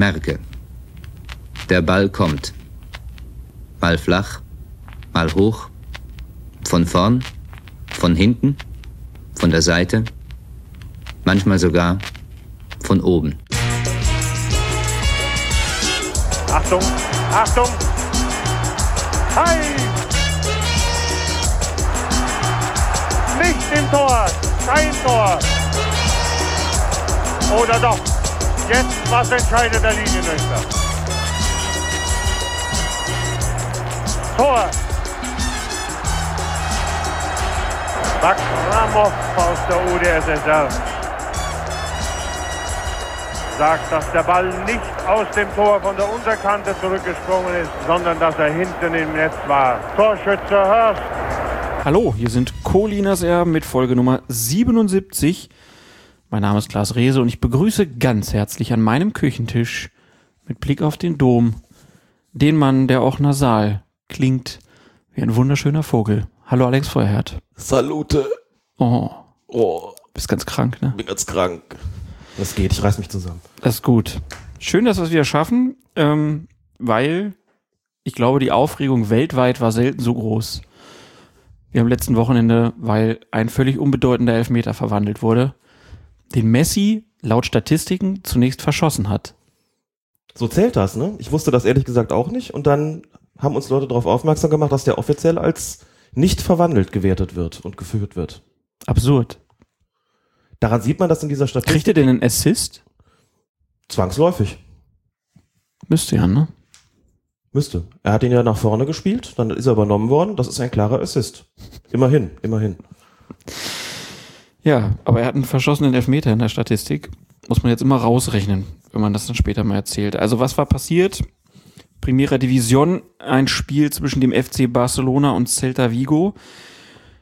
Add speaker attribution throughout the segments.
Speaker 1: merke, der Ball kommt. Mal flach, mal hoch, von vorn, von hinten, von der Seite, manchmal sogar von oben.
Speaker 2: Achtung, Achtung! Hi! Nicht im Tor, kein Tor. Oder doch? Jetzt was entscheidet der Linienrichter. Tor. Bakramov aus der UdSSR sagt, dass der Ball nicht aus dem Tor von der Unterkante zurückgesprungen ist, sondern dass er hinten im Netz war. Torschütze Hörst.
Speaker 3: Hallo, hier sind Colinas Erben mit Folge Nummer 77. Mein Name ist Klaas Rehse und ich begrüße ganz herzlich an meinem Küchentisch mit Blick auf den Dom den Mann, der auch nasal klingt wie ein wunderschöner Vogel. Hallo Alex Feuerherd.
Speaker 4: Salute.
Speaker 3: Oh,
Speaker 4: Oh,
Speaker 3: bist ganz krank, ne?
Speaker 4: bin ganz krank. Das geht, ich reiß mich zusammen.
Speaker 3: Das ist gut. Schön, dass wir es wieder schaffen, ähm, weil ich glaube, die Aufregung weltweit war selten so groß wie am letzten Wochenende, weil ein völlig unbedeutender Elfmeter verwandelt wurde, den Messi laut Statistiken zunächst verschossen hat.
Speaker 4: So zählt das, ne? Ich wusste das ehrlich gesagt auch nicht und dann haben uns Leute darauf aufmerksam gemacht, dass der offiziell als nicht verwandelt gewertet wird und geführt wird.
Speaker 3: Absurd.
Speaker 4: Daran sieht man, dass in dieser
Speaker 3: Kriegt
Speaker 4: Statistik
Speaker 3: er denn einen Assist?
Speaker 4: zwangsläufig
Speaker 3: Müsste ja, ne?
Speaker 4: müsste. Er hat ihn ja nach vorne gespielt, dann ist er übernommen worden. Das ist ein klarer Assist. Immerhin, immerhin.
Speaker 3: Ja, aber er hat einen verschossenen Elfmeter in der Statistik. Muss man jetzt immer rausrechnen, wenn man das dann später mal erzählt. Also was war passiert? Primera Division, ein Spiel zwischen dem FC Barcelona und Celta Vigo.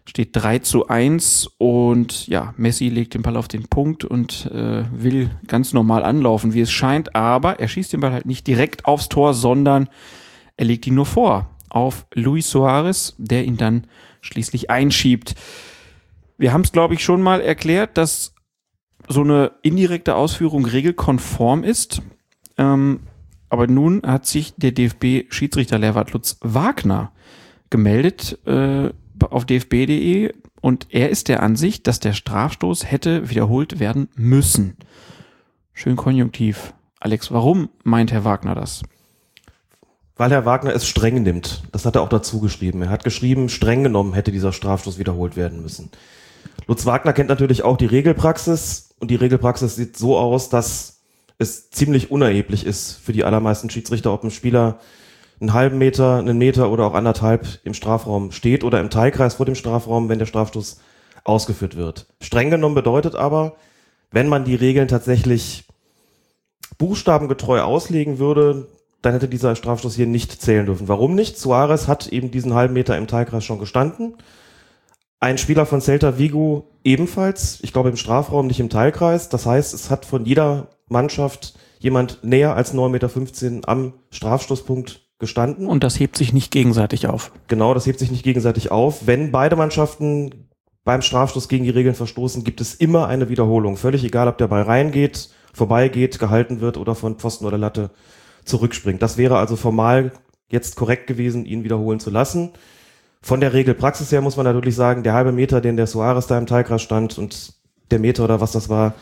Speaker 3: Steht 3 zu 1 und ja, Messi legt den Ball auf den Punkt und äh, will ganz normal anlaufen, wie es scheint, aber er schießt den Ball halt nicht direkt aufs Tor, sondern er legt ihn nur vor auf Luis Suarez, der ihn dann schließlich einschiebt. Wir haben es, glaube ich, schon mal erklärt, dass so eine indirekte Ausführung regelkonform ist. Ähm, aber nun hat sich der DFB-Schiedsrichter Lehrwart Lutz Wagner gemeldet äh, auf dfb.de und er ist der Ansicht, dass der Strafstoß hätte wiederholt werden müssen. Schön konjunktiv. Alex, warum meint Herr Wagner das?
Speaker 4: Weil Herr Wagner es streng nimmt. Das hat er auch dazu geschrieben. Er hat geschrieben, streng genommen hätte dieser Strafstoß wiederholt werden müssen. Lutz Wagner kennt natürlich auch die Regelpraxis und die Regelpraxis sieht so aus, dass es ziemlich unerheblich ist für die allermeisten Schiedsrichter, ob ein Spieler einen halben Meter, einen Meter oder auch anderthalb im Strafraum steht oder im Teilkreis vor dem Strafraum, wenn der Strafstoß ausgeführt wird. Streng genommen bedeutet aber, wenn man die Regeln tatsächlich buchstabengetreu auslegen würde, dann hätte dieser Strafstoß hier nicht zählen dürfen. Warum nicht? Suarez hat eben diesen halben Meter im Teilkreis schon gestanden. Ein Spieler von Celta Vigo ebenfalls, ich glaube im Strafraum, nicht im Teilkreis. Das heißt, es hat von jeder Mannschaft jemand näher als 9,15 Meter am Strafstoßpunkt gestanden.
Speaker 3: Und das hebt sich nicht gegenseitig auf.
Speaker 4: Genau, das hebt sich nicht gegenseitig auf. Wenn beide Mannschaften beim Strafstoß gegen die Regeln verstoßen, gibt es immer eine Wiederholung. Völlig egal, ob der Ball reingeht, vorbeigeht, gehalten wird oder von Pfosten oder Latte zurückspringt. Das wäre also formal jetzt korrekt gewesen, ihn wiederholen zu lassen. Von der Regelpraxis her muss man natürlich sagen, der halbe Meter, den der Suarez da im Teilkreis stand und der Meter oder was das war,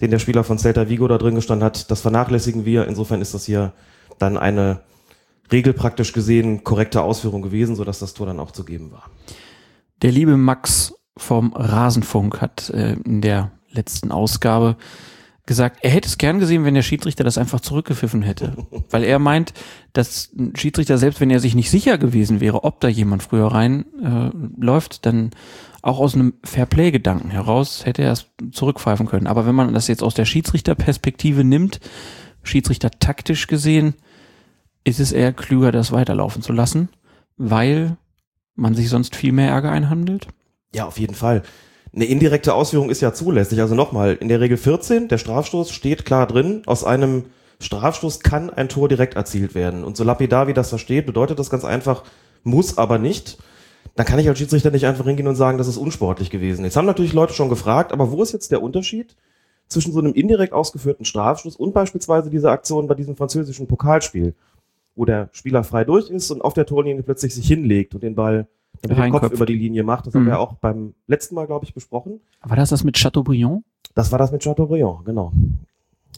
Speaker 4: den der Spieler von Celta Vigo da drin gestanden hat, das vernachlässigen wir. Insofern ist das hier dann eine regelpraktisch gesehen korrekte Ausführung gewesen, sodass das Tor dann auch zu geben war.
Speaker 3: Der liebe Max vom Rasenfunk hat äh, in der letzten Ausgabe gesagt, er hätte es gern gesehen, wenn der Schiedsrichter das einfach zurückgepfiffen hätte. Weil er meint, dass ein Schiedsrichter, selbst wenn er sich nicht sicher gewesen wäre, ob da jemand früher rein äh, läuft, dann auch aus einem Fairplay-Gedanken heraus hätte er es zurückpfeifen können. Aber wenn man das jetzt aus der Schiedsrichterperspektive nimmt, Schiedsrichter taktisch gesehen, ist es eher klüger, das weiterlaufen zu lassen, weil man sich sonst viel mehr Ärger einhandelt.
Speaker 4: Ja, auf jeden Fall. Eine indirekte Ausführung ist ja zulässig. Also nochmal, in der Regel 14, der Strafstoß steht klar drin, aus einem Strafstoß kann ein Tor direkt erzielt werden. Und so lapidar wie das da steht, bedeutet das ganz einfach, muss aber nicht. Dann kann ich als Schiedsrichter nicht einfach hingehen und sagen, das ist unsportlich gewesen. Jetzt haben natürlich Leute schon gefragt, aber wo ist jetzt der Unterschied zwischen so einem indirekt ausgeführten Strafstoß und beispielsweise dieser Aktion bei diesem französischen Pokalspiel, wo der Spieler frei durch ist und auf der Torlinie plötzlich sich hinlegt und den Ball mit dem Kopf über die Linie macht. Das mhm. haben wir auch beim letzten Mal, glaube ich, besprochen.
Speaker 3: War das das mit Chateaubriand?
Speaker 4: Das war das mit Chateaubriand, genau.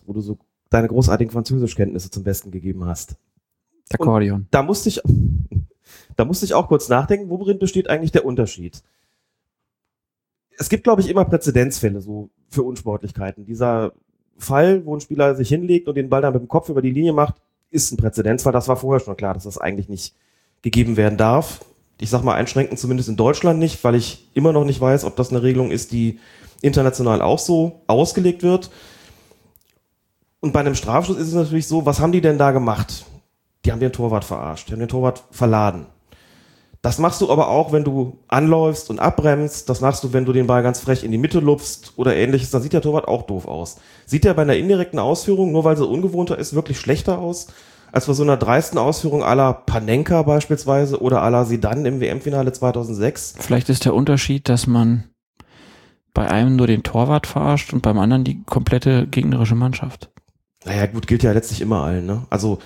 Speaker 4: Wo du so deine großartigen Französischkenntnisse zum Besten gegeben hast.
Speaker 3: Akkordeon.
Speaker 4: Da musste ich, da musste ich auch kurz nachdenken, worin besteht eigentlich der Unterschied? Es gibt, glaube ich, immer Präzedenzfälle so für Unsportlichkeiten. Dieser Fall, wo ein Spieler sich hinlegt und den Ball dann mit dem Kopf über die Linie macht, ist ein Präzedenzfall. Das war vorher schon klar, dass das eigentlich nicht gegeben werden darf. Ich sag mal einschränken zumindest in Deutschland nicht, weil ich immer noch nicht weiß, ob das eine Regelung ist, die international auch so ausgelegt wird. Und bei einem Strafschuss ist es natürlich so, was haben die denn da gemacht? Die haben den Torwart verarscht, die haben den Torwart verladen. Das machst du aber auch, wenn du anläufst und abbremst. Das machst du, wenn du den Ball ganz frech in die Mitte lupfst oder ähnliches. Dann sieht der Torwart auch doof aus. Sieht er bei einer indirekten Ausführung, nur weil sie ungewohnter ist, wirklich schlechter aus, als bei so einer dreisten Ausführung aller Panenka beispielsweise oder aller Sidan im WM-Finale 2006?
Speaker 3: Vielleicht ist der Unterschied, dass man bei einem nur den Torwart verarscht und beim anderen die komplette gegnerische Mannschaft.
Speaker 4: Naja, gut, gilt ja letztlich immer allen. Ne? Also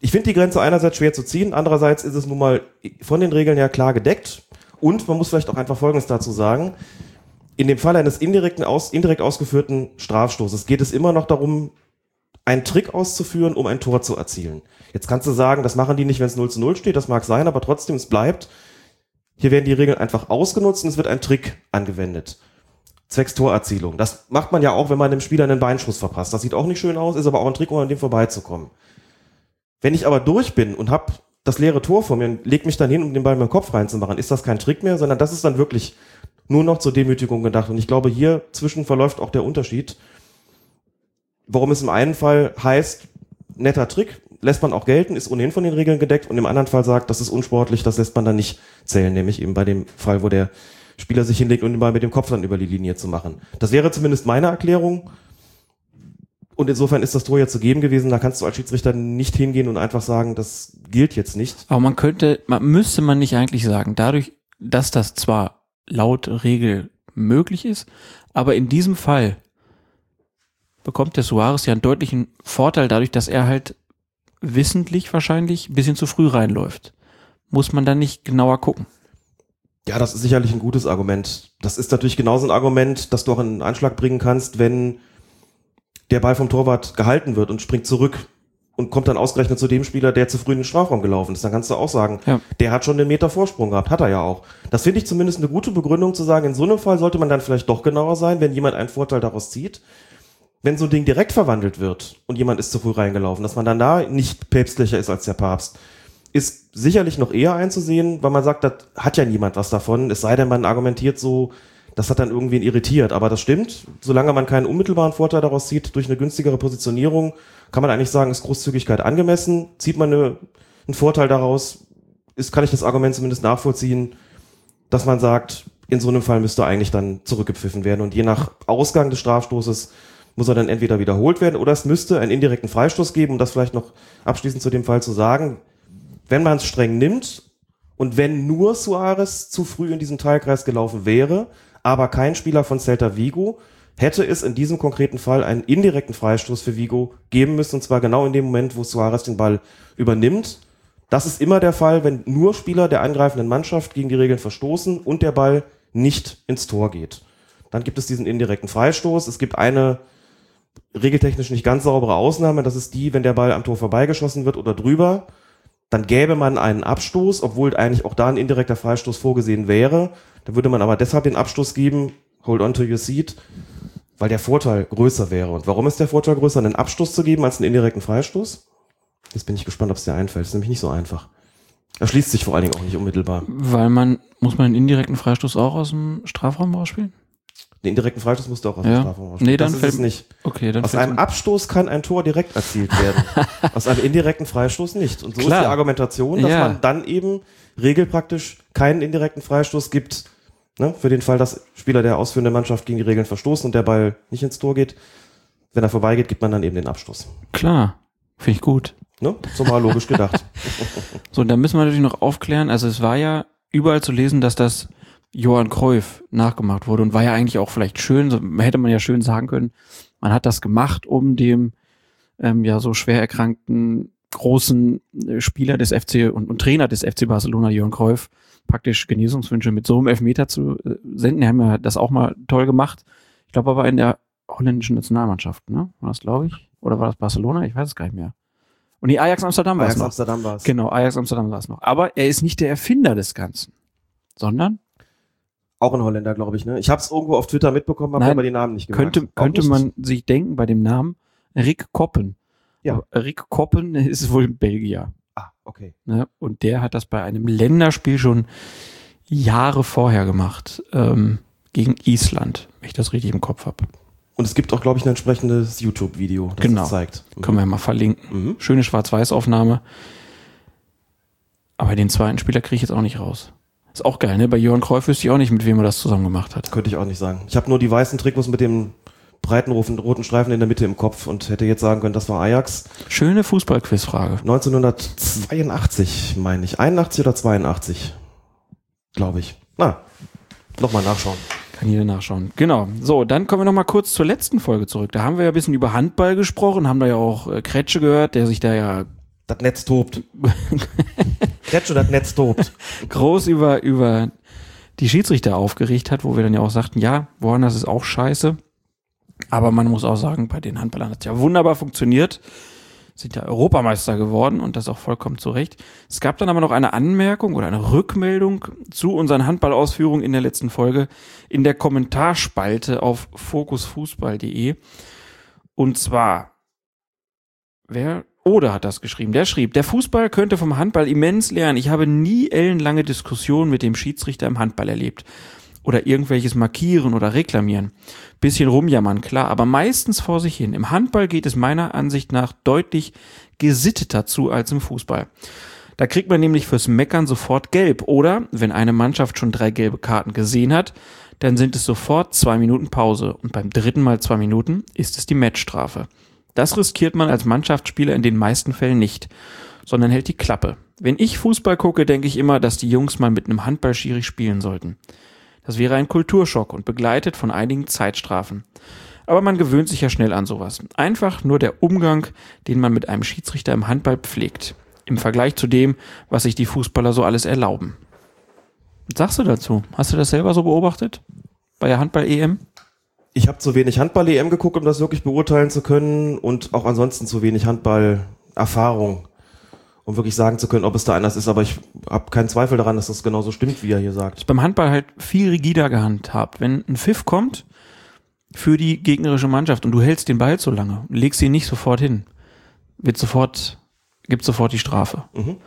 Speaker 4: ich finde die Grenze einerseits schwer zu ziehen, andererseits ist es nun mal von den Regeln her klar gedeckt. Und man muss vielleicht auch einfach Folgendes dazu sagen. In dem Fall eines indirekten aus, indirekt ausgeführten Strafstoßes geht es immer noch darum, einen Trick auszuführen, um ein Tor zu erzielen. Jetzt kannst du sagen, das machen die nicht, wenn es 0 zu 0 steht, das mag sein, aber trotzdem, es bleibt. Hier werden die Regeln einfach ausgenutzt und es wird ein Trick angewendet. Zwecks Torerzielung. Das macht man ja auch, wenn man dem Spieler einen Beinschuss verpasst. Das sieht auch nicht schön aus, ist aber auch ein Trick, um an dem vorbeizukommen. Wenn ich aber durch bin und habe das leere Tor vor mir und leg mich dann hin, um den Ball mit dem Kopf reinzumachen, ist das kein Trick mehr, sondern das ist dann wirklich nur noch zur Demütigung gedacht. Und ich glaube, hier zwischen verläuft auch der Unterschied. Warum es im einen Fall heißt, netter Trick, lässt man auch gelten, ist ohnehin von den Regeln gedeckt und im anderen Fall sagt, das ist unsportlich, das lässt man dann nicht zählen, nämlich eben bei dem Fall, wo der Spieler sich hinlegt und den Ball mit dem Kopf dann über die Linie zu machen. Das wäre zumindest meine Erklärung. Und insofern ist das Tor jetzt zu geben gewesen. Da kannst du als Schiedsrichter nicht hingehen und einfach sagen, das gilt jetzt nicht.
Speaker 3: Aber man könnte, man müsste man nicht eigentlich sagen, dadurch, dass das zwar laut Regel möglich ist, aber in diesem Fall bekommt der Suarez ja einen deutlichen Vorteil dadurch, dass er halt wissentlich wahrscheinlich ein bisschen zu früh reinläuft. Muss man dann nicht genauer gucken.
Speaker 4: Ja, das ist sicherlich ein gutes Argument. Das ist natürlich genauso ein Argument, das du auch in Anschlag bringen kannst, wenn der Ball vom Torwart gehalten wird und springt zurück und kommt dann ausgerechnet zu dem Spieler, der zu früh in den Strafraum gelaufen ist. Dann kannst du auch sagen, ja. der hat schon den Meter Vorsprung gehabt, hat er ja auch. Das finde ich zumindest eine gute Begründung zu sagen, in so einem Fall sollte man dann vielleicht doch genauer sein, wenn jemand einen Vorteil daraus zieht. Wenn so ein Ding direkt verwandelt wird und jemand ist zu früh reingelaufen, dass man dann da nicht päpstlicher ist als der Papst, ist sicherlich noch eher einzusehen, weil man sagt, das hat ja niemand was davon, es sei denn, man argumentiert so, das hat dann irgendwen irritiert. Aber das stimmt, solange man keinen unmittelbaren Vorteil daraus zieht, durch eine günstigere Positionierung, kann man eigentlich sagen, ist Großzügigkeit angemessen. Zieht man eine, einen Vorteil daraus, ist, kann ich das Argument zumindest nachvollziehen, dass man sagt, in so einem Fall müsste eigentlich dann zurückgepfiffen werden. Und je nach Ausgang des Strafstoßes muss er dann entweder wiederholt werden oder es müsste einen indirekten Freistoß geben, um das vielleicht noch abschließend zu dem Fall zu sagen. Wenn man es streng nimmt und wenn nur Suarez zu früh in diesen Teilkreis gelaufen wäre, aber kein Spieler von Celta Vigo, hätte es in diesem konkreten Fall einen indirekten Freistoß für Vigo geben müssen, und zwar genau in dem Moment, wo Suarez den Ball übernimmt. Das ist immer der Fall, wenn nur Spieler der angreifenden Mannschaft gegen die Regeln verstoßen und der Ball nicht ins Tor geht. Dann gibt es diesen indirekten Freistoß. Es gibt eine regeltechnisch nicht ganz saubere Ausnahme, das ist die, wenn der Ball am Tor vorbeigeschossen wird oder drüber, dann gäbe man einen Abstoß, obwohl eigentlich auch da ein indirekter Freistoß vorgesehen wäre. Da würde man aber deshalb den Abstoß geben, hold on to your seat, weil der Vorteil größer wäre. Und warum ist der Vorteil größer, einen Abstoß zu geben als einen indirekten Freistoß? Jetzt bin ich gespannt, ob es dir einfällt. Das ist nämlich nicht so einfach. Erschließt sich vor allen Dingen auch nicht unmittelbar.
Speaker 3: Weil man, muss man einen indirekten Freistoß auch aus dem Strafraum rausspielen?
Speaker 4: Den indirekten Freistoß musst du auch aus
Speaker 3: ja.
Speaker 4: dem Strafraum
Speaker 3: rausspielen. Nee, dann
Speaker 4: das
Speaker 3: fällt
Speaker 4: es nicht.
Speaker 3: Okay, dann
Speaker 4: aus einem Abstoß kann ein Tor direkt erzielt werden. aus einem indirekten Freistoß nicht. Und so Klar. ist die Argumentation, dass ja. man dann eben regelpraktisch keinen indirekten Freistoß gibt, Ne? Für den Fall, dass Spieler der ausführenden Mannschaft gegen die Regeln verstoßen und der Ball nicht ins Tor geht. Wenn er vorbeigeht, gibt man dann eben den Abstoß.
Speaker 3: Klar, finde ich gut.
Speaker 4: Ne? So mal logisch gedacht.
Speaker 3: so, dann müssen wir natürlich noch aufklären. Also es war ja überall zu lesen, dass das Johann Cruyff nachgemacht wurde und war ja eigentlich auch vielleicht schön, so hätte man ja schön sagen können, Man hat das gemacht, um dem ähm, ja so schwer erkrankten großen äh, Spieler des FC und, und Trainer des FC Barcelona, Jörn Cruyff, praktisch Genesungswünsche mit so einem Elfmeter zu äh, senden. Die haben ja das auch mal toll gemacht. Ich glaube aber in der holländischen Nationalmannschaft, ne? War das, glaube ich? Oder war das Barcelona? Ich weiß es gar nicht mehr. Und die Ajax Amsterdam war es
Speaker 4: Ajax
Speaker 3: noch.
Speaker 4: Amsterdam war es.
Speaker 3: Genau, Ajax Amsterdam war es noch. Aber er ist nicht der Erfinder des Ganzen, sondern
Speaker 4: Auch ein Holländer, glaube ich. Ne? Ich habe es irgendwo auf Twitter mitbekommen, habe aber die Namen nicht gemerkt.
Speaker 3: könnte, könnte man sich denken bei dem Namen Rick Koppen.
Speaker 4: Ja.
Speaker 3: Rick Koppen ist wohl Belgier.
Speaker 4: Ah, okay.
Speaker 3: Ne? Und der hat das bei einem Länderspiel schon Jahre vorher gemacht. Ähm, gegen Island, wenn ich das richtig im Kopf habe.
Speaker 4: Und es gibt auch, glaube ich, ein entsprechendes YouTube-Video, das
Speaker 3: Genau.
Speaker 4: das zeigt. Mhm.
Speaker 3: Können wir ja mal verlinken.
Speaker 4: Mhm.
Speaker 3: Schöne Schwarz-Weiß-Aufnahme. Aber den zweiten Spieler kriege ich jetzt auch nicht raus. Ist auch geil, ne? Bei Johann Cruyff wüsste ich auch nicht, mit wem er das zusammen gemacht hat.
Speaker 4: Könnte ich auch nicht sagen. Ich habe nur die weißen Trikots mit dem breiten roten Streifen in der Mitte im Kopf und hätte jetzt sagen können, das war Ajax.
Speaker 3: Schöne Fußballquizfrage.
Speaker 4: 1982, meine ich. 81 oder 82? Glaube ich. Na, nochmal nachschauen.
Speaker 3: Kann jeder nachschauen. Genau. So, dann kommen wir noch mal kurz zur letzten Folge zurück. Da haben wir ja ein bisschen über Handball gesprochen, haben da ja auch äh, Kretsche gehört, der sich da ja
Speaker 4: Das Netz tobt. Schon das Netz tobt.
Speaker 3: groß über, über die Schiedsrichter aufgeregt hat, wo wir dann ja auch sagten, ja, woanders ist auch scheiße. Aber man muss auch sagen, bei den Handballern hat es ja wunderbar funktioniert. Sind ja Europameister geworden und das auch vollkommen zu Recht. Es gab dann aber noch eine Anmerkung oder eine Rückmeldung zu unseren Handballausführungen in der letzten Folge in der Kommentarspalte auf fokusfußball.de. Und zwar, wer oder hat das geschrieben? Der schrieb, der Fußball könnte vom Handball immens lernen. Ich habe nie ellenlange Diskussionen mit dem Schiedsrichter im Handball erlebt. Oder irgendwelches Markieren oder Reklamieren. Bisschen rumjammern, klar, aber meistens vor sich hin. Im Handball geht es meiner Ansicht nach deutlich gesitteter zu als im Fußball. Da kriegt man nämlich fürs Meckern sofort gelb. Oder, wenn eine Mannschaft schon drei gelbe Karten gesehen hat, dann sind es sofort zwei Minuten Pause. Und beim dritten Mal zwei Minuten ist es die Matchstrafe. Das riskiert man als Mannschaftsspieler in den meisten Fällen nicht, sondern hält die Klappe. Wenn ich Fußball gucke, denke ich immer, dass die Jungs mal mit einem Handballschiri spielen sollten. Das wäre ein Kulturschock und begleitet von einigen Zeitstrafen. Aber man gewöhnt sich ja schnell an sowas. Einfach nur der Umgang, den man mit einem Schiedsrichter im Handball pflegt. Im Vergleich zu dem, was sich die Fußballer so alles erlauben. Was sagst du dazu? Hast du das selber so beobachtet? Bei der Handball-EM?
Speaker 4: Ich habe zu wenig Handball-EM geguckt, um das wirklich beurteilen zu können und auch ansonsten zu wenig Handball-Erfahrung, um wirklich sagen zu können, ob es da anders ist. Aber ich habe keinen Zweifel daran, dass das genauso stimmt, wie er hier sagt.
Speaker 3: ist beim Handball halt viel rigider gehandhabt. Wenn ein Pfiff kommt für die gegnerische Mannschaft und du hältst den Ball so lange, legst ihn nicht sofort hin, wird sofort, gibt sofort die Strafe.
Speaker 4: Mhm.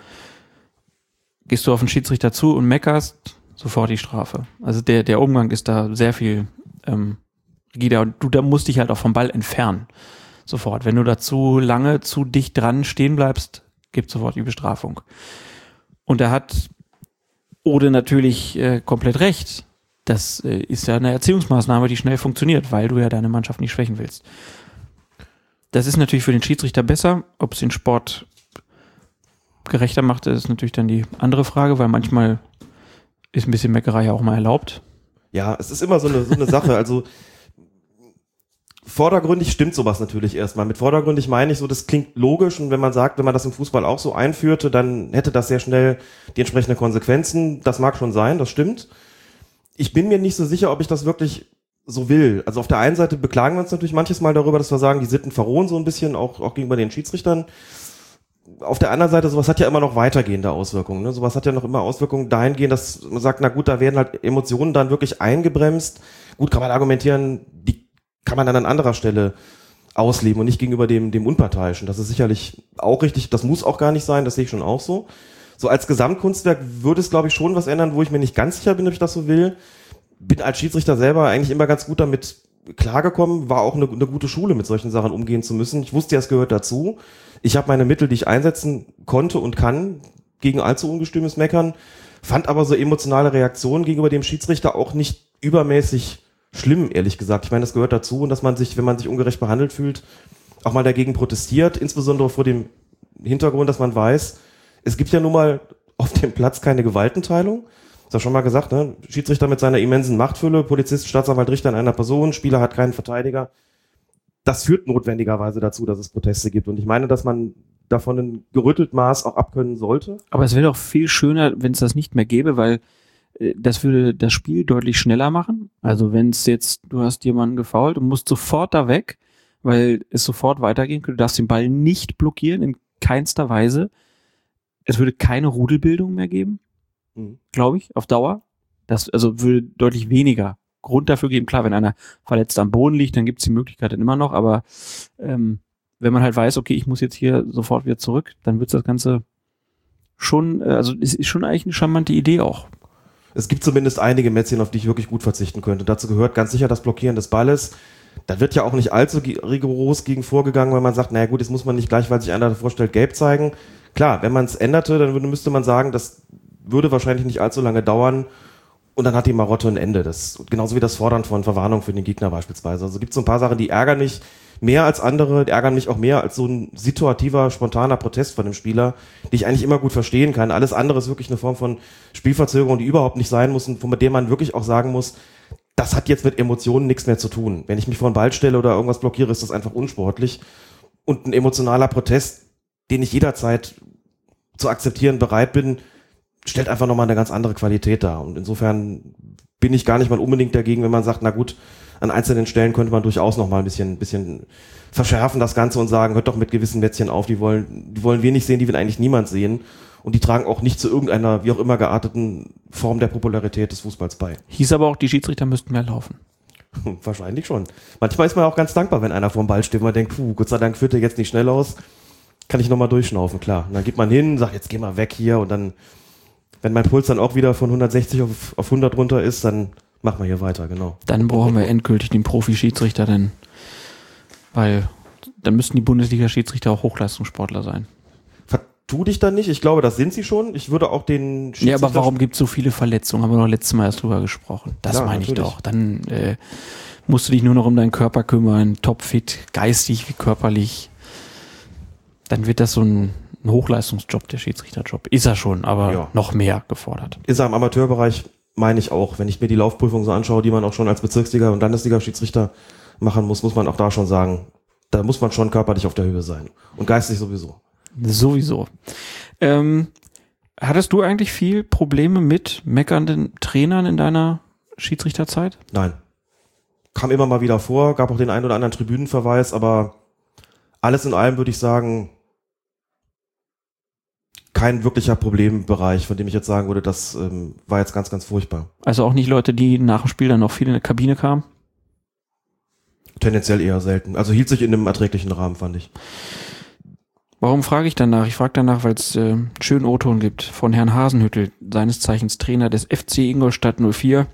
Speaker 3: Gehst du auf den Schiedsrichter zu und meckerst, sofort die Strafe. Also der, der Umgang ist da sehr viel ähm, und du da musst dich halt auch vom Ball entfernen. Sofort. Wenn du da zu lange, zu dicht dran stehen bleibst, gibt sofort die Bestrafung. Und da hat Ode natürlich äh, komplett recht. Das äh, ist ja eine Erziehungsmaßnahme, die schnell funktioniert, weil du ja deine Mannschaft nicht schwächen willst. Das ist natürlich für den Schiedsrichter besser. Ob es den Sport gerechter macht, ist natürlich dann die andere Frage, weil manchmal ist ein bisschen Meckerei auch mal erlaubt.
Speaker 4: Ja, es ist immer so eine, so eine Sache. Also vordergründig stimmt sowas natürlich erstmal. Mit vordergründig meine ich so, das klingt logisch und wenn man sagt, wenn man das im Fußball auch so einführte, dann hätte das sehr schnell die entsprechenden Konsequenzen. Das mag schon sein, das stimmt. Ich bin mir nicht so sicher, ob ich das wirklich so will. Also auf der einen Seite beklagen wir uns natürlich manches Mal darüber, dass wir sagen, die Sitten verrohen so ein bisschen, auch, auch gegenüber den Schiedsrichtern. Auf der anderen Seite, sowas hat ja immer noch weitergehende Auswirkungen. Ne? Sowas hat ja noch immer Auswirkungen dahingehend, dass man sagt, na gut, da werden halt Emotionen dann wirklich eingebremst. Gut, kann man argumentieren, die kann man dann an anderer Stelle ausleben und nicht gegenüber dem, dem Unparteiischen. Das ist sicherlich auch richtig, das muss auch gar nicht sein, das sehe ich schon auch so. So als Gesamtkunstwerk würde es, glaube ich, schon was ändern, wo ich mir nicht ganz sicher bin, ob ich das so will. Bin als Schiedsrichter selber eigentlich immer ganz gut damit klargekommen, war auch eine, eine gute Schule, mit solchen Sachen umgehen zu müssen. Ich wusste ja, es gehört dazu. Ich habe meine Mittel, die ich einsetzen konnte und kann, gegen allzu ungestümes Meckern, fand aber so emotionale Reaktionen gegenüber dem Schiedsrichter auch nicht übermäßig schlimm, ehrlich gesagt. Ich meine, das gehört dazu dass man sich, wenn man sich ungerecht behandelt fühlt, auch mal dagegen protestiert, insbesondere vor dem Hintergrund, dass man weiß, es gibt ja nun mal auf dem Platz keine Gewaltenteilung. Ist ja schon mal gesagt, ne? Schiedsrichter mit seiner immensen Machtfülle, Polizist, Staatsanwalt, Richter in einer Person, Spieler hat keinen Verteidiger. das führt notwendigerweise dazu, dass es Proteste gibt. Und ich meine, dass man davon ein gerüttelt Maß auch abkönnen sollte.
Speaker 3: Aber es wäre doch viel schöner, wenn es das nicht mehr gäbe, weil das würde das Spiel deutlich schneller machen. Also wenn es jetzt, du hast jemanden gefault und musst sofort da weg, weil es sofort weitergehen könnte, du darfst den Ball nicht blockieren, in keinster Weise. Es würde keine Rudelbildung mehr geben,
Speaker 4: Mhm.
Speaker 3: glaube ich, auf Dauer. Das also würde deutlich weniger Grund dafür geben. Klar, wenn einer verletzt am Boden liegt, dann gibt es die Möglichkeit dann immer noch, aber ähm, wenn man halt weiß, okay, ich muss jetzt hier sofort wieder zurück, dann wird das Ganze schon, äh, also es ist schon eigentlich eine charmante Idee auch.
Speaker 4: Es gibt zumindest einige Mätzchen, auf die ich wirklich gut verzichten könnte. Dazu gehört ganz sicher das Blockieren des Balles. Da wird ja auch nicht allzu rigoros gegen vorgegangen, weil man sagt, naja gut, jetzt muss man nicht gleich, weil sich einer davor stellt, gelb zeigen. Klar, wenn man es änderte, dann würde, müsste man sagen, das würde wahrscheinlich nicht allzu lange dauern und dann hat die Marotte ein Ende. Das, genauso wie das Fordern von Verwarnung für den Gegner beispielsweise. Also gibt es so ein paar Sachen, die ärgern mich mehr als andere, die ärgern mich auch mehr als so ein situativer, spontaner Protest von dem Spieler, die ich eigentlich immer gut verstehen kann. Alles andere ist wirklich eine Form von Spielverzögerung, die überhaupt nicht sein muss und von der man wirklich auch sagen muss, das hat jetzt mit Emotionen nichts mehr zu tun. Wenn ich mich vor einen Ball stelle oder irgendwas blockiere, ist das einfach unsportlich. Und ein emotionaler Protest, den ich jederzeit zu akzeptieren bereit bin, stellt einfach nochmal eine ganz andere Qualität dar. Und insofern bin ich gar nicht mal unbedingt dagegen, wenn man sagt, na gut, an einzelnen Stellen könnte man durchaus noch mal ein bisschen, bisschen verschärfen das Ganze und sagen, hört doch mit gewissen Mätzchen auf, die wollen, die wollen wir nicht sehen, die will eigentlich niemand sehen. Und die tragen auch nicht zu irgendeiner, wie auch immer gearteten Form der Popularität des Fußballs bei.
Speaker 3: Hieß aber auch, die Schiedsrichter müssten mehr laufen.
Speaker 4: Wahrscheinlich schon. Manchmal ist man auch ganz dankbar, wenn einer vorm Ball steht und man denkt, puh, Gott sei Dank führt er jetzt nicht schnell aus. Kann ich nochmal durchschnaufen, klar. Und dann geht man hin, sagt, jetzt geh mal weg hier und dann, wenn mein Puls dann auch wieder von 160 auf, auf 100 runter ist, dann machen wir hier weiter, genau.
Speaker 3: Dann brauchen wir endgültig den Profi-Schiedsrichter, denn, weil dann müssten die Bundesliga-Schiedsrichter auch Hochleistungssportler sein.
Speaker 4: Vertu dich da nicht, ich glaube, das sind sie schon. Ich würde auch den
Speaker 3: Ja, aber
Speaker 4: Schiedsrichter-
Speaker 3: warum gibt es so viele Verletzungen? Haben wir doch letztes Mal erst drüber gesprochen. Das
Speaker 4: Klar,
Speaker 3: meine ich doch. Dann äh, musst du dich nur noch um deinen Körper kümmern, topfit, geistig wie körperlich. Dann wird das so ein, ein Hochleistungsjob, der Schiedsrichterjob. Ist er schon, aber
Speaker 4: Ja.
Speaker 3: noch mehr gefordert.
Speaker 4: ist er im Amateurbereich, meine ich auch. Wenn ich mir die Laufprüfung so anschaue, die man auch schon als Bezirksliga- und Landesliga-Schiedsrichter machen muss, muss man auch da schon sagen, da muss man schon körperlich auf der Höhe sein. Und geistig sowieso.
Speaker 3: Sowieso. Ähm, hattest du eigentlich viel Probleme mit meckernden Trainern in deiner Schiedsrichterzeit?
Speaker 4: Nein. Kam immer mal wieder vor, gab auch den einen oder anderen Tribünenverweis, aber alles in allem würde ich sagen, kein wirklicher Problembereich, von dem ich jetzt sagen würde, das ähm, war jetzt ganz, ganz furchtbar.
Speaker 3: Also auch nicht Leute, die nach dem Spiel dann noch viel in der Kabine kamen?
Speaker 4: Tendenziell eher selten. Also hielt sich in einem erträglichen Rahmen, fand ich.
Speaker 3: Warum frage ich danach? Ich frage danach, weil es äh, einen schönen O-Ton gibt von Herrn Hasenhüttel, seines Zeichens Trainer des FC Ingolstadt 04.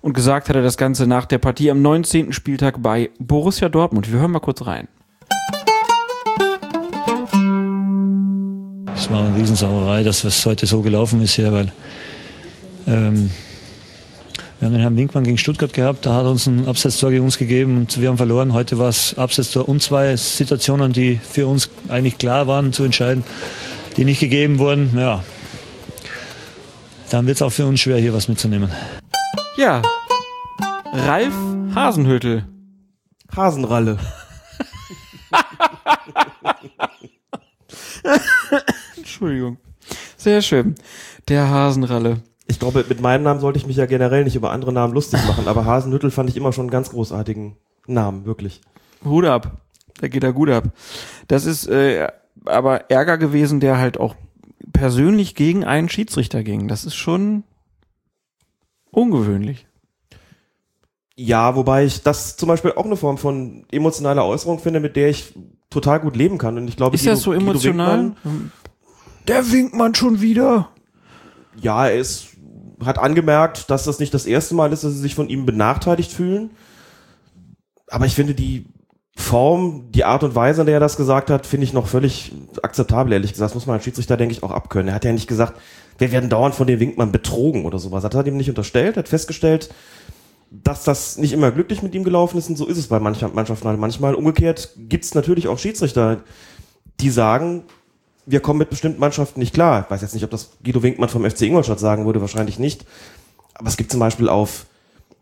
Speaker 3: Und gesagt hat er das Ganze nach der Partie am 19. Spieltag bei Borussia Dortmund. Wir hören mal kurz rein.
Speaker 5: Es war eine Riesensauerei, dass es heute so gelaufen ist hier, weil ähm, wir haben den Herrn Winkmann gegen Stuttgart gehabt, da hat uns ein Abseitstor gegen uns gegeben und wir haben verloren. Heute war es Abseitstor und zwei Situationen, die für uns eigentlich klar waren zu entscheiden, die nicht gegeben wurden. Ja, dann wird es auch für uns schwer, hier was mitzunehmen.
Speaker 3: Ja, Ralf Hasenhüttel.
Speaker 4: Hasenralle.
Speaker 3: Entschuldigung. Sehr schön. Der Hasenralle.
Speaker 4: Ich glaube, mit meinem Namen sollte ich mich ja generell nicht über andere Namen lustig machen, aber Hasenhüttel fand ich immer schon einen ganz großartigen Namen, wirklich.
Speaker 3: Hut ab. Da geht er gut ab. Das ist äh, aber Ärger gewesen, der halt auch persönlich gegen einen Schiedsrichter ging. Das ist schon ungewöhnlich.
Speaker 4: Ja, wobei ich das zum Beispiel auch eine Form von emotionaler Äußerung finde, mit der ich total gut leben kann. Und ich glaube,
Speaker 3: Ist das so
Speaker 4: Guido
Speaker 3: emotional?
Speaker 4: Winkmann,
Speaker 3: Der Winkmann schon wieder.
Speaker 4: ja, er ist, hat angemerkt, dass das nicht das erste Mal ist, dass sie sich von ihm benachteiligt fühlen. Aber ich finde die Form, die Art und Weise, in der er das gesagt hat, finde ich noch völlig akzeptabel, ehrlich gesagt. Das muss man als Schiedsrichter, denke ich, auch abkönnen. Er hat ja nicht gesagt, wir werden dauernd von dem Winkmann betrogen oder sowas. Hat er ihm nicht unterstellt, hat festgestellt, dass das nicht immer glücklich mit ihm gelaufen ist und so ist es bei mancher Mannschaften halt manchmal. Umgekehrt gibt es natürlich auch Schiedsrichter, die sagen, wir kommen mit bestimmten Mannschaften nicht klar. Ich weiß jetzt nicht, ob das Guido Winkmann vom FC Ingolstadt sagen würde, wahrscheinlich nicht. Aber es gibt zum Beispiel auf,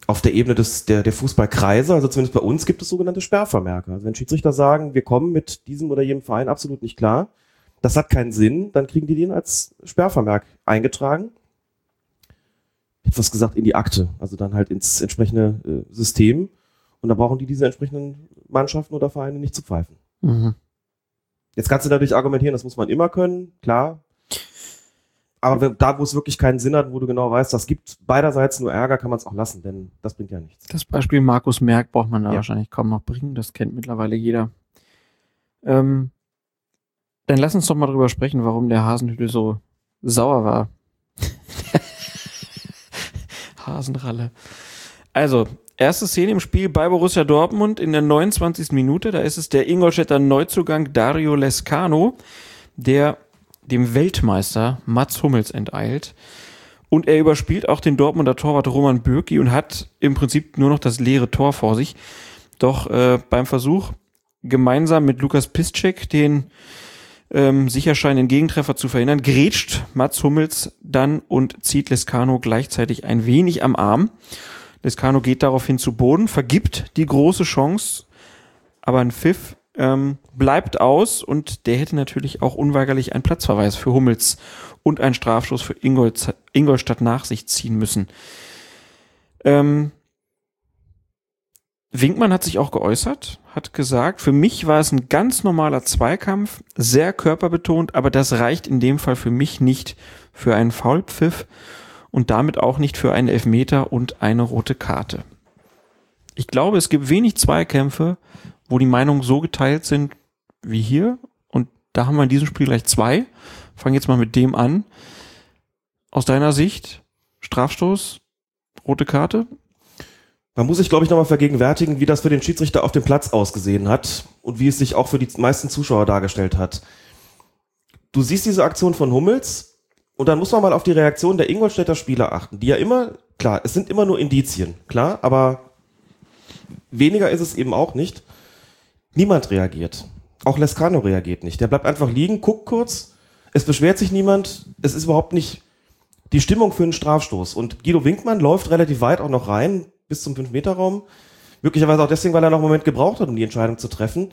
Speaker 4: auf der Ebene des, der, der Fußballkreise, also zumindest bei uns, gibt es sogenannte Sperrvermerke. Also wenn Schiedsrichter sagen, wir kommen mit diesem oder jenem Verein absolut nicht klar, das hat keinen Sinn, dann kriegen die den als Sperrvermerk eingetragen. Etwas gesagt in die Akte, also dann halt ins entsprechende äh, System. Und da brauchen die diese entsprechenden Mannschaften oder Vereine nicht zu pfeifen.
Speaker 3: Mhm.
Speaker 4: Jetzt kannst du natürlich argumentieren, das muss man immer können, klar. Aber wenn, da, wo es wirklich keinen Sinn hat, wo du genau weißt, das gibt beiderseits nur Ärger, kann man es auch lassen, denn das bringt ja nichts.
Speaker 3: Das Beispiel Markus Merck braucht man da
Speaker 4: Ja.
Speaker 3: wahrscheinlich kaum noch bringen. Das kennt mittlerweile jeder. Ähm, dann lass uns doch mal drüber sprechen, warum der Hasenhüttel so sauer war. Hasenralle. Also, erste Szene im Spiel bei Borussia Dortmund in der 29. Minute. Da ist es der Ingolstädter Neuzugang Dario Lescano, der dem Weltmeister Mats Hummels enteilt. Und er überspielt auch den Dortmunder Torwart Roman Bürki und hat im Prinzip nur noch das leere Tor vor sich. Doch äh, beim Versuch, gemeinsam mit Lukas Piszczek den ähm, sicher scheinenden Gegentreffer zu verhindern, grätscht Mats Hummels dann und zieht Lescano gleichzeitig ein wenig am Arm. Lescano geht daraufhin zu Boden, vergibt die große Chance, aber ein Pfiff ähm, bleibt aus und der hätte natürlich auch unweigerlich einen Platzverweis für Hummels und einen Strafstoß für Ingolz, Ingolstadt nach sich ziehen müssen. Ähm, Winkmann hat sich auch geäußert, hat gesagt, für mich war es ein ganz normaler Zweikampf, sehr körperbetont, aber das reicht in dem Fall für mich nicht für einen Foulpfiff und damit auch nicht für einen Elfmeter und eine rote Karte. Ich glaube, es gibt wenig Zweikämpfe, wo die Meinungen so geteilt sind wie hier. Und da haben wir in diesem Spiel gleich zwei. Fangen jetzt mal mit dem an. Aus deiner Sicht, Strafstoß, rote Karte?
Speaker 4: Man muss sich, glaube ich, nochmal vergegenwärtigen, wie das für den Schiedsrichter auf dem Platz ausgesehen hat und wie es sich auch für die meisten Zuschauer dargestellt hat. Du siehst diese Aktion von Hummels und dann muss man mal auf die Reaktion der Ingolstädter Spieler achten, die ja immer, klar, es sind immer nur Indizien, klar, aber weniger ist es eben auch nicht. Niemand reagiert. Auch Lescano reagiert nicht. Der bleibt einfach liegen, guckt kurz, es beschwert sich niemand, es ist überhaupt nicht die Stimmung für einen Strafstoß. Und Guido Winkmann läuft relativ weit auch noch rein, bis zum 5-Meter-Raum. Möglicherweise auch deswegen, weil er noch einen Moment gebraucht hat, um die Entscheidung zu treffen.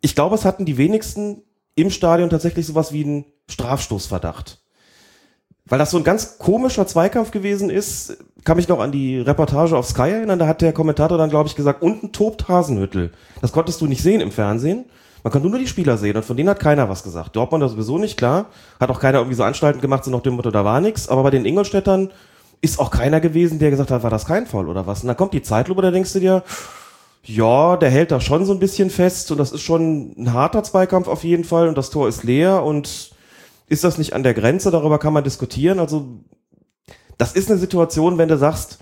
Speaker 4: Ich glaube, es hatten die wenigsten im Stadion tatsächlich sowas wie einen Strafstoßverdacht. Weil das so ein ganz komischer Zweikampf gewesen ist, kann mich noch an die Reportage auf Sky erinnern, da hat der Kommentator dann, glaube ich, gesagt, unten tobt Hasenhüttel. Das konntest du nicht sehen im Fernsehen. Man konnte nur die Spieler sehen und von denen hat keiner was gesagt. Dortmund das sowieso nicht, klar. Hat auch keiner irgendwie so Anstalten gemacht, so nach dem Motto, da war nichts. Aber bei den Ingolstädtern ist auch keiner gewesen, der gesagt hat, war das kein Foul oder was. Und dann kommt die Zeitlupe, da denkst du dir, ja, der hält da schon so ein bisschen fest und das ist schon ein harter Zweikampf auf jeden Fall und das Tor ist leer und ist das nicht an der Grenze? Darüber kann man diskutieren. Also, das ist eine Situation, wenn du sagst,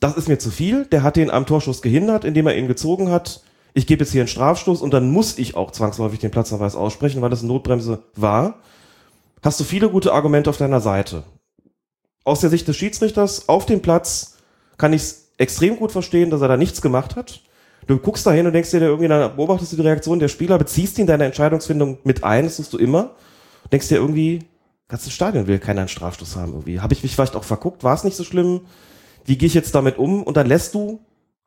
Speaker 4: das ist mir zu viel, der hat den am Torschuss gehindert, indem er ihn gezogen hat. Ich gebe jetzt hier einen Strafstoß und dann muss ich auch zwangsläufig den Platzverweis aussprechen, weil das eine Notbremse war. Hast du viele gute Argumente auf deiner Seite. Aus der Sicht des Schiedsrichters auf dem Platz kann ich es extrem gut verstehen, dass er da nichts gemacht hat. Du guckst da hin und denkst dir irgendwie, dann beobachtest du die Reaktion der Spieler, beziehst ihn in deine Entscheidungsfindung mit ein, das tust du immer. Denkst dir irgendwie, ganzes Stadion will keiner einen Strafstoß haben irgendwie. Habe ich mich vielleicht auch verguckt? War es nicht so schlimm? Wie gehe ich jetzt damit um? Und dann lässt du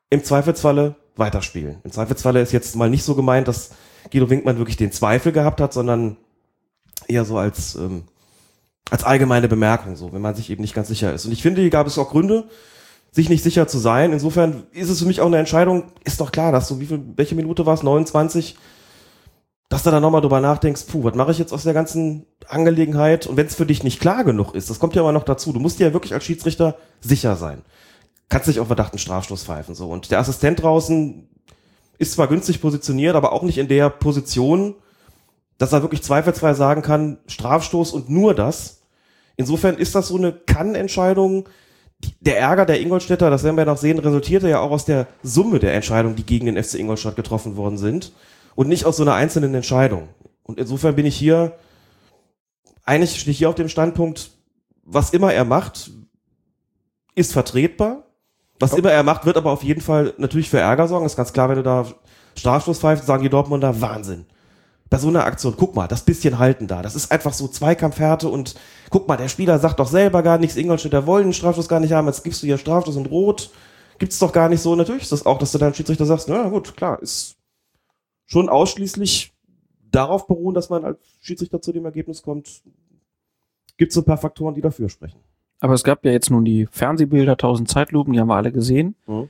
Speaker 4: im Zweifelsfalle weiterspielen. Im Zweifelsfalle ist jetzt mal nicht so gemeint, dass Guido Winkmann wirklich den Zweifel gehabt hat, sondern eher so als, ähm, als allgemeine Bemerkung, so, wenn man sich eben nicht ganz sicher ist. Und ich finde, hier gab es auch Gründe, sich nicht sicher zu sein. Insofern ist es für mich auch eine Entscheidung, ist doch klar, dass du, wie viel, welche Minute war es? 29? Dass du da nochmal drüber nachdenkst, puh, was mache ich jetzt aus der ganzen Angelegenheit? Und wenn es für dich nicht klar genug ist, das kommt ja immer noch dazu, du musst dir ja wirklich als Schiedsrichter sicher sein. Kannst nicht auf Verdacht einen Strafstoß pfeifen, so. Und der Assistent draußen ist zwar günstig positioniert, aber auch nicht in der Position, dass er wirklich zweifelsfrei sagen kann, Strafstoß und nur das. Insofern ist das so eine Kann-Entscheidung. Der Ärger der Ingolstädter, das werden wir noch sehen, resultierte ja auch aus der Summe der Entscheidungen, die gegen den FC Ingolstadt getroffen worden sind und nicht aus so einer einzelnen Entscheidung. Und insofern bin ich hier, eigentlich stehe ich hier auf dem Standpunkt, was immer er macht, ist vertretbar. Was immer er macht, wird aber auf jeden Fall natürlich für Ärger sorgen. ist ganz klar, wenn du da Strafstoß pfeifst, sagen die Dortmunder, Wahnsinn. Bei so einer Aktion, guck mal, das bisschen halten da. Das ist einfach so Zweikampfhärte und guck mal, der Spieler sagt doch selber gar nichts, Ingolstädter wollen den Strafstoß gar nicht haben, jetzt gibst du hier Strafstoß und Rot. gibt's doch gar nicht so. Natürlich ist das auch, dass du dann Schiedsrichter sagst, na gut, klar, ist schon ausschließlich darauf beruhen, dass man als Schiedsrichter zu dem Ergebnis kommt. Gibt so ein paar Faktoren, die dafür sprechen.
Speaker 3: Aber es gab ja jetzt nun die Fernsehbilder, 1000 Zeitlupen, die haben wir alle gesehen.
Speaker 4: Mhm.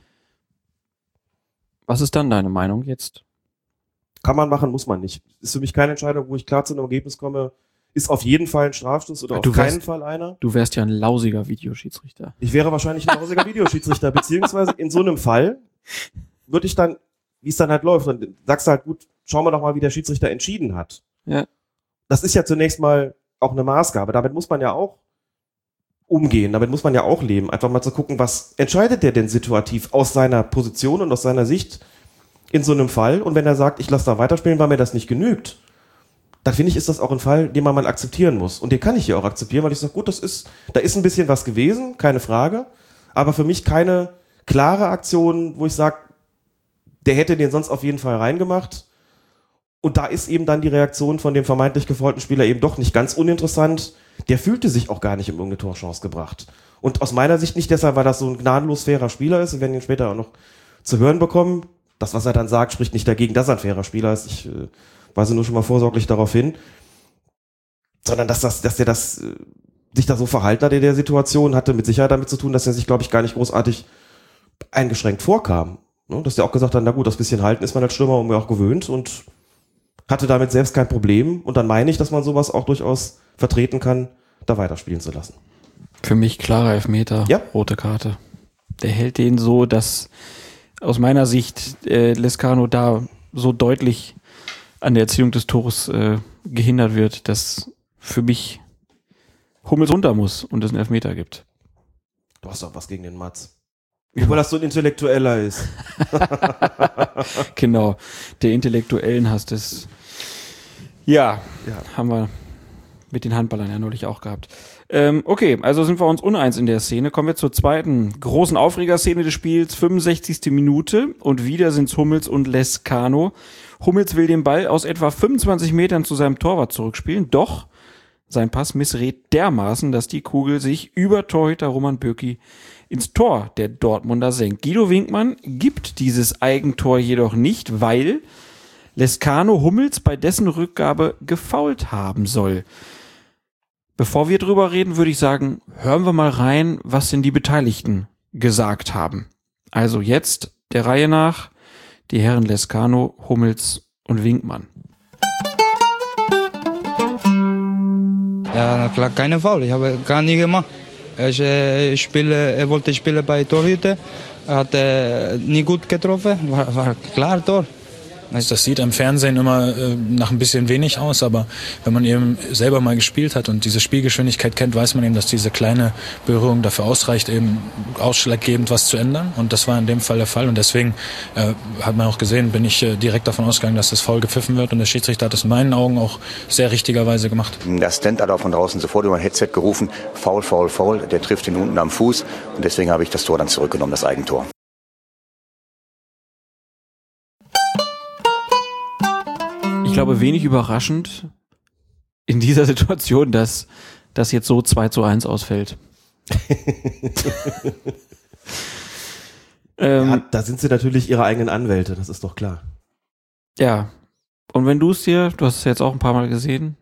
Speaker 3: Was ist dann deine Meinung jetzt?
Speaker 4: Kann man machen, muss man nicht. Ist für mich keine Entscheidung, wo ich klar zu einem Ergebnis komme. Ist auf jeden Fall ein Strafstoß oder
Speaker 3: Du
Speaker 4: auf keinen
Speaker 3: weißt-
Speaker 4: Fall einer.
Speaker 3: Du wärst ja ein lausiger Videoschiedsrichter.
Speaker 4: Ich wäre wahrscheinlich ein hausiger Videoschiedsrichter, beziehungsweise in so einem Fall würde ich dann, wie es dann halt läuft, dann sagst du halt, gut, schauen wir doch mal, wie der Schiedsrichter entschieden hat.
Speaker 3: Ja.
Speaker 4: Das ist ja zunächst mal auch eine Maßgabe. Damit muss man ja auch umgehen, damit muss man ja auch leben. Einfach mal zu gucken, was entscheidet der denn situativ aus seiner Position und aus seiner Sicht in so einem Fall. Und wenn er sagt, ich lasse da weiterspielen, weil mir das nicht genügt, dann finde ich, ist das auch ein Fall, den man mal akzeptieren muss. Und den kann ich hier auch akzeptieren, weil ich sage, gut, das ist, da ist ein bisschen was gewesen, keine Frage. Aber für mich keine klare Aktion, wo ich sage, der hätte den sonst auf jeden Fall reingemacht. Und da ist eben dann die Reaktion von dem vermeintlich gefaulten Spieler eben doch nicht ganz uninteressant. Der fühlte sich auch gar nicht um irgendeine Torchance gebracht. Und aus meiner Sicht nicht deshalb, weil das so ein gnadenlos fairer Spieler ist. Wir werden ihn später auch noch zu hören bekommen. Das, was er dann sagt, spricht nicht dagegen, dass er ein fairer Spieler ist. Ich äh, weise nur schon mal vorsorglich darauf hin. Sondern dass, das, dass der das, äh, sich da so verhalten hat in der Situation, hatte mit Sicherheit damit zu tun, dass er sich, glaube ich, gar nicht großartig eingeschränkt vorkam. Ne? Dass der auch gesagt hat, na gut, das bisschen halten ist man als Stürmer mir auch gewöhnt und hatte damit selbst kein Problem. Und dann meine ich, dass man sowas auch durchaus vertreten kann, da weiterspielen zu lassen.
Speaker 3: Für mich klarer Elfmeter,
Speaker 4: Ja.
Speaker 3: rote Karte. Der hält den so, dass aus meiner Sicht äh, Lescano da so deutlich an der Erziehung des Tores äh, gehindert wird, dass für mich Hummels runter muss und es einen Elfmeter gibt.
Speaker 4: Du hast doch was gegen den Matz. Obwohl das so ein Intellektueller ist.
Speaker 3: Genau, der intellektuellen Hass des. Ja,
Speaker 4: Ja.
Speaker 3: haben wir mit den Handballern ja neulich auch gehabt. Ähm, okay, also sind wir uns uneins in der Szene. Kommen wir zur zweiten großen Aufregerszene des Spiels, 65. Minute und wieder sind's Hummels und Lescano. Hummels will den Ball aus etwa 25 Metern zu seinem Torwart zurückspielen, doch sein Pass missrät dermaßen, dass die Kugel sich über Torhüter Roman Bürki ins Tor der Dortmunder senkt. Guido Winkmann gibt dieses Eigentor jedoch nicht, weil Lescano Hummels bei dessen Rückgabe gefault haben soll. Bevor wir drüber reden, würde ich sagen, hören wir mal rein, was denn die Beteiligten gesagt haben. Also jetzt der Reihe nach die Herren Lescano, Hummels und Winkmann.
Speaker 6: Ja, klar, keine Foul. Ich habe gar nie gemacht. Ich, äh, spiele, er wollte spielen bei Torhüter. Er hat äh, nie gut getroffen. War, war klar Tor.
Speaker 7: Das sieht im Fernsehen immer äh, nach ein bisschen wenig aus, aber wenn man eben selber mal gespielt hat und diese Spielgeschwindigkeit kennt, weiß man eben, dass diese kleine Berührung dafür ausreicht, eben ausschlaggebend was zu ändern. Und das war in dem Fall der Fall. Und deswegen äh, hat man auch gesehen, bin ich äh, direkt davon ausgegangen, dass das Foul gepfiffen wird. Und der Schiedsrichter hat das in meinen Augen auch sehr richtigerweise gemacht.
Speaker 8: Der Assistent hat auch von draußen sofort über ein Headset gerufen, faul, faul, faul, der trifft ihn unten am Fuß und deswegen habe ich das Tor dann zurückgenommen, das Eigentor.
Speaker 3: Ich glaube, wenig überraschend in dieser Situation, dass das jetzt so 2 zu 1 ausfällt. ähm,
Speaker 4: Ja, da sind sie natürlich ihre eigenen Anwälte, das ist doch klar.
Speaker 3: Ja. Und wenn du es dir, du hast es jetzt auch ein paar Mal gesehen,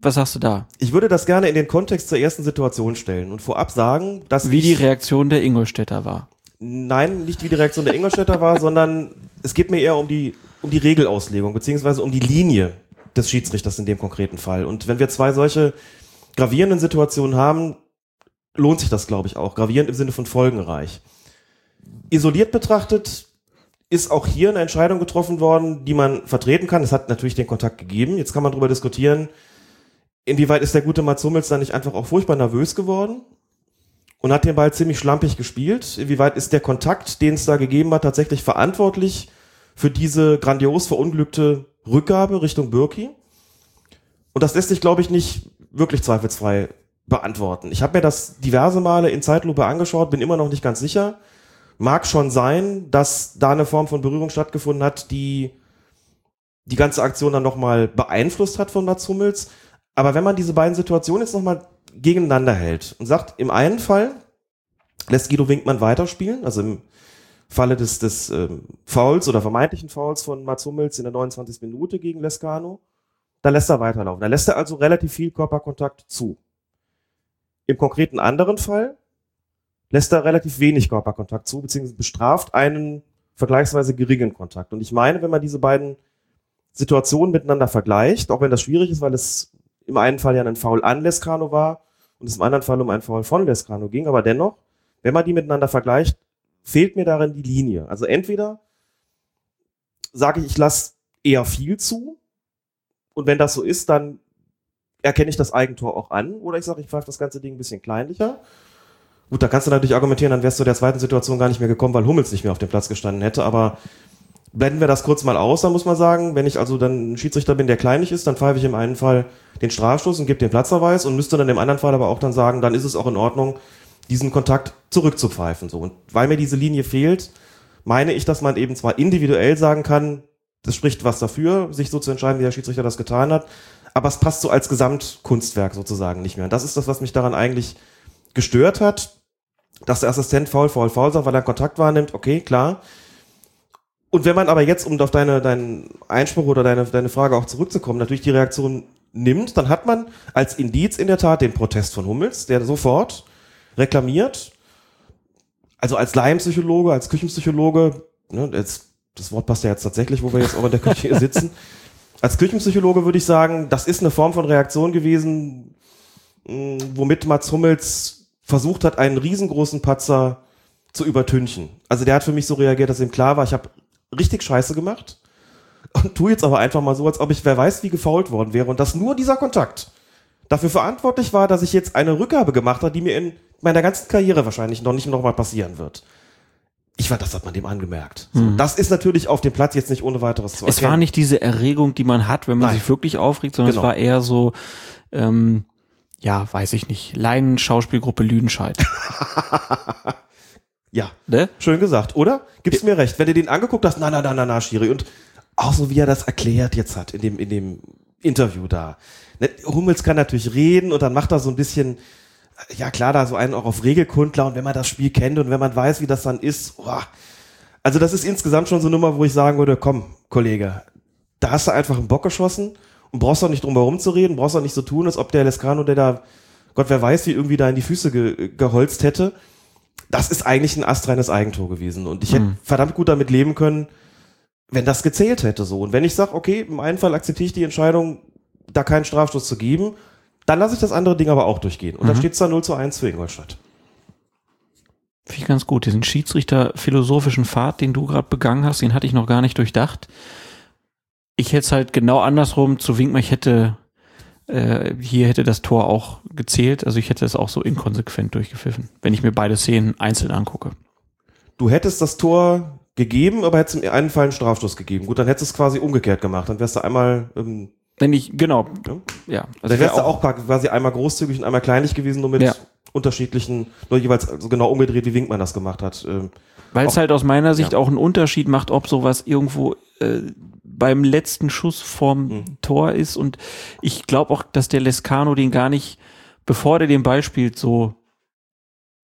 Speaker 3: was sagst du da?
Speaker 4: Ich würde das gerne in den Kontext zur ersten Situation stellen und vorab sagen, dass
Speaker 3: Wie die Reaktion der Ingolstädter war.
Speaker 4: Nein, nicht wie die Reaktion der Ingolstädter war, sondern es geht mir eher um die, um die Regelauslegung, beziehungsweise um die Linie des Schiedsrichters in dem konkreten Fall. Und wenn wir zwei solche gravierenden Situationen haben, lohnt sich das, glaube ich, auch. Gravierend im Sinne von folgenreich. Isoliert betrachtet ist auch hier eine Entscheidung getroffen worden, die man vertreten kann. Es hat natürlich den Kontakt gegeben. Jetzt kann man darüber diskutieren, inwieweit ist der gute Mats Hummels da nicht einfach auch furchtbar nervös geworden und hat den Ball ziemlich schlampig gespielt. Inwieweit ist der Kontakt, den es da gegeben hat, tatsächlich verantwortlich für diese grandios verunglückte Rückgabe Richtung Birki? Und das lässt sich, glaube ich, nicht wirklich zweifelsfrei beantworten. Ich habe mir das diverse Male in Zeitlupe angeschaut, bin immer noch nicht ganz sicher. Mag schon sein, dass da eine Form von Berührung stattgefunden hat, die die ganze Aktion dann nochmal beeinflusst hat von Mats Hummels. Aber wenn man diese beiden Situationen jetzt nochmal gegeneinander hält und sagt, im einen Fall lässt Guido Winkmann weiterspielen, also im Falle des, des ähm, Fouls oder vermeintlichen Fouls von Mats Hummels in der 29. Minute gegen Lescano, da lässt er weiterlaufen. Da lässt er also relativ viel Körperkontakt zu. Im konkreten anderen Fall lässt er relativ wenig Körperkontakt zu, beziehungsweise bestraft einen vergleichsweise geringen Kontakt. Und ich meine, wenn man diese beiden Situationen miteinander vergleicht, auch wenn das schwierig ist, weil es im einen Fall ja ein Foul an Lescano war und es im anderen Fall um ein Foul von Lescano ging, aber dennoch, wenn man die miteinander vergleicht, fehlt mir darin die Linie. Also entweder sage ich, ich lasse eher viel zu und wenn das so ist, dann erkenne ich das Eigentor auch an oder ich sage, ich pfeife das ganze Ding ein bisschen kleinlicher. Gut, da kannst du natürlich argumentieren, dann wärst du der zweiten Situation gar nicht mehr gekommen, weil Hummels nicht mehr auf dem Platz gestanden hätte, aber blenden wir das kurz mal aus, dann muss man sagen, wenn ich also dann ein Schiedsrichter bin, der kleinlich ist, dann pfeife ich im einen Fall den Strafstoß und gebe den Platzverweis und müsste dann im anderen Fall aber auch dann sagen, dann ist es auch in Ordnung, diesen Kontakt zurückzupfeifen. So. Und weil mir diese Linie fehlt, meine ich, dass man eben zwar individuell sagen kann, das spricht was dafür, sich so zu entscheiden, wie der Schiedsrichter das getan hat, aber es passt so als Gesamtkunstwerk sozusagen nicht mehr. Und das ist das, was mich daran eigentlich gestört hat, dass der Assistent faul, faul, faul sagt, weil er Kontakt wahrnimmt, okay, klar. Und wenn man aber jetzt, um auf deine, deinen Einspruch oder deine, deine Frage auch zurückzukommen, natürlich die Reaktion nimmt, dann hat man als Indiz in der Tat den Protest von Hummels, der sofort reklamiert. Also als Laienpsychologe, als Küchenpsychologe, ne, jetzt, das Wort passt ja jetzt tatsächlich, wo wir jetzt auch in der Küche sitzen. Als Küchenpsychologe würde ich sagen, das ist eine Form von Reaktion gewesen, womit Mats Hummels versucht hat, einen riesengroßen Patzer zu übertünchen. Also der hat für mich so reagiert, dass ihm klar war, ich habe richtig Scheiße gemacht und tu jetzt aber einfach mal so, als ob ich wer weiß wie gefault worden wäre und dass nur dieser Kontakt dafür verantwortlich war, dass ich jetzt eine Rückgabe gemacht habe, die mir in meiner ganzen Karriere wahrscheinlich noch nicht nochmal passieren wird. Ich war, das hat man dem angemerkt.
Speaker 3: Mhm.
Speaker 4: Das ist natürlich auf dem Platz jetzt nicht ohne weiteres zu
Speaker 3: Es war nicht diese Erregung, die man hat, wenn man
Speaker 4: Nein.
Speaker 3: sich wirklich aufregt, sondern
Speaker 4: Genau.
Speaker 3: es war eher so, ähm, ja, weiß ich nicht, Laien-Schauspielgruppe Lüdenscheid.
Speaker 4: Ja,
Speaker 3: Ne?
Speaker 4: schön gesagt, oder? Gibst mir recht. Wenn du den angeguckt hast, na, na, na, na, na, Schiri. Und auch so, wie er das erklärt jetzt hat in dem, in dem Interview da. Ne, Hummels kann natürlich reden und dann macht er so ein bisschen, ja klar, da so einen auch auf Regelkundler und wenn man das Spiel kennt und wenn man weiß, wie das dann ist, boah. also das ist insgesamt schon so eine Nummer, wo ich sagen würde, komm, Kollege, da hast du einfach einen Bock geschossen und brauchst doch nicht drum herum zu reden, brauchst doch nicht so tun, als ob der Lescano, der da, Gott wer weiß, wie irgendwie da in die Füße ge geholzt hätte. Das ist eigentlich ein astreines Eigentor gewesen und ich hätte
Speaker 3: Mhm.
Speaker 4: verdammt gut damit leben können, wenn das gezählt hätte so. Und wenn ich sage, okay, im einen Fall akzeptiere ich die Entscheidung, da keinen Strafstoß zu geben, dann lasse ich das andere Ding aber auch durchgehen. Und dann
Speaker 3: Mhm.
Speaker 4: steht es da 0 zu 1 für Ingolstadt.
Speaker 3: Finde ich ganz gut. Diesen Schiedsrichter-philosophischen Pfad, den du gerade begangen hast, den hatte ich noch gar nicht durchdacht. Ich hätte es halt genau andersrum zu Winkmer, ich hätte, äh, hier hätte das Tor auch gezählt, also ich hätte es auch so inkonsequent durchgepfiffen, wenn ich mir beide Szenen einzeln angucke.
Speaker 4: Du hättest das Tor gegeben, aber hättest im einen Fall einen Strafstoß gegeben. Gut, dann hättest du es quasi umgekehrt gemacht. Dann wärst du einmal, ähm,
Speaker 3: Wenn ich, genau,
Speaker 4: Ja.
Speaker 3: ja.
Speaker 4: dann
Speaker 3: wär
Speaker 4: wärst du auch quasi einmal großzügig und einmal kleinlich gewesen, nur mit
Speaker 3: Ja.
Speaker 4: unterschiedlichen, nur jeweils so genau umgedreht, wie Winkmann das gemacht hat. Ähm,
Speaker 3: Weil es
Speaker 4: Auch-
Speaker 3: halt aus meiner Sicht
Speaker 4: ja.
Speaker 3: auch einen Unterschied macht, ob sowas irgendwo äh, beim letzten Schuss vorm
Speaker 4: Mhm.
Speaker 3: Tor ist. Und ich glaube auch, dass der Lescano den gar nicht, bevor der den Ball spielt, so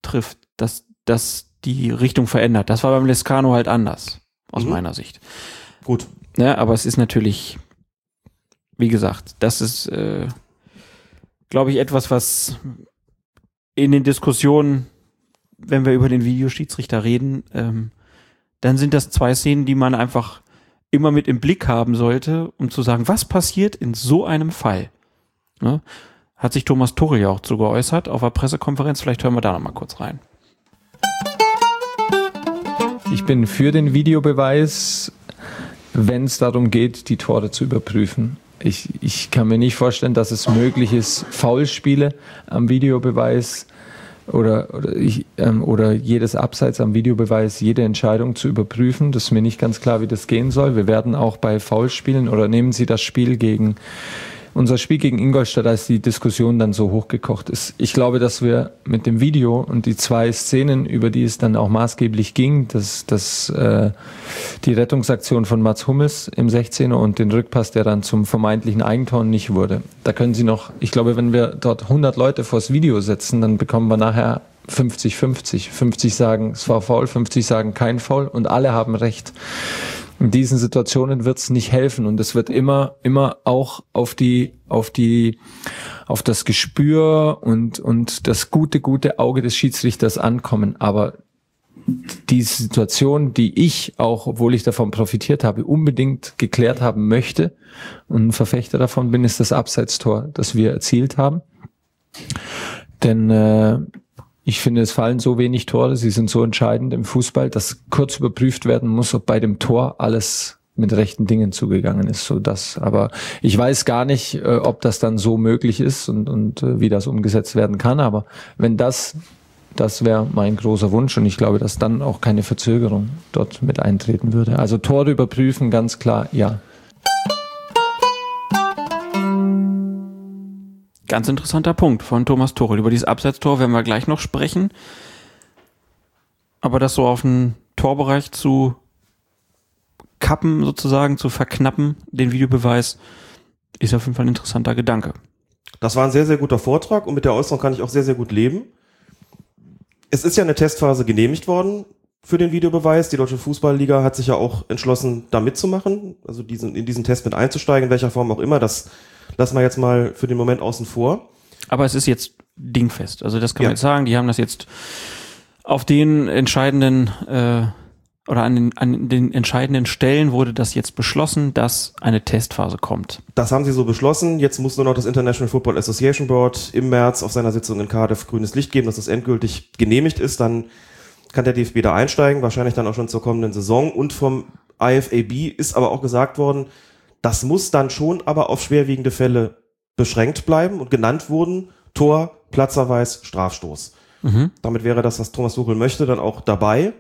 Speaker 3: trifft, dass das die Richtung verändert. Das war beim Lescano halt anders, aus
Speaker 4: Mhm.
Speaker 3: meiner Sicht.
Speaker 4: gut.
Speaker 3: Ne, aber es ist natürlich, wie gesagt, das ist, äh, glaube ich, etwas, was in den Diskussionen, wenn wir über den Videoschiedsrichter reden, ähm, dann sind das zwei Szenen, die man einfach immer mit im Blick haben sollte, um zu sagen, was passiert in so einem Fall? Ne? Hat sich Thomas Tuchel ja auch zu geäußert auf der Pressekonferenz. Vielleicht hören wir da noch mal kurz rein.
Speaker 9: Ich bin für den Videobeweis, wenn es darum geht, die Tore zu überprüfen. Ich, ich kann mir nicht vorstellen, dass es möglich ist, Foulspiele am Videobeweis oder, oder, ich, ähm, oder jedes Abseits am Videobeweis, jede Entscheidung zu überprüfen. Das ist mir nicht ganz klar, wie das gehen soll. Wir werden auch bei Foulspielen oder nehmen Sie das Spiel gegen unser Spiel gegen Ingolstadt, als die Diskussion dann so hochgekocht ist. Ich glaube, dass wir mit dem Video und die zwei Szenen, über die es dann auch maßgeblich ging, dass, dass äh, die Rettungsaktion von Mats Hummels im 16er und den Rückpass, der dann zum vermeintlichen Eigentor nicht wurde. Da können Sie noch, ich glaube, wenn wir dort 100 Leute vors Video setzen, dann bekommen wir nachher 50-50. 50 sagen, es war faul, 50 sagen kein faul und alle haben recht. In diesen Situationen wird es nicht helfen und es wird immer, immer auch auf die, auf die, auf das Gespür und, und das gute, gute Auge des Schiedsrichters ankommen. Aber die Situation, die ich auch, obwohl ich davon profitiert habe, unbedingt geklärt haben möchte und ein Verfechter davon bin, ist das Abseitstor, das wir erzielt haben. Denn äh, ich finde, es fallen so wenig Tore, sie sind so entscheidend im Fußball, dass kurz überprüft werden muss, ob bei dem Tor alles mit rechten Dingen zugegangen ist, so das. Aber ich weiß gar nicht, äh, ob das dann so möglich ist und, und äh, wie das umgesetzt werden kann. Aber wenn das das wäre mein großer Wunsch und ich glaube, dass dann auch keine Verzögerung dort mit eintreten würde. Also Tore überprüfen, ganz klar, ja.
Speaker 3: Ganz interessanter Punkt von Thomas Tuchel. Über dieses Abseitstor werden wir gleich noch sprechen. Aber das so auf den Torbereich zu kappen, sozusagen, zu verknappen, den Videobeweis, ist auf jeden Fall ein interessanter Gedanke.
Speaker 4: Das war ein sehr, sehr guter Vortrag und mit der Äußerung kann ich auch sehr, sehr gut leben es ist ja eine Testphase genehmigt worden für den Videobeweis. Die Deutsche Fußballliga hat sich ja auch entschlossen, da mitzumachen, also diesen, in diesen Test mit einzusteigen, in welcher Form auch immer. Das lassen wir jetzt mal für den Moment außen vor.
Speaker 3: Aber es ist jetzt dingfest. Also das kann man jetzt sagen. Die haben das jetzt auf den entscheidenden äh, oder an den, an den entscheidenden Stellen wurde das jetzt beschlossen, dass eine Testphase kommt.
Speaker 4: Das haben sie so beschlossen. Jetzt muss nur noch das International Football Association Board im März auf seiner Sitzung in Cardiff grünes Licht geben, dass das endgültig genehmigt ist. Dann kann der DFB da einsteigen, wahrscheinlich dann auch schon zur kommenden Saison. Und vom IFAB ist aber auch gesagt worden, das muss dann schon aber auf schwerwiegende Fälle beschränkt bleiben und genannt wurden Tor, Platzerweis, Strafstoß. Mhm. Damit wäre das, was Thomas Tuchel möchte, dann auch dabei.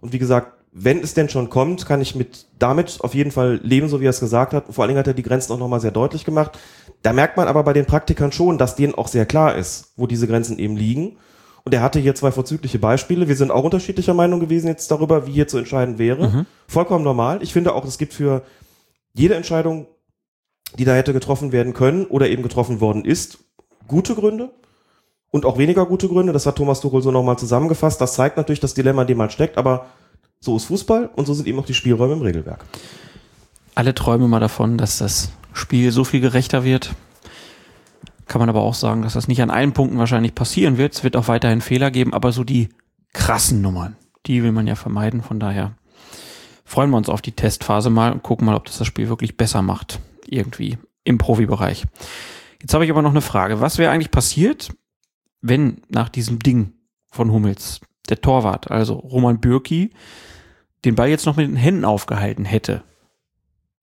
Speaker 4: Und wie gesagt, wenn es denn schon kommt, kann ich mit damit auf jeden Fall leben, so wie er es gesagt hat. Vor allen Dingen hat er die Grenzen auch nochmal sehr deutlich gemacht. Da merkt man aber bei den Praktikern schon, dass denen auch sehr klar ist, wo diese Grenzen eben liegen. Und er hatte hier zwei vorzügliche Beispiele. Wir sind auch unterschiedlicher Meinung gewesen jetzt darüber, wie hier zu entscheiden wäre. Mhm. Vollkommen normal. Ich finde auch, es gibt für jede Entscheidung, die da hätte getroffen werden können oder eben getroffen worden ist, gute Gründe und auch weniger gute Gründe. Das hat Thomas Tuchel so nochmal zusammengefasst. Das zeigt natürlich das Dilemma, in dem man steckt, aber so ist Fußball und so sind eben auch die Spielräume im Regelwerk.
Speaker 3: Alle träumen mal davon, dass das Spiel so viel gerechter wird. Kann man aber auch sagen, dass das nicht an allen Punkten wahrscheinlich passieren wird. Es wird auch weiterhin Fehler geben, aber so die krassen Nummern, die will man ja vermeiden. Von daher freuen wir uns auf die Testphase mal und gucken mal, ob das das Spiel wirklich besser macht. Irgendwie im Profibereich. Jetzt habe ich aber noch eine Frage. Was wäre eigentlich passiert, wenn nach diesem Ding von Hummels der Torwart, also Roman Bürki, den Ball jetzt noch mit den Händen aufgehalten hätte,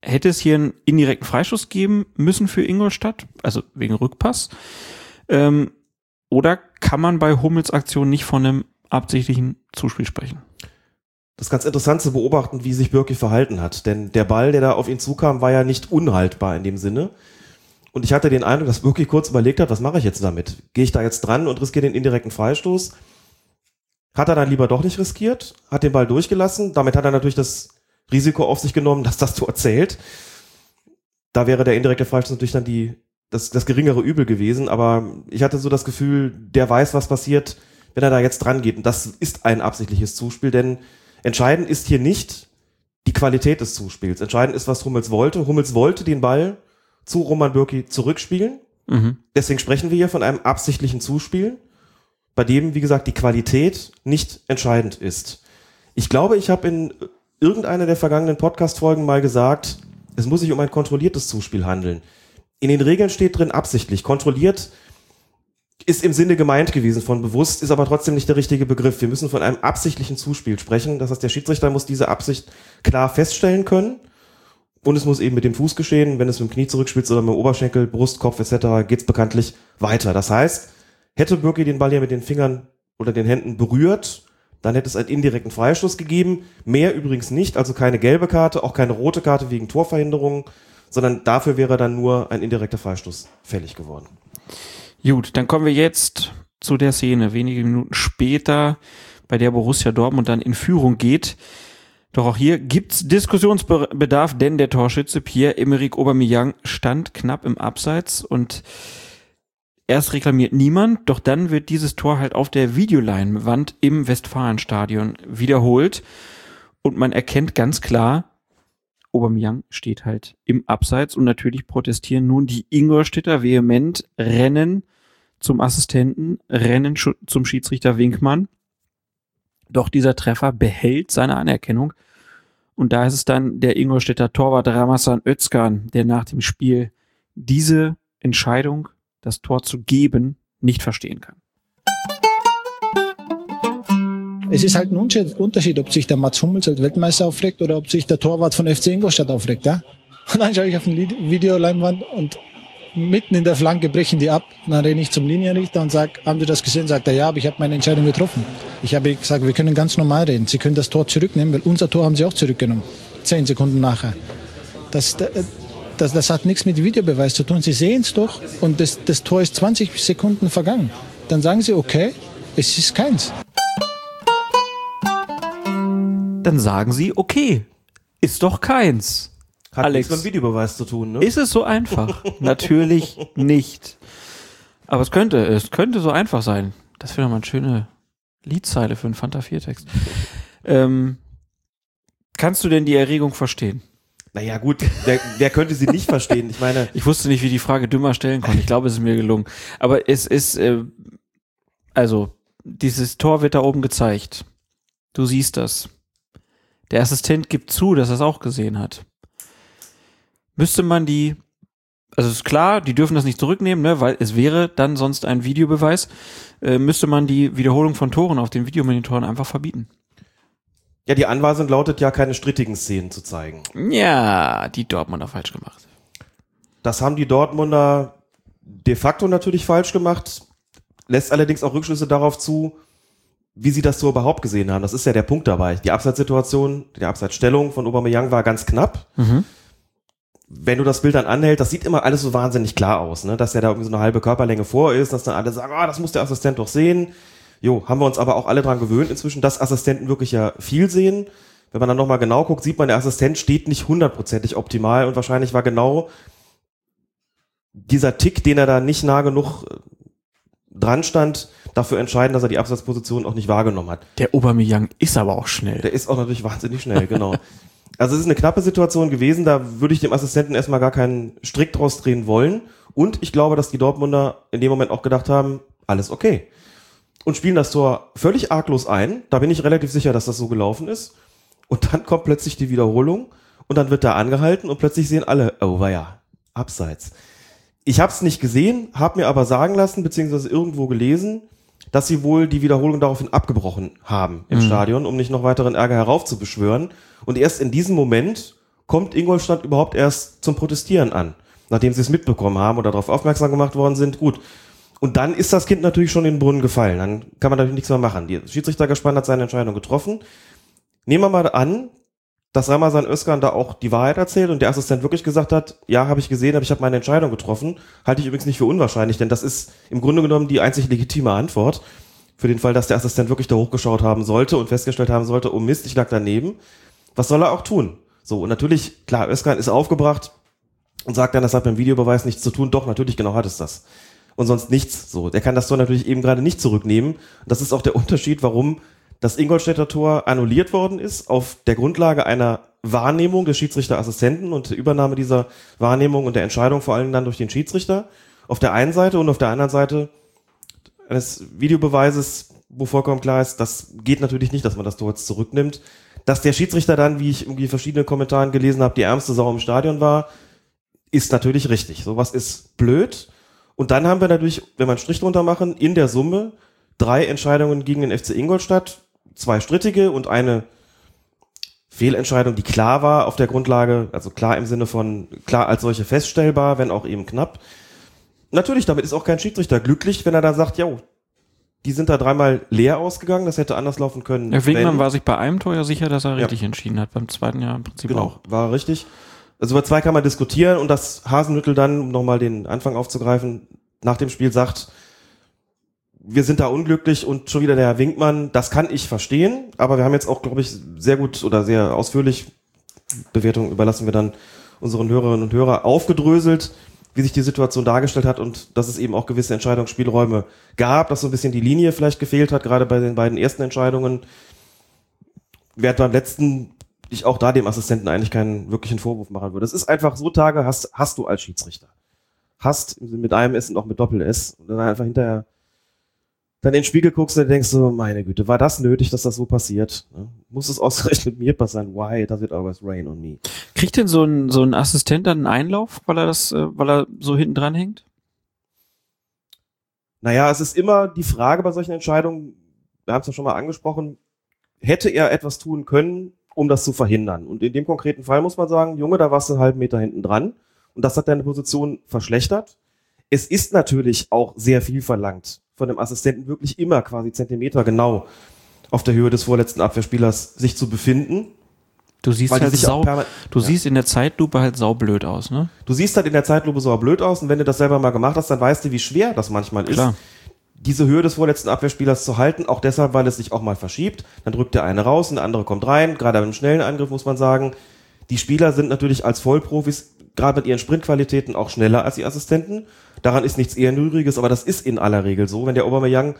Speaker 3: hätte es hier einen indirekten Freischuss geben müssen für Ingolstadt, also wegen Rückpass. Ähm, oder kann man bei Hummels Aktion nicht von einem absichtlichen Zuspiel sprechen?
Speaker 4: Das ist ganz interessant zu beobachten, wie sich Birki verhalten hat. Denn der Ball, der da auf ihn zukam, war ja nicht unhaltbar in dem Sinne. Und ich hatte den Eindruck, dass Birki kurz überlegt hat, was mache ich jetzt damit? Gehe ich da jetzt dran und riskiere den indirekten Freistoß? Hat er dann lieber doch nicht riskiert, hat den Ball durchgelassen. Damit hat er natürlich das Risiko auf sich genommen, dass das Tor zählt. Da wäre der indirekte Freistoß natürlich dann die, das, das geringere Übel gewesen. Aber ich hatte so das Gefühl, der weiß, was passiert, wenn er da jetzt dran geht. Und das ist ein absichtliches Zuspiel, denn entscheidend ist hier nicht die Qualität des Zuspiels. Entscheidend ist, was Hummels wollte. Hummels wollte den Ball zu Roman Bürki zurückspielen. Mhm. Deswegen sprechen wir hier von einem absichtlichen Zuspiel bei dem, wie gesagt, die Qualität nicht entscheidend ist. Ich glaube, ich habe in irgendeiner der vergangenen Podcast-Folgen mal gesagt, es muss sich um ein kontrolliertes Zuspiel handeln. In den Regeln steht drin absichtlich. Kontrolliert ist im Sinne gemeint gewesen von bewusst, ist aber trotzdem nicht der richtige Begriff. Wir müssen von einem absichtlichen Zuspiel sprechen. Das heißt, der Schiedsrichter muss diese Absicht klar feststellen können. Und es muss eben mit dem Fuß geschehen. Wenn es mit dem Knie zurückspielt oder mit dem Oberschenkel, Brust, Kopf etc., geht es bekanntlich weiter. Das heißt, Hätte Birki den Ball ja mit den Fingern oder den Händen berührt, dann hätte es einen indirekten Freistoß gegeben. Mehr übrigens nicht, also keine gelbe Karte, auch keine rote Karte wegen Torverhinderung, sondern dafür wäre dann nur ein indirekter Freistoß fällig geworden.
Speaker 3: Gut, dann kommen wir jetzt zu der Szene, wenige Minuten später, bei der Borussia Dortmund dann in Führung geht. Doch auch hier gibt's Diskussionsbedarf, denn der Torschütze Pierre-Emerick Aubameyang stand knapp im Abseits und erst reklamiert niemand, doch dann wird dieses Tor halt auf der Videoleinwand im Westfalenstadion wiederholt und man erkennt ganz klar, Aubameyang steht halt im Abseits und natürlich protestieren nun die Ingolstädter vehement, rennen zum Assistenten, rennen zum Schiedsrichter Winkmann. Doch dieser Treffer behält seine Anerkennung und da ist es dann der Ingolstädter Torwart Ramazan Özkan, der nach dem Spiel diese Entscheidung, das Tor zu geben, nicht verstehen kann.
Speaker 10: Es ist halt ein Unterschied- ob sich der Mats Hummels als Weltmeister aufregt oder ob sich der Torwart von FC Ingolstadt aufregt. Ja? Und dann schaue ich auf den Videoleinwand und mitten in der Flanke brechen die ab. Dann renne ich zum Linienrichter und sage, haben Sie das gesehen? Sagt er, ja, aber ich habe meine Entscheidung getroffen. Ich habe gesagt, wir können ganz normal reden. Sie können das Tor zurücknehmen, weil unser Tor haben Sie auch zurückgenommen. Zehn Sekunden nachher. Das, das, das hat nichts mit Videobeweis zu tun. Sie sehen es doch und das, das Tor ist 20 Sekunden vergangen. Dann sagen Sie, okay, es ist keins.
Speaker 3: Dann sagen sie, okay, ist doch keins.
Speaker 4: Hat
Speaker 3: Alex.
Speaker 4: nichts mit Videobeweis zu tun, ne?
Speaker 3: Ist es so einfach? Natürlich nicht. Aber es könnte, es könnte so einfach sein. Das wäre doch mal eine schöne Liedzeile für einen Fanta 4 Text. Ähm, kannst du denn die Erregung verstehen?
Speaker 4: Naja, gut, wer, wer könnte sie nicht verstehen? Ich meine,
Speaker 3: Ich wusste nicht, wie die Frage dümmer stellen konnte. Ich glaube, es ist mir gelungen. Aber es ist, äh, also, dieses Tor wird da oben gezeigt. Du siehst das. Der Assistent gibt zu, dass er es auch gesehen hat. Müsste man die, also ist klar, die dürfen das nicht zurücknehmen, ne, weil es wäre dann sonst ein Videobeweis, äh, müsste man die Wiederholung von Toren auf den Videomonitoren einfach verbieten.
Speaker 4: ja, die Anweisung lautet ja, keine strittigen Szenen zu zeigen.
Speaker 3: Ja, die Dortmunder falsch gemacht.
Speaker 4: Das haben die Dortmunder de facto natürlich falsch gemacht, lässt allerdings auch Rückschlüsse darauf zu, wie sie das so überhaupt gesehen haben. Das ist ja der Punkt dabei. Die Abseitssituation, die Abseitsstellung von Aubameyang war ganz knapp.
Speaker 3: Mhm.
Speaker 4: Wenn du das Bild dann anhältst, das sieht immer alles so wahnsinnig klar aus, ne? dass er da irgendwie so eine halbe Körperlänge vor ist, dass dann alle sagen, ah, das muss der Assistent doch sehen. Jo, haben wir uns aber auch alle dran gewöhnt inzwischen, dass Assistenten wirklich ja viel sehen. Wenn man dann nochmal genau guckt, sieht man, der Assistent steht nicht hundertprozentig optimal und wahrscheinlich war genau dieser Tick, den er da nicht nah genug äh, dran stand, dafür entscheiden, dass er die Absatzposition auch nicht wahrgenommen hat.
Speaker 3: Der Aubameyang ist aber auch schnell.
Speaker 4: Der ist auch natürlich wahnsinnig schnell, genau. Also es ist eine knappe Situation gewesen, da würde ich dem Assistenten erstmal gar keinen Strick draus drehen wollen. Und ich glaube, dass die Dortmunder in dem Moment auch gedacht haben, alles okay. Und spielen das Tor völlig arglos ein. Da bin ich relativ sicher, dass das so gelaufen ist. Und dann kommt plötzlich die Wiederholung und dann wird da angehalten und plötzlich sehen alle, oh ja, abseits. Ich habe es nicht gesehen, habe mir aber sagen lassen, beziehungsweise irgendwo gelesen, dass sie wohl die Wiederholung daraufhin abgebrochen haben im
Speaker 3: Mhm.
Speaker 4: Stadion, um nicht noch weiteren Ärger heraufzubeschwören. Und erst in diesem Moment kommt Ingolstadt überhaupt erst zum Protestieren an, nachdem sie es mitbekommen haben oder darauf aufmerksam gemacht worden sind. Gut. Und dann ist das Kind natürlich schon in den Brunnen gefallen. Dann kann man natürlich nichts mehr machen. Die Schiedsrichtergespann hat seine Entscheidung getroffen. Nehmen wir mal an, dass Ramazan Özkan da auch die Wahrheit erzählt und der Assistent wirklich gesagt hat, ja, habe ich gesehen, aber ich habe meine Entscheidung getroffen. Halte ich übrigens nicht für unwahrscheinlich, denn das ist im Grunde genommen die einzig legitime Antwort für den Fall, dass der Assistent wirklich da hochgeschaut haben sollte und festgestellt haben sollte, oh Mist, ich lag daneben. Was soll er auch tun? So, und natürlich, klar, Özkan ist aufgebracht und sagt dann, das hat dem Videobeweis nichts zu tun. Doch, natürlich, genau hat es das. Und sonst nichts. So, der kann das Tor natürlich eben gerade nicht zurücknehmen. Das ist auch der Unterschied, warum das Ingolstädter Tor annulliert worden ist, auf der Grundlage einer Wahrnehmung des Schiedsrichterassistenten und der Übernahme dieser Wahrnehmung und der Entscheidung vor allem dann durch den Schiedsrichter auf der einen Seite und auf der anderen Seite eines Videobeweises, wo vollkommen klar ist, das geht natürlich nicht, dass man das Tor jetzt zurücknimmt. Dass der Schiedsrichter dann, wie ich irgendwie verschiedene Kommentaren gelesen habe, die ärmste Sau im Stadion war, ist natürlich richtig. Sowas ist blöd. Und dann haben wir natürlich, wenn wir einen Strich drunter machen, in der Summe drei Entscheidungen gegen den FC Ingolstadt, zwei strittige und eine Fehlentscheidung, die klar war auf der Grundlage, also klar im Sinne von klar als solche feststellbar, wenn auch eben knapp. Natürlich, damit ist auch kein Schiedsrichter glücklich, wenn er da sagt, jo, die sind da dreimal leer ausgegangen, das hätte anders laufen können.
Speaker 3: Herr
Speaker 4: wenn-
Speaker 3: war sich bei einem Tor ja sicher, dass er
Speaker 4: Ja.
Speaker 3: richtig entschieden hat. Beim zweiten Jahr im Prinzip
Speaker 4: Genau,
Speaker 3: auch.
Speaker 4: war richtig. Also über zwei kann man diskutieren und dass Hasenhüttel dann, um nochmal den Anfang aufzugreifen, nach dem Spiel sagt, wir sind da unglücklich und schon wieder der Herr Winkmann, das kann ich verstehen, aber wir haben jetzt auch, glaube ich, sehr gut oder sehr ausführlich, Bewertung überlassen wir dann unseren Hörerinnen und Hörern, aufgedröselt, wie sich die Situation dargestellt hat und dass es eben auch gewisse Entscheidungsspielräume gab, dass so ein bisschen die Linie vielleicht gefehlt hat, gerade bei den beiden ersten Entscheidungen. Während beim letzten ich auch da dem Assistenten eigentlich keinen wirklichen Vorwurf machen würde. Es ist einfach so Tage hast, hast du als Schiedsrichter. Hast mit einem S und auch mit Doppel-S und dann einfach hinterher dann in den Spiegel guckst und denkst so, meine Güte, war das nötig, dass das so passiert? Muss es ausgerechnet mit mir passieren? Why does it always rain on me?
Speaker 3: Kriegt denn so ein, so ein Assistent dann einen Einlauf, weil er das, äh, weil er so hinten dran hängt?
Speaker 4: Naja, es ist immer die Frage bei solchen Entscheidungen, wir haben es ja schon mal angesprochen, hätte er etwas tun können, um das zu verhindern? Und in dem konkreten Fall muss man sagen, Junge, da warst du einen halben Meter hinten dran und das hat deine Position verschlechtert. Es ist natürlich auch sehr viel verlangt von dem Assistenten wirklich immer quasi Zentimeter genau auf der Höhe des vorletzten Abwehrspielers sich zu befinden.
Speaker 3: Du siehst halt sau, du ja. siehst in der Zeitlupe halt saublöd aus, ne?
Speaker 4: Du siehst halt in der Zeitlupe saublöd aus und wenn du das selber mal gemacht hast, dann weißt du, wie schwer das manchmal Klar. ist, diese Höhe des vorletzten Abwehrspielers zu halten, auch deshalb, weil es sich auch mal verschiebt. Dann drückt der eine raus und der andere kommt rein. Gerade beim schnellen Angriff muss man sagen, die Spieler sind natürlich als Vollprofis, gerade mit ihren Sprintqualitäten, auch schneller als die Assistenten. Daran ist nichts Ehrenrühriges, aber das ist in aller Regel so. Wenn der Aubameyang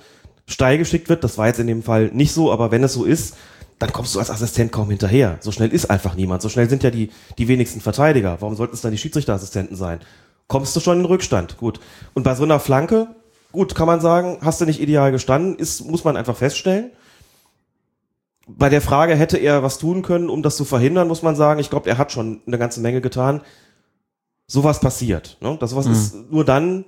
Speaker 4: steil geschickt wird, das war jetzt in dem Fall nicht so, aber wenn es so ist, dann kommst du als Assistent kaum hinterher. So schnell ist einfach niemand. So schnell sind ja die, die wenigsten Verteidiger. Warum sollten es dann die Schiedsrichterassistenten sein? Kommst du schon in Rückstand. Gut. Und bei so einer Flanke, gut, kann man sagen, hast du nicht ideal gestanden, ist, muss man einfach feststellen. Bei der Frage, hätte er was tun können, um das zu verhindern, muss man sagen, ich glaube, er hat schon eine ganze Menge getan sowas passiert. Ne? Das sowas mhm. ist nur dann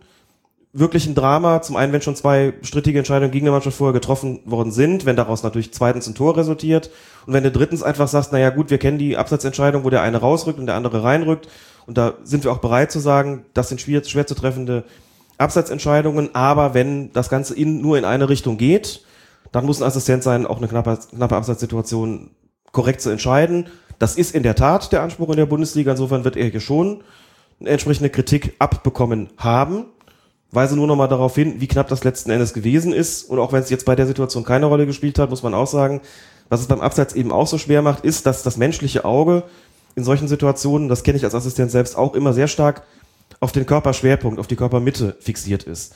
Speaker 4: wirklich ein Drama. Zum einen, wenn schon zwei strittige Entscheidungen gegen eine Mannschaft vorher getroffen worden sind, wenn daraus natürlich zweitens ein Tor resultiert und wenn du drittens einfach sagst, naja gut, wir kennen die Absatzentscheidung, wo der eine rausrückt und der andere reinrückt und da sind wir auch bereit zu sagen, das sind schwer, schwer zu treffende Absatzentscheidungen, aber wenn das Ganze in, nur in eine Richtung geht, dann muss ein Assistent sein, auch eine knappe, knappe Absatzsituation korrekt zu entscheiden. Das ist in der Tat der Anspruch in der Bundesliga, insofern wird er hier schon entsprechende Kritik abbekommen haben. Weise nur noch mal darauf hin, wie knapp das letzten Endes gewesen ist. Und auch wenn es jetzt bei der Situation keine Rolle gespielt hat, muss man auch sagen, was es beim Abseits eben auch so schwer macht, ist, dass das menschliche Auge in solchen Situationen, das kenne ich als Assistent selbst auch immer sehr stark auf den Körperschwerpunkt, auf die Körpermitte fixiert ist.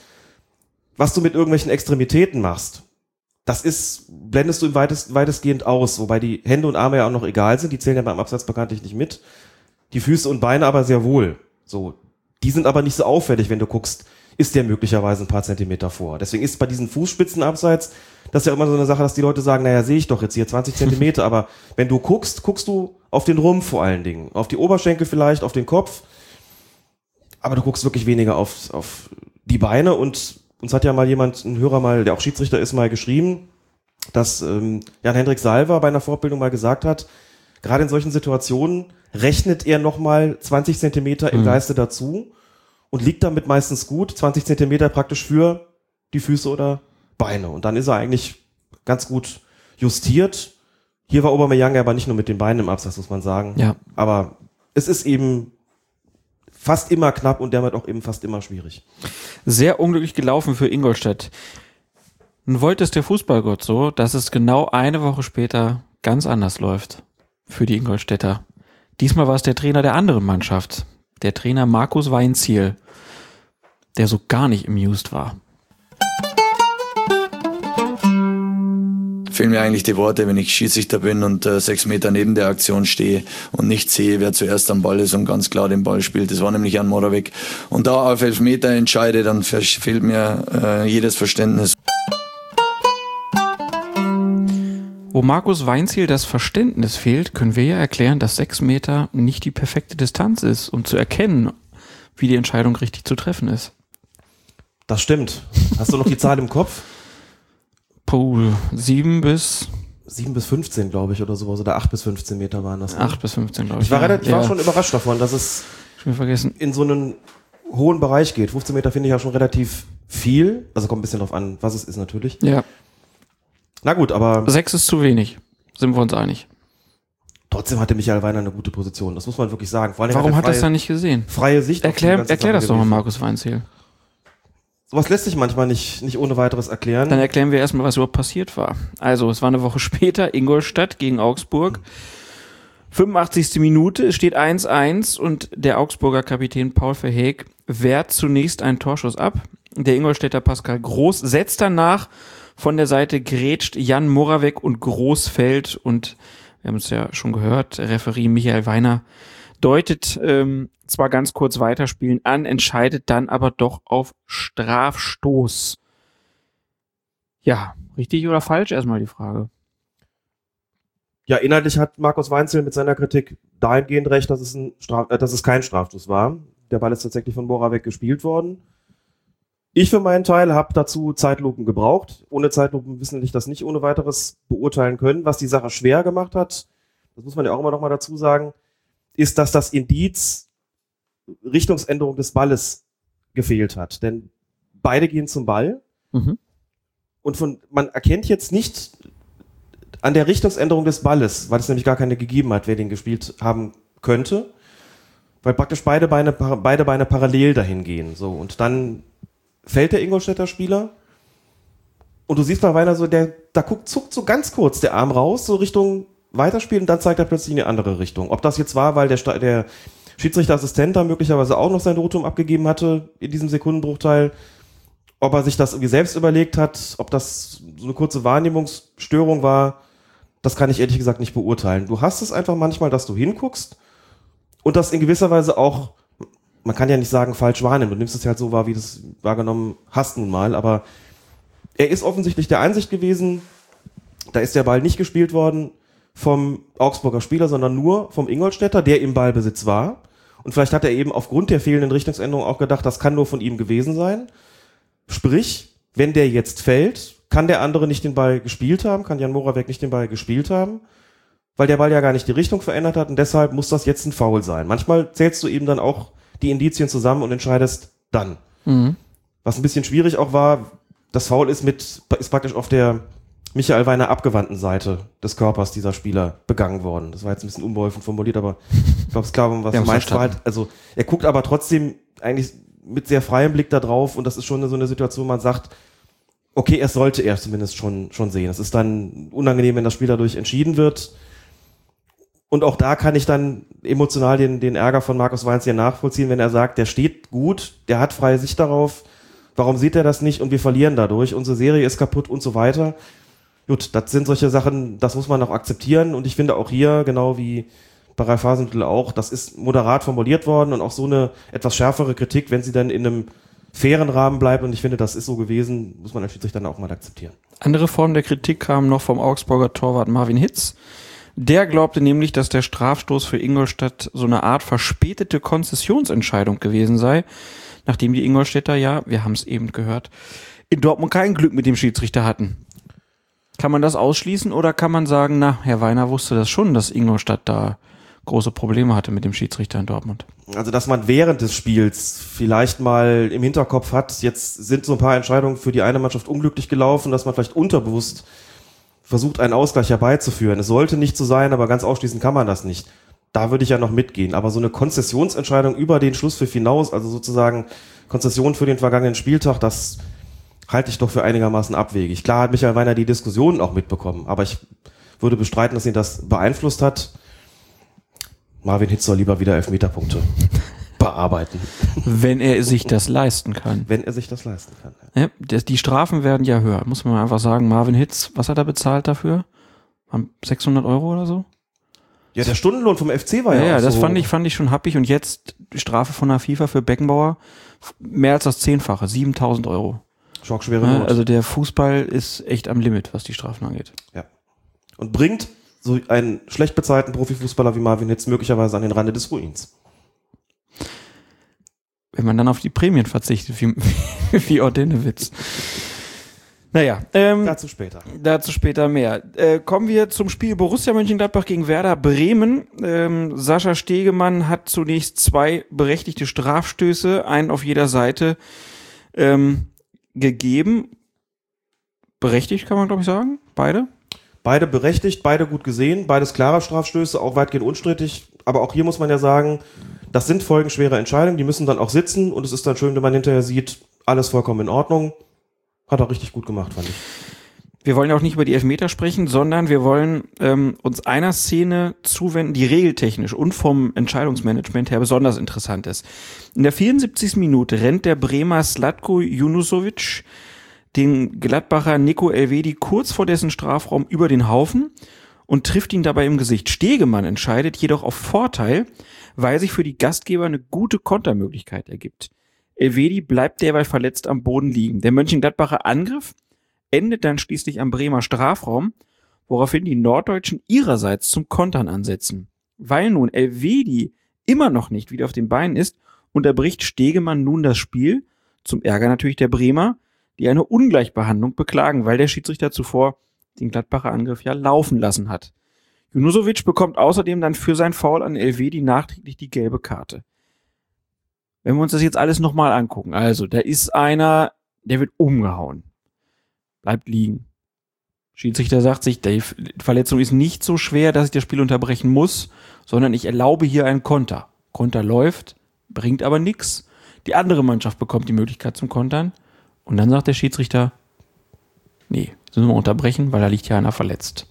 Speaker 4: Was du mit irgendwelchen Extremitäten machst, das ist, blendest du im weitest, weitestgehend aus, wobei die Hände und Arme ja auch noch egal sind, die zählen ja beim Absatz bekanntlich nicht mit. Die Füße und Beine aber sehr wohl. So, die sind aber nicht so auffällig, wenn du guckst, ist der möglicherweise ein paar Zentimeter vor. Deswegen ist bei diesen Fußspitzen abseits, das ist ja immer so eine Sache, dass die Leute sagen, naja, sehe ich doch jetzt hier 20 Zentimeter, aber wenn du guckst, guckst du auf den Rumpf vor allen Dingen, auf die Oberschenkel vielleicht, auf den Kopf, aber du guckst wirklich weniger auf, auf die Beine. Und uns hat ja mal jemand, ein Hörer mal, der auch Schiedsrichter ist, mal geschrieben, dass ähm, Jan-Hendrik Salver bei einer Fortbildung mal gesagt hat, gerade in solchen Situationen rechnet er nochmal 20 Zentimeter im mhm. Geiste dazu und liegt damit meistens gut, 20 Zentimeter praktisch für die Füße oder Beine. Und dann ist er eigentlich ganz gut justiert. Hier war Aubameyang aber nicht nur mit den Beinen im Absatz, muss man sagen.
Speaker 3: Ja.
Speaker 4: Aber es ist eben fast immer knapp und damit auch eben fast immer schwierig.
Speaker 3: Sehr unglücklich gelaufen für Ingolstadt. Nun wollte es der Fußballgott so, dass es genau eine Woche später ganz anders läuft für die Ingolstädter. Diesmal war es der Trainer der anderen Mannschaft, der Trainer Markus Weinziel, der so gar nicht amused war.
Speaker 11: fehlen mir eigentlich die Worte, wenn ich Schiedsrichter bin und äh, sechs Meter neben der Aktion stehe und nicht sehe, wer zuerst am Ball ist und ganz klar den Ball spielt. Das war nämlich Jan Moravec. Und da auf Elfmeter entscheide, dann fehlt mir äh, jedes Verständnis.
Speaker 3: Wo Markus Weinziel das Verständnis fehlt, können wir ja erklären, dass sechs Meter nicht die perfekte Distanz ist, um zu erkennen, wie die Entscheidung richtig zu treffen ist.
Speaker 4: Das stimmt. Hast du noch die Zahl im Kopf?
Speaker 3: Puh, sieben bis
Speaker 4: sieben bis 15, glaube ich, oder sowas. Oder acht bis 15 Meter waren das.
Speaker 3: Ne? Acht bis 15, glaube ich.
Speaker 4: Ich war, relativ, ich war schon überrascht davon, dass es in so einen hohen Bereich geht. 15 Meter finde ich ja schon relativ viel. Also kommt ein bisschen drauf an, was es ist natürlich.
Speaker 3: Ja.
Speaker 4: Na gut, aber.
Speaker 3: Sechs ist zu wenig. Sind wir uns einig.
Speaker 4: Trotzdem hatte Michael Weiner eine gute Position. Das muss man wirklich sagen.
Speaker 3: Vor allem Warum hat, er das dann nicht gesehen?
Speaker 4: Freie Sicht.
Speaker 3: Erklär, erklär das doch mal, Markus Weinziel.
Speaker 4: Sowas lässt sich manchmal nicht, nicht ohne weiteres erklären.
Speaker 3: Dann erklären wir erstmal, was überhaupt passiert war. Also, es war eine Woche später, Ingolstadt gegen Augsburg. 85. Minute, es steht 1-1 und der Augsburger Kapitän Paul Verheeg wehrt zunächst einen Torschuss ab. Der Ingolstädter Pascal Groß setzt danach von der Seite grätscht Jan Moravec und Groß fällt und wir haben es ja schon gehört, Referee Michael Weiner deutet ähm, zwar ganz kurz weiterspielen an, entscheidet dann aber doch auf Strafstoß. Ja, richtig oder falsch? Erstmal die Frage.
Speaker 4: Ja, inhaltlich hat Markus Weinzel mit seiner Kritik dahingehend recht, dass es, ein Straf äh, dass es kein Strafstoß war. Der Ball ist tatsächlich von Moravec gespielt worden. Ich für meinen Teil habe dazu Zeitlupen gebraucht. Ohne Zeitlupen wissen ich das nicht ohne weiteres beurteilen können. Was die Sache schwer gemacht hat, das muss man ja auch immer noch mal dazu sagen, ist, dass das Indiz Richtungsänderung des Balles gefehlt hat. Denn beide gehen zum Ball.
Speaker 3: Mhm.
Speaker 4: Und von, man erkennt jetzt nicht an der Richtungsänderung des Balles, weil es nämlich gar keine gegeben hat, wer den gespielt haben könnte, weil praktisch beide Beine, beide Beine parallel dahin gehen. So, und dann fällt der Ingolstädter Spieler und du siehst bei Weiner so, der, da guckt, zuckt so ganz kurz der Arm raus, so Richtung weiterspielen dann zeigt er plötzlich in die andere Richtung. Ob das jetzt war, weil der, der Schiedsrichterassistent da möglicherweise auch noch sein Rotum abgegeben hatte in diesem Sekundenbruchteil, ob er sich das irgendwie selbst überlegt hat, ob das so eine kurze Wahrnehmungsstörung war, das kann ich ehrlich gesagt nicht beurteilen. Du hast es einfach manchmal, dass du hinguckst und das in gewisser Weise auch, man kann ja nicht sagen, falsch wahrnehmen. Du nimmst es halt so wahr, wie du es wahrgenommen hast nun mal, aber er ist offensichtlich der Einsicht gewesen, da ist der Ball nicht gespielt worden vom Augsburger Spieler, sondern nur vom Ingolstädter, der im Ballbesitz war. Und vielleicht hat er eben aufgrund der fehlenden Richtungsänderung auch gedacht, das kann nur von ihm gewesen sein. Sprich, wenn der jetzt fällt, kann der andere nicht den Ball gespielt haben, kann Jan Moravec nicht den Ball gespielt haben, weil der Ball ja gar nicht die Richtung verändert hat und deshalb muss das jetzt ein Foul sein. Manchmal zählst du eben dann auch die Indizien zusammen und entscheidest dann.
Speaker 3: Mhm.
Speaker 4: Was ein bisschen schwierig auch war, das Foul ist mit, ist praktisch auf der Michael Weiner abgewandten Seite des Körpers dieser Spieler begangen worden. Das war jetzt ein bisschen unbeholfen formuliert, aber ich glaube, es klar, was du meinst. Halt, also er guckt aber trotzdem eigentlich mit sehr freiem Blick da drauf und das ist schon so eine Situation, wo man sagt, okay, er sollte er zumindest schon, schon sehen. Es ist dann unangenehm, wenn das Spiel dadurch entschieden wird. Und auch da kann ich dann emotional den, den Ärger von Markus Weinz hier nachvollziehen, wenn er sagt, der steht gut, der hat freie Sicht darauf, warum sieht er das nicht und wir verlieren dadurch, unsere Serie ist kaputt und so weiter. Gut, das sind solche Sachen, das muss man auch akzeptieren und ich finde auch hier, genau wie bei Ralf Hasenmittel auch, das ist moderat formuliert worden und auch so eine etwas schärfere Kritik, wenn sie dann in einem fairen Rahmen bleibt und ich finde, das ist so gewesen, muss man Schiedsrichter dann auch mal akzeptieren.
Speaker 3: Andere Form der Kritik kam noch vom Augsburger Torwart Marvin Hitz. Der glaubte nämlich, dass der Strafstoß für Ingolstadt so eine Art verspätete Konzessionsentscheidung gewesen sei, nachdem die Ingolstädter ja, wir haben es eben gehört, in Dortmund kein Glück mit dem Schiedsrichter hatten. Kann man das ausschließen oder kann man sagen, na, Herr Weiner wusste das schon, dass Ingolstadt da große Probleme hatte mit dem Schiedsrichter in Dortmund.
Speaker 4: Also, dass man während des Spiels vielleicht mal im Hinterkopf hat, jetzt sind so ein paar Entscheidungen für die eine Mannschaft unglücklich gelaufen, dass man vielleicht unterbewusst versucht, einen Ausgleich herbeizuführen. Es sollte nicht so sein, aber ganz ausschließen kann man das nicht. Da würde ich ja noch mitgehen. Aber so eine Konzessionsentscheidung über den Schlusspfiff hinaus, also sozusagen Konzession für den vergangenen Spieltag, das halte ich doch für einigermaßen abwegig. Klar hat Michael Weiner die Diskussion auch mitbekommen, aber ich würde bestreiten, dass ihn das beeinflusst hat. Marvin Hitz soll lieber wieder Elfmeterpunkte bearbeiten.
Speaker 3: Wenn er sich das leisten kann.
Speaker 4: Wenn er sich das leisten kann.
Speaker 3: Ja, die Strafen werden ja höher, muss man einfach sagen. Marvin Hitz, was hat er bezahlt dafür? 600 Euro oder so?
Speaker 4: Ja, der Stundenlohn vom FC war ja,
Speaker 3: ja. Ja, das
Speaker 4: so.
Speaker 3: fand ich, fand ich schon happig. Und jetzt die Strafe von der FIFA für Beckenbauer mehr als das Zehnfache, 7000 Euro.
Speaker 4: Schockschwere Not.
Speaker 3: Also der Fußball ist echt am Limit, was die Strafen angeht.
Speaker 4: Ja. Und bringt so einen schlecht bezahlten Profifußballer wie Marvin Hitz möglicherweise an den Rande des Ruins.
Speaker 3: Wenn man dann auf die Prämien verzichtet, wie, wie Ordenewitz. Naja, ähm,
Speaker 4: dazu später.
Speaker 3: Dazu später mehr. Äh, kommen wir zum Spiel Borussia Mönchengladbach gegen Werder Bremen. Ähm, Sascha Stegemann hat zunächst zwei berechtigte Strafstöße, einen auf jeder Seite, ähm, gegeben. Berechtigt kann man, glaube ich, sagen. Beide.
Speaker 4: Beide berechtigt, beide gut gesehen, beides klare Strafstöße, auch weitgehend unstrittig. Aber auch hier muss man ja sagen, das sind folgenschwere Entscheidungen, die müssen dann auch sitzen und es ist dann schön, wenn man hinterher sieht, alles vollkommen in Ordnung. Hat er richtig gut gemacht, fand ich.
Speaker 3: wir wollen auch nicht über die Elfmeter sprechen, sondern wir wollen ähm, uns einer Szene zuwenden, die regeltechnisch und vom Entscheidungsmanagement her besonders interessant ist. In der 74. Minute rennt der Bremer Slatko Junusovic den Gladbacher Nico Elvedi kurz vor dessen Strafraum über den Haufen und trifft ihn dabei im Gesicht. Stegemann entscheidet jedoch auf Vorteil, weil sich für die Gastgeber eine gute Kontermöglichkeit ergibt. Elvedi bleibt derweil verletzt am Boden liegen. Der Mönchengladbacher Angriff endet dann schließlich am Bremer Strafraum, woraufhin die Norddeutschen ihrerseits zum Kontern ansetzen. Weil nun Elvedi immer noch nicht wieder auf den Beinen ist, unterbricht Stegemann nun das Spiel, zum Ärger natürlich der Bremer, die eine Ungleichbehandlung beklagen, weil der Schiedsrichter zuvor den Gladbacher Angriff ja laufen lassen hat. Junusovic bekommt außerdem dann für sein Foul an Elvedi nachträglich die gelbe Karte. Wenn wir uns das jetzt alles nochmal angucken, also da ist einer, der wird umgehauen bleibt liegen. Schiedsrichter sagt sich, die Verletzung ist nicht so schwer, dass ich das Spiel unterbrechen muss, sondern ich erlaube hier einen Konter. Konter läuft, bringt aber nichts. Die andere Mannschaft bekommt die Möglichkeit zum Kontern. Und dann sagt der Schiedsrichter, nee, müssen wir unterbrechen, weil da liegt ja einer verletzt.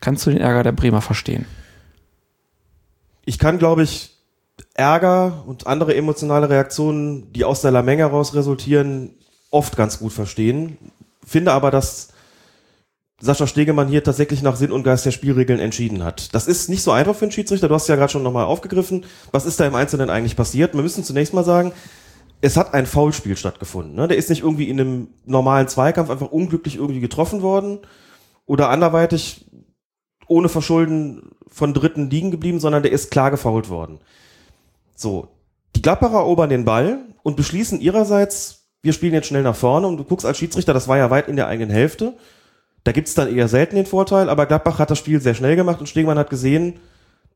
Speaker 3: Kannst du den Ärger der Bremer verstehen?
Speaker 4: Ich kann, glaube ich, Ärger und andere emotionale Reaktionen, die aus der Lamenge heraus resultieren, oft ganz gut verstehen finde aber, dass Sascha Stegemann hier tatsächlich nach Sinn und Geist der Spielregeln entschieden hat. Das ist nicht so einfach für einen Schiedsrichter. Du hast ja gerade schon nochmal aufgegriffen. Was ist da im Einzelnen eigentlich passiert? Wir müssen zunächst mal sagen, es hat ein Foulspiel stattgefunden. Ne? Der ist nicht irgendwie in einem normalen Zweikampf einfach unglücklich irgendwie getroffen worden oder anderweitig ohne Verschulden von Dritten liegen geblieben, sondern der ist klar gefault worden. So, die Gladbacher erobern den Ball und beschließen ihrerseits, wir spielen jetzt schnell nach vorne und du guckst als Schiedsrichter, das war ja weit in der eigenen Hälfte. Da gibt's dann eher selten den Vorteil, aber Gladbach hat das Spiel sehr schnell gemacht und Stegemann hat gesehen,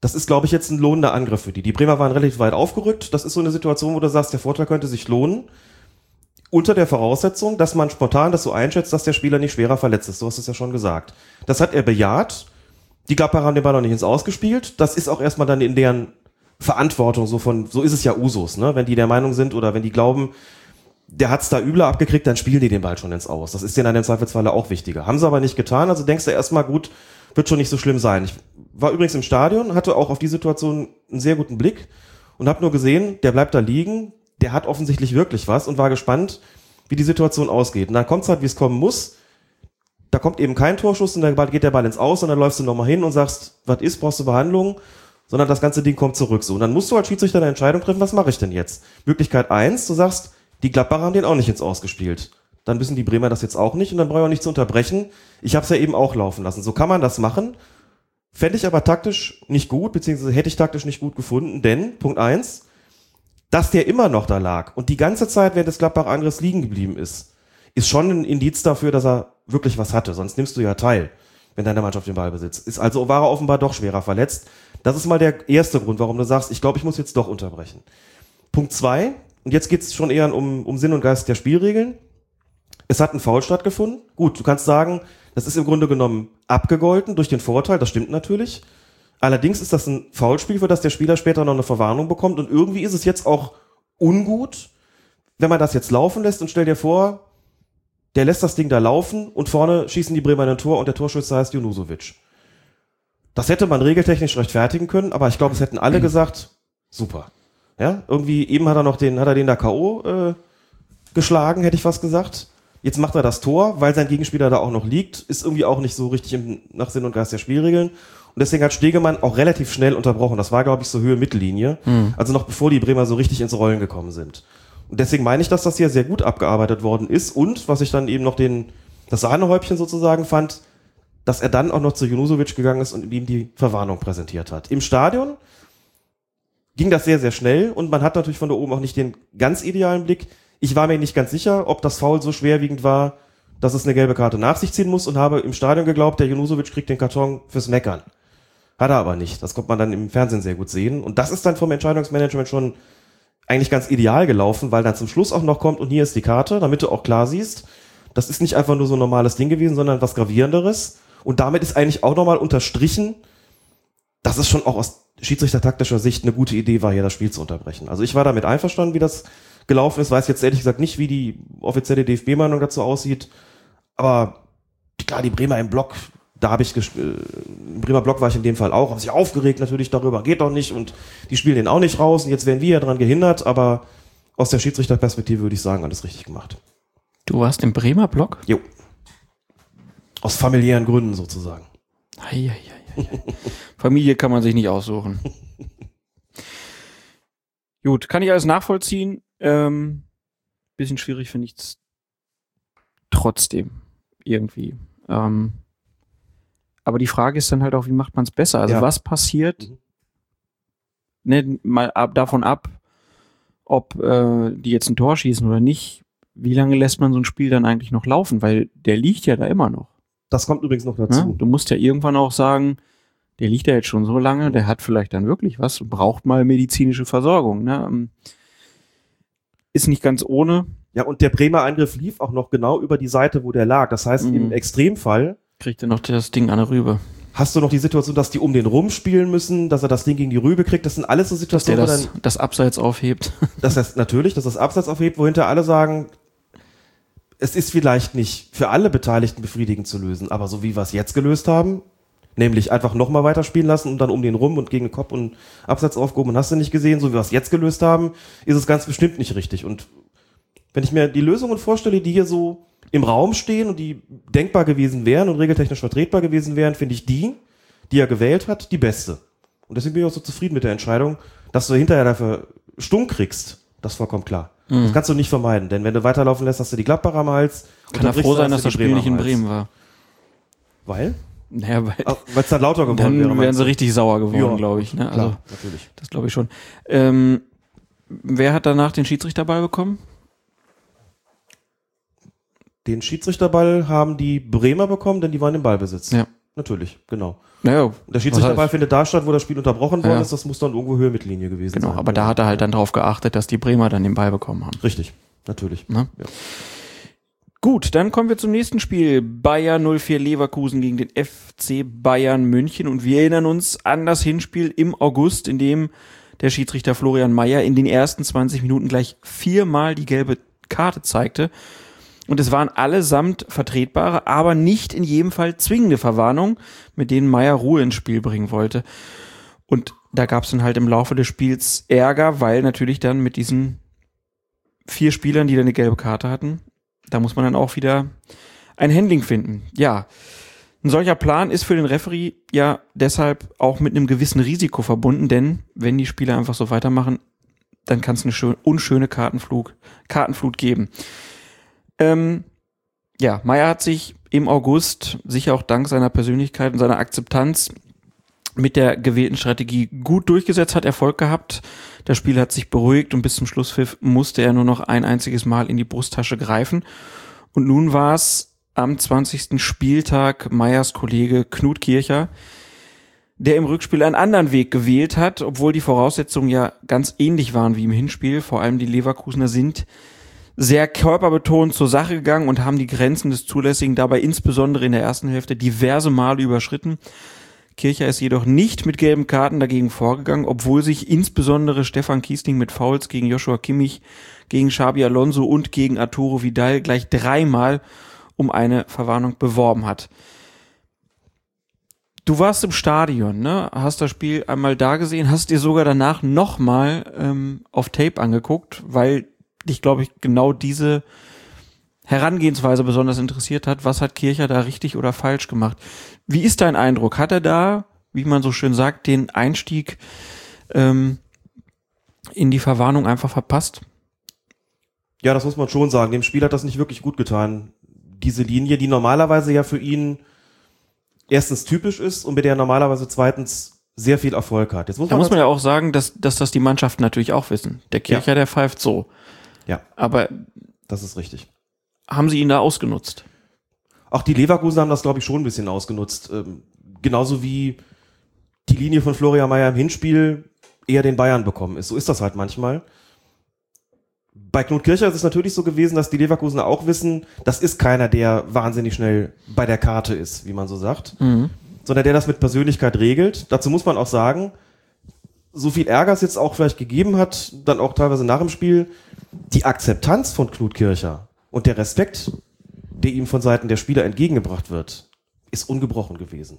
Speaker 4: das ist, glaube ich, jetzt ein lohnender Angriff für die. Die Bremer waren relativ weit aufgerückt. Das ist so eine Situation, wo du sagst, der Vorteil könnte sich lohnen. Unter der Voraussetzung, dass man spontan das so einschätzt, dass der Spieler nicht schwerer verletzt ist. Du hast es ja schon gesagt. Das hat er bejaht. Die Gladbacher haben den Ball noch nicht ins Ausgespielt. Das ist auch erstmal dann in deren Verantwortung, so von, so ist es ja Usus, ne? Wenn die der Meinung sind oder wenn die glauben, der hat's da übler abgekriegt, dann spielen die den Ball schon ins Aus. Das ist denen an dem Zweifelsfalle auch wichtiger. Haben sie aber nicht getan, also denkst du erstmal, gut, wird schon nicht so schlimm sein. Ich war übrigens im Stadion, hatte auch auf die Situation einen sehr guten Blick und habe nur gesehen, der bleibt da liegen, der hat offensichtlich wirklich was und war gespannt, wie die Situation ausgeht. Und dann kommt's halt, wie es kommen muss. Da kommt eben kein Torschuss und dann geht der Ball ins Aus und dann läufst du nochmal hin und sagst, was ist, brauchst du Behandlung? Sondern das ganze Ding kommt zurück. So, und dann musst du als Schiedsrichter eine Entscheidung treffen, was mache ich denn jetzt? Möglichkeit eins, du sagst, die Gladbacher haben den auch nicht ins Ausgespielt. Dann wissen die Bremer das jetzt auch nicht und dann brauche ich auch nicht zu unterbrechen. Ich habe es ja eben auch laufen lassen. So kann man das machen. Fände ich aber taktisch nicht gut, beziehungsweise hätte ich taktisch nicht gut gefunden, denn, Punkt eins, dass der immer noch da lag und die ganze Zeit während des Gladbach-Angriffs liegen geblieben ist, ist schon ein Indiz dafür, dass er wirklich was hatte. Sonst nimmst du ja teil, wenn deine Mannschaft den Ball besitzt. Ist also war er offenbar doch schwerer verletzt. Das ist mal der erste Grund, warum du sagst, ich glaube, ich muss jetzt doch unterbrechen. Punkt zwei, und jetzt geht es schon eher um, um Sinn und Geist der Spielregeln. Es hat ein Foul stattgefunden. Gut, du kannst sagen, das ist im Grunde genommen abgegolten durch den Vorteil, das stimmt natürlich. Allerdings ist das ein Foulspiel, für das der Spieler später noch eine Verwarnung bekommt. Und irgendwie ist es jetzt auch ungut, wenn man das jetzt laufen lässt und stell dir vor, der lässt das Ding da laufen und vorne schießen die Bremer ein Tor und der Torschütze heißt Junusovic. Das hätte man regeltechnisch rechtfertigen können, aber ich glaube, es hätten alle gesagt, super. Ja, irgendwie, eben hat er noch den, hat er den da K.O. Äh, geschlagen, hätte ich fast gesagt. Jetzt macht er das Tor, weil sein Gegenspieler da auch noch liegt, ist irgendwie auch nicht so richtig im, nach Sinn und Geist der Spielregeln. Und deswegen hat Stegemann auch relativ schnell unterbrochen. Das war, glaube ich, so Höhe Mittellinie. Mhm. Also noch bevor die Bremer so richtig ins Rollen gekommen sind. Deswegen meine ich, dass das hier sehr gut abgearbeitet worden ist. Und was ich dann eben noch den, das Sahnehäubchen sozusagen fand, dass er dann auch noch zu Junusovic gegangen ist und ihm die Verwarnung präsentiert hat. Im Stadion ging das sehr, sehr schnell und man hat natürlich von da oben auch nicht den ganz idealen Blick. Ich war mir nicht ganz sicher, ob das Foul so schwerwiegend war, dass es eine gelbe Karte nach sich ziehen muss und habe im Stadion geglaubt, der Junusovic kriegt den Karton fürs Meckern. Hat er aber nicht. Das konnte man dann im Fernsehen sehr gut sehen. Und das ist dann vom Entscheidungsmanagement schon eigentlich ganz ideal gelaufen, weil dann zum Schluss auch noch kommt und hier ist die Karte, damit du auch klar siehst, das ist nicht einfach nur so ein normales Ding gewesen, sondern was gravierenderes. Und damit ist eigentlich auch nochmal unterstrichen, dass es schon auch aus schiedsrichtertaktischer Sicht eine gute Idee war, hier das Spiel zu unterbrechen. Also ich war damit einverstanden, wie das gelaufen ist, weiß jetzt ehrlich gesagt nicht, wie die offizielle DFB-Meinung dazu aussieht, aber klar, die Bremer im Block, da habe ich, äh, im Bremer Block war ich in dem Fall auch, haben sich aufgeregt natürlich darüber, geht doch nicht und die spielen den auch nicht raus und jetzt werden wir ja dran gehindert, aber aus der Schiedsrichterperspektive würde ich sagen, alles richtig gemacht.
Speaker 3: Du warst im Bremer Block?
Speaker 4: Jo. Aus familiären Gründen sozusagen.
Speaker 3: Ei, ei, ei, ei. Familie kann man sich nicht aussuchen. Gut, kann ich alles nachvollziehen. Ähm, bisschen schwierig finde ich es trotzdem irgendwie. Ähm, aber die Frage ist dann halt auch, wie macht man es besser? Also
Speaker 4: Ja.
Speaker 3: was passiert,
Speaker 4: Mhm.
Speaker 3: ne, mal ab, davon ab, ob äh, die jetzt ein Tor schießen oder nicht, wie lange lässt man so ein Spiel dann eigentlich noch laufen? Weil der liegt ja da immer noch.
Speaker 4: Das kommt übrigens noch dazu.
Speaker 3: Ne? Du musst ja irgendwann auch sagen, der liegt ja jetzt schon so lange, der hat vielleicht dann wirklich was, braucht mal medizinische Versorgung. Ne? Ähm, Ist nicht ganz ohne,
Speaker 4: Ja, und der Bremer Angriff lief auch noch genau über die Seite, wo der lag. Das heißt,
Speaker 3: Mhm.
Speaker 4: im Extremfall
Speaker 3: kriegt er noch das Ding an der Rübe.
Speaker 4: hast du noch die Situation, dass die um den rum spielen müssen, dass er das Ding gegen die Rübe kriegt. Das sind alles so
Speaker 3: Dass der
Speaker 4: Situationen,
Speaker 3: das,
Speaker 4: dann,
Speaker 3: das Abseits aufhebt.
Speaker 4: das heißt natürlich, dass das Absatz aufhebt, wo hinter alle sagen, es ist vielleicht nicht für alle Beteiligten befriedigend zu lösen, aber so wie wir es jetzt gelöst haben, nämlich einfach nochmal weiterspielen lassen und dann um den rum und gegen den Kopf und Absatz aufgehoben und hast du nicht gesehen, so wie wir es jetzt gelöst haben, ist es ganz bestimmt nicht richtig. Und wenn ich mir die Lösungen vorstelle, die hier so im Raum stehen und die denkbar gewesen wären und regeltechnisch vertretbar gewesen wären, finde ich die, die er gewählt hat, die beste. Und deswegen bin ich auch so zufrieden mit der Entscheidung, dass du hinterher dafür Stunk kriegst. Das ist vollkommen klar.
Speaker 3: Mhm.
Speaker 4: Das kannst du nicht vermeiden, denn wenn du weiterlaufen lässt, hast du die Gladbacher am Hals. und
Speaker 3: Kann
Speaker 4: dann
Speaker 3: er froh sein, dass das Spiel nicht in. Bremen war.
Speaker 4: Weil?
Speaker 3: Naja, weil
Speaker 4: Weil es dann lauter geworden
Speaker 3: dann
Speaker 4: wäre.
Speaker 3: wären
Speaker 4: meinst
Speaker 3: sie richtig sauer geworden,
Speaker 4: Ja,
Speaker 3: glaube ich. Ne? Also,
Speaker 4: Klar, natürlich.
Speaker 3: das glaube ich schon. Ähm, wer hat danach den Schiedsrichterball bekommen?
Speaker 4: Den Schiedsrichterball haben die Bremer bekommen, denn die waren im Ballbesitz.
Speaker 3: Ja.
Speaker 4: Natürlich, genau.
Speaker 3: Naja,
Speaker 4: der Schiedsrichterball findet da statt, wo das Spiel unterbrochen worden
Speaker 3: Ja.
Speaker 4: ist. Das muss dann irgendwo Höhe Mittellinie gewesen
Speaker 3: genau,
Speaker 4: sein.
Speaker 3: aber da hat er halt dann drauf geachtet, dass die Bremer dann den Ball bekommen haben.
Speaker 4: Richtig, natürlich.
Speaker 3: Ne?
Speaker 4: Ja.
Speaker 3: Gut, dann kommen wir zum nächsten Spiel. Bayern 04 Leverkusen gegen den FC Bayern München. Und wir erinnern uns an das Hinspiel im August, in dem der Schiedsrichter Florian Mayer in den ersten 20 Minuten gleich viermal die gelbe Karte zeigte. Und es waren allesamt vertretbare, aber nicht in jedem Fall zwingende Verwarnungen, mit denen Mayer Ruhe ins Spiel bringen wollte. Und da gab es dann halt im Laufe des Spiels Ärger, weil natürlich dann mit diesen vier Spielern, die dann eine gelbe Karte hatten, da muss man dann auch wieder ein Handling finden. Ja, ein solcher Plan ist für den Referee ja deshalb auch mit einem gewissen Risiko verbunden, denn wenn die Spieler einfach so weitermachen, dann kann es eine schön, unschöne Kartenflug, Kartenflut geben. Ähm, ja, Meyer hat sich im August, sicher auch dank seiner Persönlichkeit und seiner Akzeptanz, mit der gewählten Strategie gut durchgesetzt, hat Erfolg gehabt. Das Spiel hat sich beruhigt und bis zum Schlusspfiff musste er nur noch ein einziges Mal in die Brusttasche greifen. Und nun war es am 20. Spieltag Meyers Kollege Knut Kircher, der im Rückspiel einen anderen Weg gewählt hat, obwohl die Voraussetzungen ja ganz ähnlich waren wie im Hinspiel. Vor allem die Leverkusener sind sehr körperbetont zur Sache gegangen und haben die Grenzen des Zulässigen dabei insbesondere in der ersten Hälfte diverse Male überschritten. Kircher ist jedoch nicht mit gelben Karten dagegen vorgegangen, obwohl sich insbesondere Stefan Kiesling mit Fouls gegen Joshua Kimmich, gegen Xabi Alonso und gegen Arturo Vidal gleich dreimal um eine Verwarnung beworben hat. Du warst im Stadion, ne? Hast das Spiel einmal da gesehen, hast dir sogar danach nochmal ähm, auf Tape angeguckt, weil dich, glaube ich, genau diese Herangehensweise besonders interessiert hat. Was hat Kircher da richtig oder falsch gemacht? Wie ist dein Eindruck? Hat er da, wie man so schön sagt, den Einstieg ähm, in die Verwarnung einfach verpasst?
Speaker 4: Ja, das muss man schon sagen. Dem Spiel hat das nicht wirklich gut getan. Diese Linie, die normalerweise ja für ihn erstens typisch ist und mit der er normalerweise zweitens sehr viel Erfolg hat. Jetzt muss
Speaker 3: Da
Speaker 4: man,
Speaker 3: muss man ja auch sagen, dass, dass das die Mannschaften natürlich auch wissen. Der Kircher, der pfeift so.
Speaker 4: Ja.
Speaker 3: Aber
Speaker 4: das ist richtig.
Speaker 3: haben sie ihn da ausgenutzt?
Speaker 4: Auch die Leverkusen haben das, glaube ich, schon ein bisschen ausgenutzt. Ähm, genauso wie die Linie von Florian Mayer im Hinspiel eher den Bayern bekommen ist. So ist das halt manchmal. Bei Knut Kircher ist es natürlich so gewesen, dass die Leverkusener auch wissen, das ist keiner, der wahnsinnig schnell bei der Karte ist, wie man so sagt,
Speaker 3: Mhm.
Speaker 4: sondern der das mit Persönlichkeit regelt. Dazu muss man auch sagen, so viel Ärger es jetzt auch vielleicht gegeben hat, dann auch teilweise nach dem Spiel, die Akzeptanz von Knut Kircher und der Respekt, der ihm von Seiten der Spieler entgegengebracht wird, ist ungebrochen gewesen.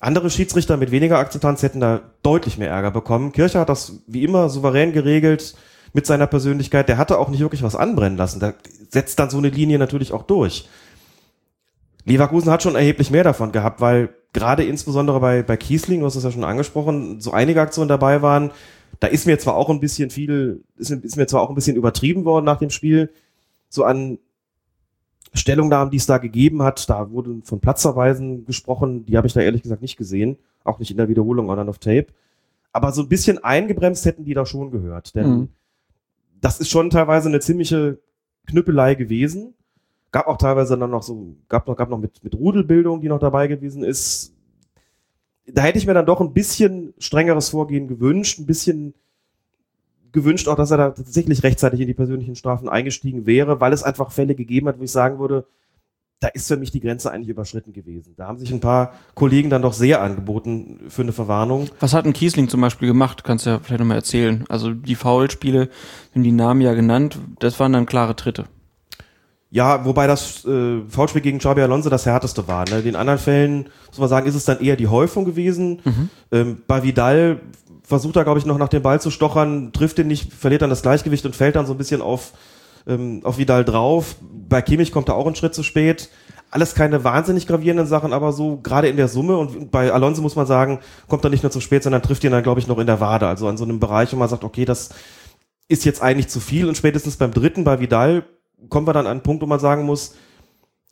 Speaker 4: Andere Schiedsrichter mit weniger Akzeptanz hätten da deutlich mehr Ärger bekommen. Kircher hat das wie immer souverän geregelt mit seiner Persönlichkeit. Der hatte auch nicht wirklich was anbrennen lassen. Da setzt dann so eine Linie natürlich auch durch. Leverkusen hat schon erheblich mehr davon gehabt, weil gerade insbesondere bei, bei Kiesling, du hast es ja schon angesprochen, so einige Aktionen dabei waren. Da ist mir zwar auch ein bisschen viel, ist, ist mir zwar auch ein bisschen übertrieben worden nach dem Spiel, so an Stellungnahmen, die es da gegeben hat, da wurde von Platzverweisen gesprochen, die habe ich da ehrlich gesagt nicht gesehen, auch nicht in der Wiederholung, sondern auf Tape. Aber so ein bisschen eingebremst hätten die da schon gehört, denn mhm. das ist schon teilweise eine ziemliche Knüppelei gewesen. Gab auch teilweise dann noch so, gab noch, gab noch mit, mit Rudelbildung, die noch dabei gewesen ist. Da hätte ich mir dann doch ein bisschen strengeres Vorgehen gewünscht, ein bisschen gewünscht auch, dass er da tatsächlich rechtzeitig in die persönlichen Strafen eingestiegen wäre, weil es einfach Fälle gegeben hat, wo ich sagen würde, da ist für mich die Grenze eigentlich überschritten gewesen. Da haben sich ein paar Kollegen dann doch sehr angeboten für eine Verwarnung.
Speaker 3: Was hat ein Kiesling zum Beispiel gemacht? Kannst du ja vielleicht nochmal erzählen. Also die Foulspiele, wenn die Namen ja genannt, das waren dann klare Tritte.
Speaker 4: Ja, wobei das äh, Foulspiel gegen Xabi Alonso das härteste war. Ne? In den anderen Fällen, muss man sagen, ist es dann eher die Häufung gewesen. Mhm. Ähm, bei Vidal versucht er, glaube ich, noch nach dem Ball zu stochern, trifft ihn nicht, verliert dann das Gleichgewicht und fällt dann so ein bisschen auf, ähm, auf Vidal drauf. Bei Kimmich kommt er auch einen Schritt zu spät. Alles keine wahnsinnig gravierenden Sachen, aber so gerade in der Summe und bei Alonso muss man sagen, kommt er nicht nur zu spät, sondern trifft ihn dann, glaube ich, noch in der Wade. Also an so einem Bereich, wo man sagt, okay, das ist jetzt eigentlich zu viel und spätestens beim dritten, bei Vidal, kommen wir dann an einen Punkt, wo man sagen muss,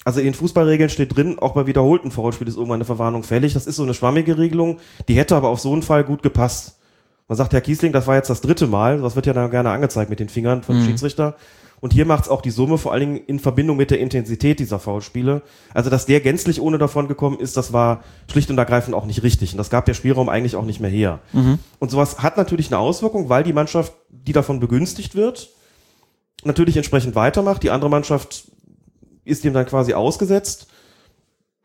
Speaker 4: also in den Fußballregeln steht drin, auch bei wiederholten Foulspiel ist irgendwann eine Verwarnung fällig. Das ist so eine schwammige Regelung, die hätte aber auf so einen Fall gut gepasst. Man sagt, Herr Kiesling, das war jetzt das dritte Mal, das wird ja dann gerne angezeigt mit den Fingern vom mhm. Schiedsrichter. Und hier macht es auch die Summe, vor allen Dingen in Verbindung mit der Intensität dieser Foulspiele. Also, dass der gänzlich ohne davon gekommen ist, das war schlicht und ergreifend auch nicht richtig. Und das gab der Spielraum eigentlich auch nicht mehr her. Mhm. Und sowas hat natürlich eine Auswirkung, weil die Mannschaft, die davon begünstigt wird, natürlich entsprechend weitermacht. Die andere Mannschaft ist dem dann quasi ausgesetzt.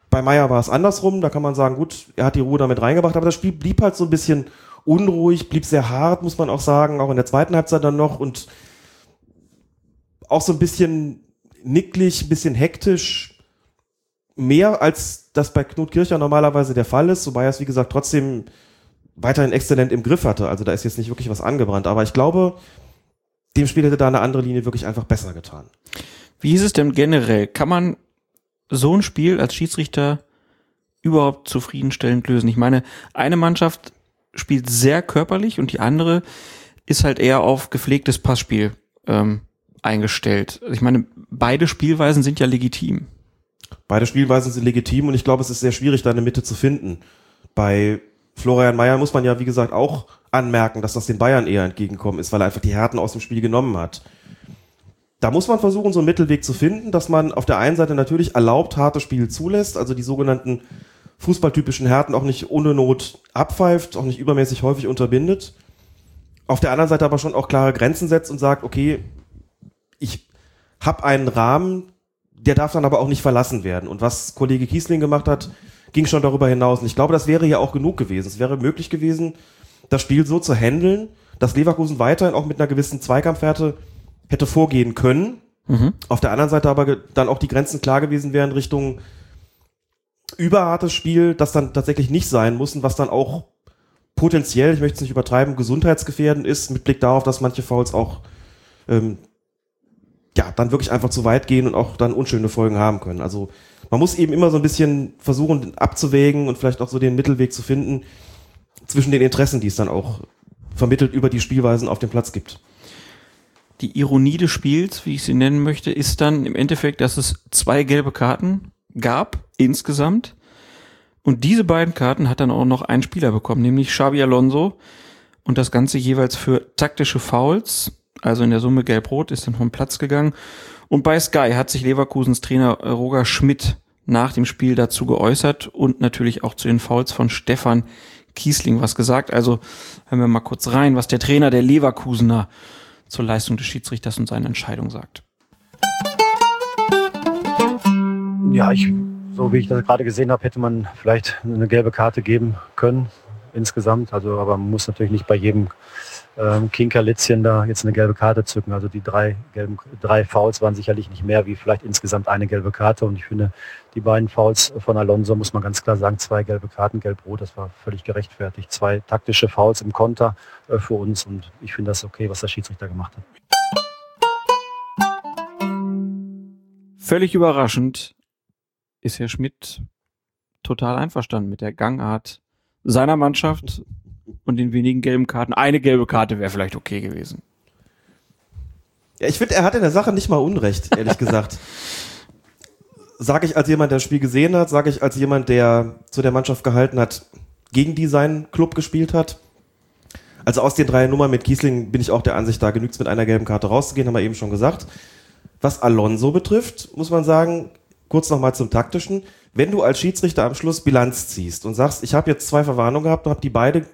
Speaker 4: Bei Meier war es andersrum. Da kann man sagen, gut, er hat die Ruhe damit reingebracht, aber das Spiel blieb halt so ein bisschen unruhig, blieb sehr hart, muss man auch sagen, auch in der zweiten Halbzeit dann noch und auch so ein bisschen nicklig, ein bisschen hektisch. Mehr als das bei Knut Kircher normalerweise der Fall ist, wobei er es, wie gesagt, trotzdem weiterhin exzellent im Griff hatte. Also da ist jetzt nicht wirklich was angebrannt. Aber ich glaube, dem Spiel hätte da eine andere Linie wirklich einfach besser getan.
Speaker 3: Wie ist es denn generell? Kann man so ein Spiel als Schiedsrichter überhaupt zufriedenstellend lösen? Ich meine, eine Mannschaft spielt sehr körperlich und die andere ist halt eher auf gepflegtes Passspiel ähm, eingestellt. Ich meine, beide Spielweisen sind ja legitim.
Speaker 4: Beide Spielweisen sind legitim und ich glaube, es ist sehr schwierig, da eine Mitte zu finden. Bei Florian Mayer muss man ja, wie gesagt, auch anmerken, dass das den Bayern eher entgegenkommen ist, weil er einfach die Härten aus dem Spiel genommen hat. Da muss man versuchen, so einen Mittelweg zu finden, dass man auf der einen Seite natürlich erlaubt harte Spiele zulässt, also die sogenannten fußballtypischen Härten auch nicht ohne Not abpfeift, auch nicht übermäßig häufig unterbindet. Auf der anderen Seite aber schon auch klare Grenzen setzt und sagt, okay, ich habe einen Rahmen, der darf dann aber auch nicht verlassen werden. Und was Kollege Kiesling gemacht hat, ging schon darüber hinaus. Und ich glaube, das wäre ja auch genug gewesen. Es wäre möglich gewesen, das Spiel so zu handeln, dass Leverkusen weiterhin auch mit einer gewissen Zweikampfhärte hätte vorgehen können. Mhm. Auf der anderen Seite aber dann auch die Grenzen klar gewesen wären Richtung überhartes Spiel, das dann tatsächlich nicht sein muss und was dann auch potenziell, ich möchte es nicht übertreiben, gesundheitsgefährdend ist, mit Blick darauf, dass manche Fouls auch ähm, ja, dann wirklich einfach zu weit gehen und auch dann unschöne Folgen haben können. Also man muss eben immer so ein bisschen versuchen abzuwägen und vielleicht auch so den Mittelweg zu finden zwischen den Interessen, die es dann auch vermittelt über die Spielweisen auf dem Platz gibt.
Speaker 3: Die Ironie des Spiels, wie ich sie nennen möchte, ist dann im Endeffekt, dass es zwei gelbe Karten gab insgesamt. Und diese beiden Karten hat dann auch noch ein Spieler bekommen, nämlich Xabi Alonso. Und das Ganze jeweils für taktische Fouls. Also in der Summe gelb-rot ist dann vom Platz gegangen. Und bei Sky hat sich Leverkusens Trainer Roger Schmidt nach dem Spiel dazu geäußert und natürlich auch zu den Fouls von Stefan Kiesling was gesagt. Also hören wir mal kurz rein, was der Trainer der Leverkusener zur Leistung des Schiedsrichters und seiner Entscheidung sagt.
Speaker 12: Ja, ich, so wie ich das gerade gesehen habe, hätte man vielleicht eine gelbe Karte geben können insgesamt. Also, aber man muss natürlich nicht bei jedem ähm, Kinker, Litzchen da jetzt eine gelbe Karte zücken. Also die drei, gelben, drei Fouls waren sicherlich nicht mehr wie vielleicht insgesamt eine gelbe Karte. Und ich finde, die beiden Fouls von Alonso muss man ganz klar sagen, zwei gelbe Karten, gelb-rot, das war völlig gerechtfertigt. Zwei taktische Fouls im Konter äh, für uns und ich finde das okay, was der Schiedsrichter gemacht hat.
Speaker 3: Völlig überraschend ist Herr Schmidt total einverstanden mit der Gangart seiner Mannschaft und den wenigen gelben Karten. Eine gelbe Karte wäre vielleicht okay gewesen.
Speaker 4: Ja, ich finde, er hat in der Sache nicht mal Unrecht, ehrlich gesagt. Sage ich als jemand, der das Spiel gesehen hat, sage ich als jemand, der zu der Mannschaft gehalten hat, gegen die seinen Club gespielt hat. Also aus den drei Nummern mit Kiesling bin ich auch der Ansicht, da genügt es mit einer gelben Karte rauszugehen, haben wir eben schon gesagt. Was Alonso betrifft, muss man sagen, kurz nochmal zum taktischen, wenn du als Schiedsrichter am Schluss Bilanz ziehst und sagst, ich habe jetzt zwei Verwarnungen gehabt und habe die beide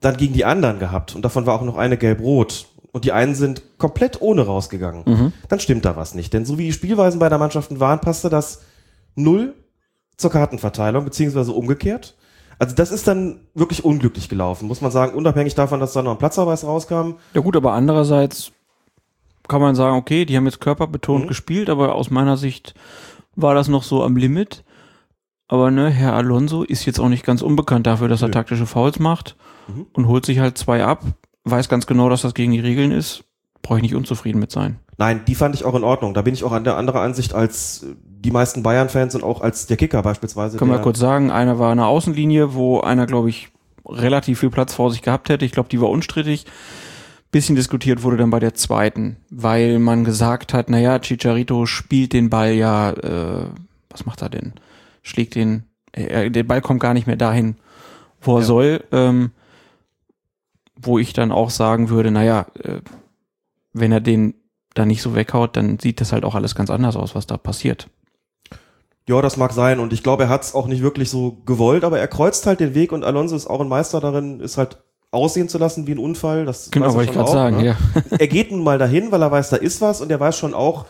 Speaker 4: dann gegen die anderen gehabt und davon war auch noch eine gelb-rot und die einen sind komplett ohne rausgegangen,
Speaker 3: Mhm.
Speaker 4: dann stimmt da was nicht. Denn so wie die Spielweisen bei der Mannschaften waren, passte das null zur Kartenverteilung, beziehungsweise umgekehrt. Also das ist dann wirklich unglücklich gelaufen, muss man sagen, unabhängig davon, dass da noch ein Platzverweis rauskam.
Speaker 3: Ja gut, aber andererseits kann man sagen, okay, die haben jetzt körperbetont
Speaker 4: Mhm.
Speaker 3: gespielt, aber aus meiner Sicht war das noch so am Limit. Aber ne, Herr Alonso ist jetzt auch nicht ganz unbekannt dafür, dass er
Speaker 4: Nö.
Speaker 3: taktische Fouls macht
Speaker 4: Mhm.
Speaker 3: und holt sich halt zwei ab, weiß ganz genau, dass das gegen die Regeln ist. Brauche ich nicht unzufrieden mit sein.
Speaker 4: Nein, die fand ich auch in Ordnung. Da bin ich auch an der anderen Ansicht als äh, die meisten Bayern-Fans und auch als der Kicker beispielsweise.
Speaker 3: Können wir
Speaker 4: der-
Speaker 3: kurz sagen, einer war eine Außenlinie, wo einer, glaube ich, relativ viel Platz vor sich gehabt hätte. Ich glaube, die war unstrittig. Bisschen diskutiert wurde dann bei der zweiten, weil man gesagt hat, naja, Chicharito spielt den Ball ja, äh, was macht er denn? Schlägt den, er, der Ball kommt gar nicht mehr dahin, wo er
Speaker 4: Ja.
Speaker 3: soll. Ähm, wo ich dann auch sagen würde, naja, äh, wenn er den da nicht so weghaut, dann sieht das halt auch alles ganz anders aus, was da passiert.
Speaker 4: Ja, das mag sein. Und ich glaube, er hat es auch nicht wirklich so gewollt, aber er kreuzt halt den Weg und Alonso ist auch ein Meister darin, es halt aussehen zu lassen wie ein Unfall. Das
Speaker 3: Genau, wollte ich gerade
Speaker 4: auch,
Speaker 3: sagen,
Speaker 4: ne?
Speaker 3: ja.
Speaker 4: Er geht nun mal dahin, weil er weiß, da ist was und er weiß schon auch,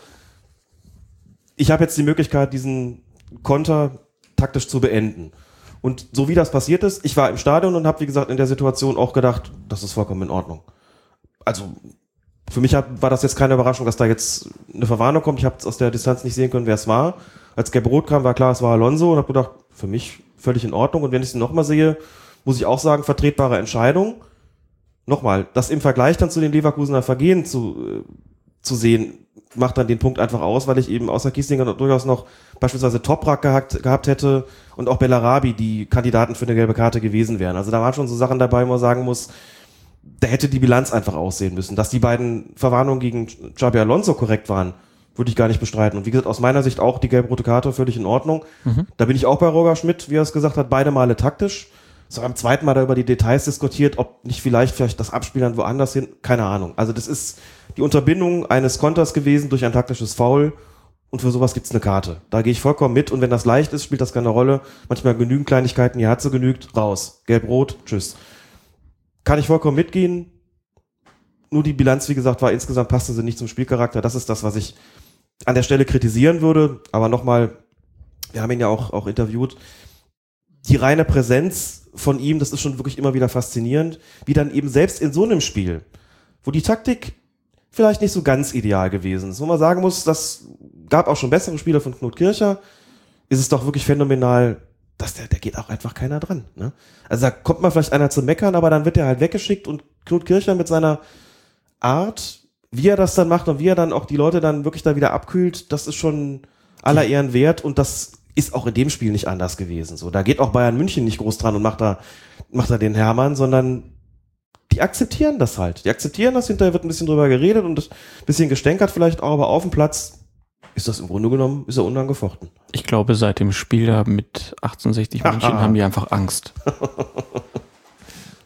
Speaker 4: ich habe jetzt die Möglichkeit, diesen Konter taktisch zu beenden. Und so wie das passiert ist, ich war im Stadion und habe, wie gesagt, in der Situation auch gedacht, das ist vollkommen in Ordnung. Also für mich war das jetzt keine Überraschung, dass da jetzt eine Verwarnung kommt. Ich habe aus der Distanz nicht sehen können, wer es war. Als Gelb-Rot kam, war klar, es war Alonso und habe gedacht, für mich völlig in Ordnung. Und wenn ich es nochmal sehe, muss ich auch sagen, vertretbare Entscheidung. Nochmal, das im Vergleich dann zu den Leverkusener Vergehen zu, äh, zu sehen, macht dann den Punkt einfach aus, weil ich eben außer Kiesinger noch- durchaus noch beispielsweise Toprak gehabt, gehabt hätte und auch Bellarabi, die Kandidaten für eine gelbe Karte gewesen wären. Also da waren schon so Sachen dabei, wo man sagen muss, da hätte die Bilanz einfach aussehen müssen. Dass die beiden Verwarnungen gegen Xabi Alonso korrekt waren, würde ich gar nicht bestreiten. Und wie gesagt, aus meiner Sicht auch die gelb-rote Karte völlig in Ordnung.
Speaker 3: Mhm.
Speaker 4: Da bin ich auch bei Roger Schmidt, wie er es gesagt hat, beide Male taktisch. So am zweiten Mal da über die Details diskutiert, ob nicht vielleicht vielleicht das Abspiel dann woanders hin, keine Ahnung. Also das ist die Unterbindung eines Konters gewesen durch ein taktisches Foul und für sowas gibt's eine Karte. Da gehe ich vollkommen mit und wenn das leicht ist, spielt das keine Rolle. Manchmal genügen Kleinigkeiten, die sie genügt, raus. Gelb-Rot, tschüss. Kann ich vollkommen mitgehen. Nur die Bilanz, wie gesagt, war insgesamt passte sie nicht zum Spielcharakter. Das ist das, was ich an der Stelle kritisieren würde. Aber nochmal, wir haben ihn ja auch, auch interviewt. Die reine Präsenz von ihm, das ist schon wirklich immer wieder faszinierend, wie dann eben selbst in so einem Spiel, wo die Taktik vielleicht nicht so ganz ideal gewesen ist, wo man sagen muss, das gab auch schon bessere Spiele von Knut Kircher, ist es doch wirklich phänomenal, dass der, der geht auch einfach keiner dran. Ne? Also da kommt mal vielleicht einer zu meckern, aber dann wird er halt weggeschickt und Knut Kircher mit seiner Art, wie er das dann macht und wie er dann auch die Leute dann wirklich da wieder abkühlt, das ist schon aller Ehren wert und das ist auch in dem Spiel nicht anders gewesen. So, da geht auch Bayern München nicht groß dran und macht da, macht da den Hermann, sondern die akzeptieren das halt. Die akzeptieren das, hinterher wird ein bisschen drüber geredet und ein bisschen gestänkert vielleicht auch, aber auf dem Platz ist das im Grunde genommen, ist er unangefochten.
Speaker 3: Ich glaube, seit dem Spiel da mit 1860 München
Speaker 4: Aha.
Speaker 3: haben die einfach Angst.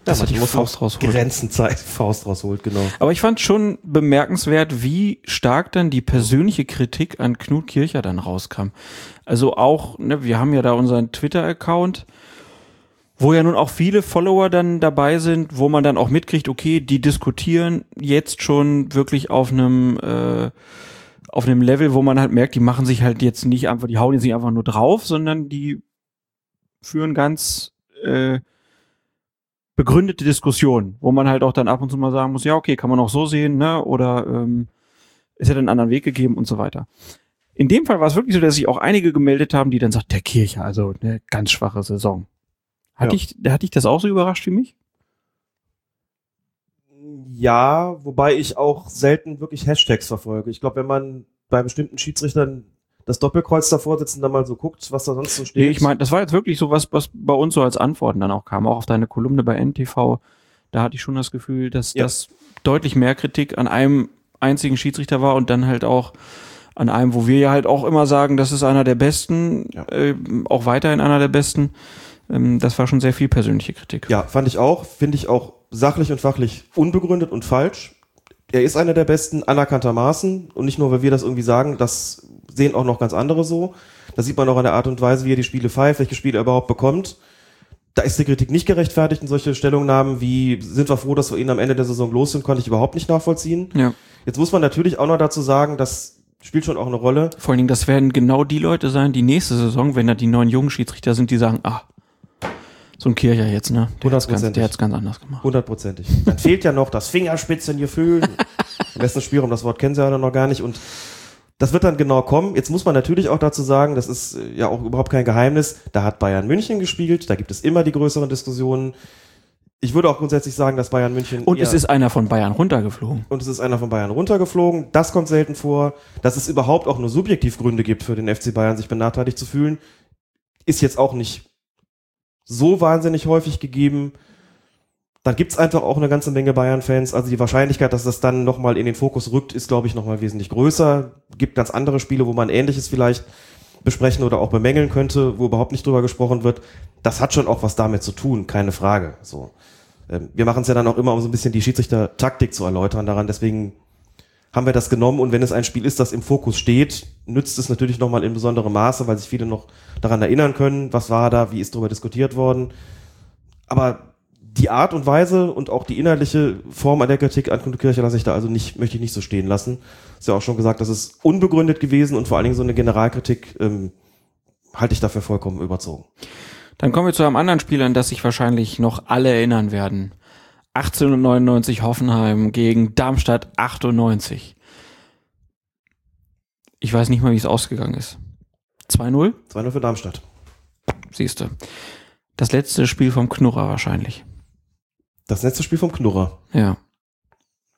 Speaker 3: dass er die
Speaker 4: muss
Speaker 3: Faust rausholt.
Speaker 4: Grenzenzeit Faust rausholt, genau.
Speaker 3: Aber ich fand schon bemerkenswert, wie stark dann die persönliche Kritik an Knut Kircher dann rauskam. Also auch, ne, wir haben ja da unseren Twitter-Account, wo ja nun auch viele Follower dann dabei sind, wo man dann auch mitkriegt, okay, die diskutieren jetzt schon wirklich auf einem äh, auf einem Level, wo man halt merkt, die machen sich halt jetzt nicht einfach, die hauen jetzt nicht einfach nur drauf, sondern die führen ganz äh, begründete Diskussion, wo man halt auch dann ab und zu mal sagen muss, ja, okay, kann man auch so sehen, ne? Oder ähm, ist ja einen anderen Weg gegeben und so weiter. In dem Fall war es wirklich so, dass sich auch einige gemeldet haben, die dann sagt, der Kirche, also eine ganz schwache Saison. Hat,
Speaker 4: Ja.
Speaker 3: dich, hat dich das auch so überrascht wie mich?
Speaker 4: Ja, wobei ich auch selten wirklich Hashtags verfolge. Ich glaube, wenn man bei bestimmten Schiedsrichtern das Doppelkreuz davor sitzt und dann mal so guckt, was da sonst so steht.
Speaker 3: Nee, ich meine, das war jetzt wirklich so was, was bei uns so als Antworten dann auch kam, auch auf deine Kolumne bei NTV. Da hatte ich schon das Gefühl, dass
Speaker 4: Ja.
Speaker 3: das deutlich mehr Kritik an einem einzigen Schiedsrichter war und dann halt auch an einem, wo wir ja halt auch immer sagen, das ist einer der besten, äh, auch weiterhin einer der besten. Ähm, das war schon sehr viel persönliche Kritik.
Speaker 4: Ja, fand ich auch. Finde ich auch sachlich und fachlich unbegründet und falsch. Er ist einer der besten, anerkanntermaßen. Und nicht nur, weil wir das irgendwie sagen, das sehen auch noch ganz andere so. Das sieht man auch an der Art und Weise, wie er die Spiele pfeift, welche Spiele er überhaupt bekommt. Da ist die Kritik nicht gerechtfertigt und solche Stellungnahmen wie, sind wir froh, dass wir ihn am Ende der Saison los sind, konnte ich überhaupt nicht nachvollziehen.
Speaker 3: Ja.
Speaker 4: Jetzt muss man natürlich auch noch dazu sagen, das spielt schon auch eine Rolle.
Speaker 3: Vor allen Dingen, das werden genau die Leute sein, die nächste Saison, wenn da die neuen jungen Schiedsrichter sind, die sagen, ah, so ein Kircher jetzt, ne? Der hat's ganz, der hat's ganz anders gemacht.
Speaker 4: Hundertprozentig. Dann fehlt ja noch das Fingerspitzengefühl. Im besten Spielraum, das Wort kennen sie ja noch gar nicht. Und das wird dann genau kommen. Jetzt muss man natürlich auch dazu sagen, das ist äh, ja auch überhaupt kein Geheimnis. Da hat Bayern München gespielt. Da gibt es immer die größeren Diskussionen. Ich würde auch grundsätzlich sagen, dass Bayern München.
Speaker 3: Und es ist einer von Bayern runtergeflogen.
Speaker 4: und es ist einer von Bayern runtergeflogen. Das kommt selten vor. Dass es überhaupt auch nur subjektiv Gründe gibt für den FC Bayern, sich benachteiligt zu fühlen, ist jetzt auch nicht so wahnsinnig häufig gegeben. Dann gibt's einfach auch eine ganze Menge Bayern-Fans. Also die Wahrscheinlichkeit, dass das dann nochmal in den Fokus rückt, ist, glaube ich, nochmal wesentlich größer. Gibt ganz andere Spiele, wo man Ähnliches vielleicht besprechen oder auch bemängeln könnte, wo überhaupt nicht drüber gesprochen wird. Das hat schon auch was damit zu tun, keine Frage. So. Ähm, Wir machen es ja dann auch immer, um so ein bisschen die Schiedsrichter-Taktik zu erläutern daran. Deswegen haben wir das genommen und wenn es ein Spiel ist, das im Fokus steht, nützt es natürlich nochmal in besonderem Maße, weil sich viele noch daran erinnern können, was war da, wie ist darüber diskutiert worden. Aber die Art und Weise und auch die inhaltliche Form an der Kritik an Knut lasse ich da also nicht, möchte ich nicht so stehen lassen. Ist ja auch schon gesagt, das ist unbegründet gewesen und vor allen Dingen so eine Generalkritik ähm, halte ich dafür vollkommen überzogen.
Speaker 3: Dann kommen wir zu einem anderen Spiel, an das sich wahrscheinlich noch alle erinnern werden. 1899 Hoffenheim gegen Darmstadt 98. Ich weiß nicht mal, wie es ausgegangen ist. 2-0?
Speaker 4: 2-0 für Darmstadt.
Speaker 3: Siehste. Das letzte Spiel vom Knurrer wahrscheinlich.
Speaker 4: Das letzte Spiel vom Knurrer.
Speaker 3: Ja.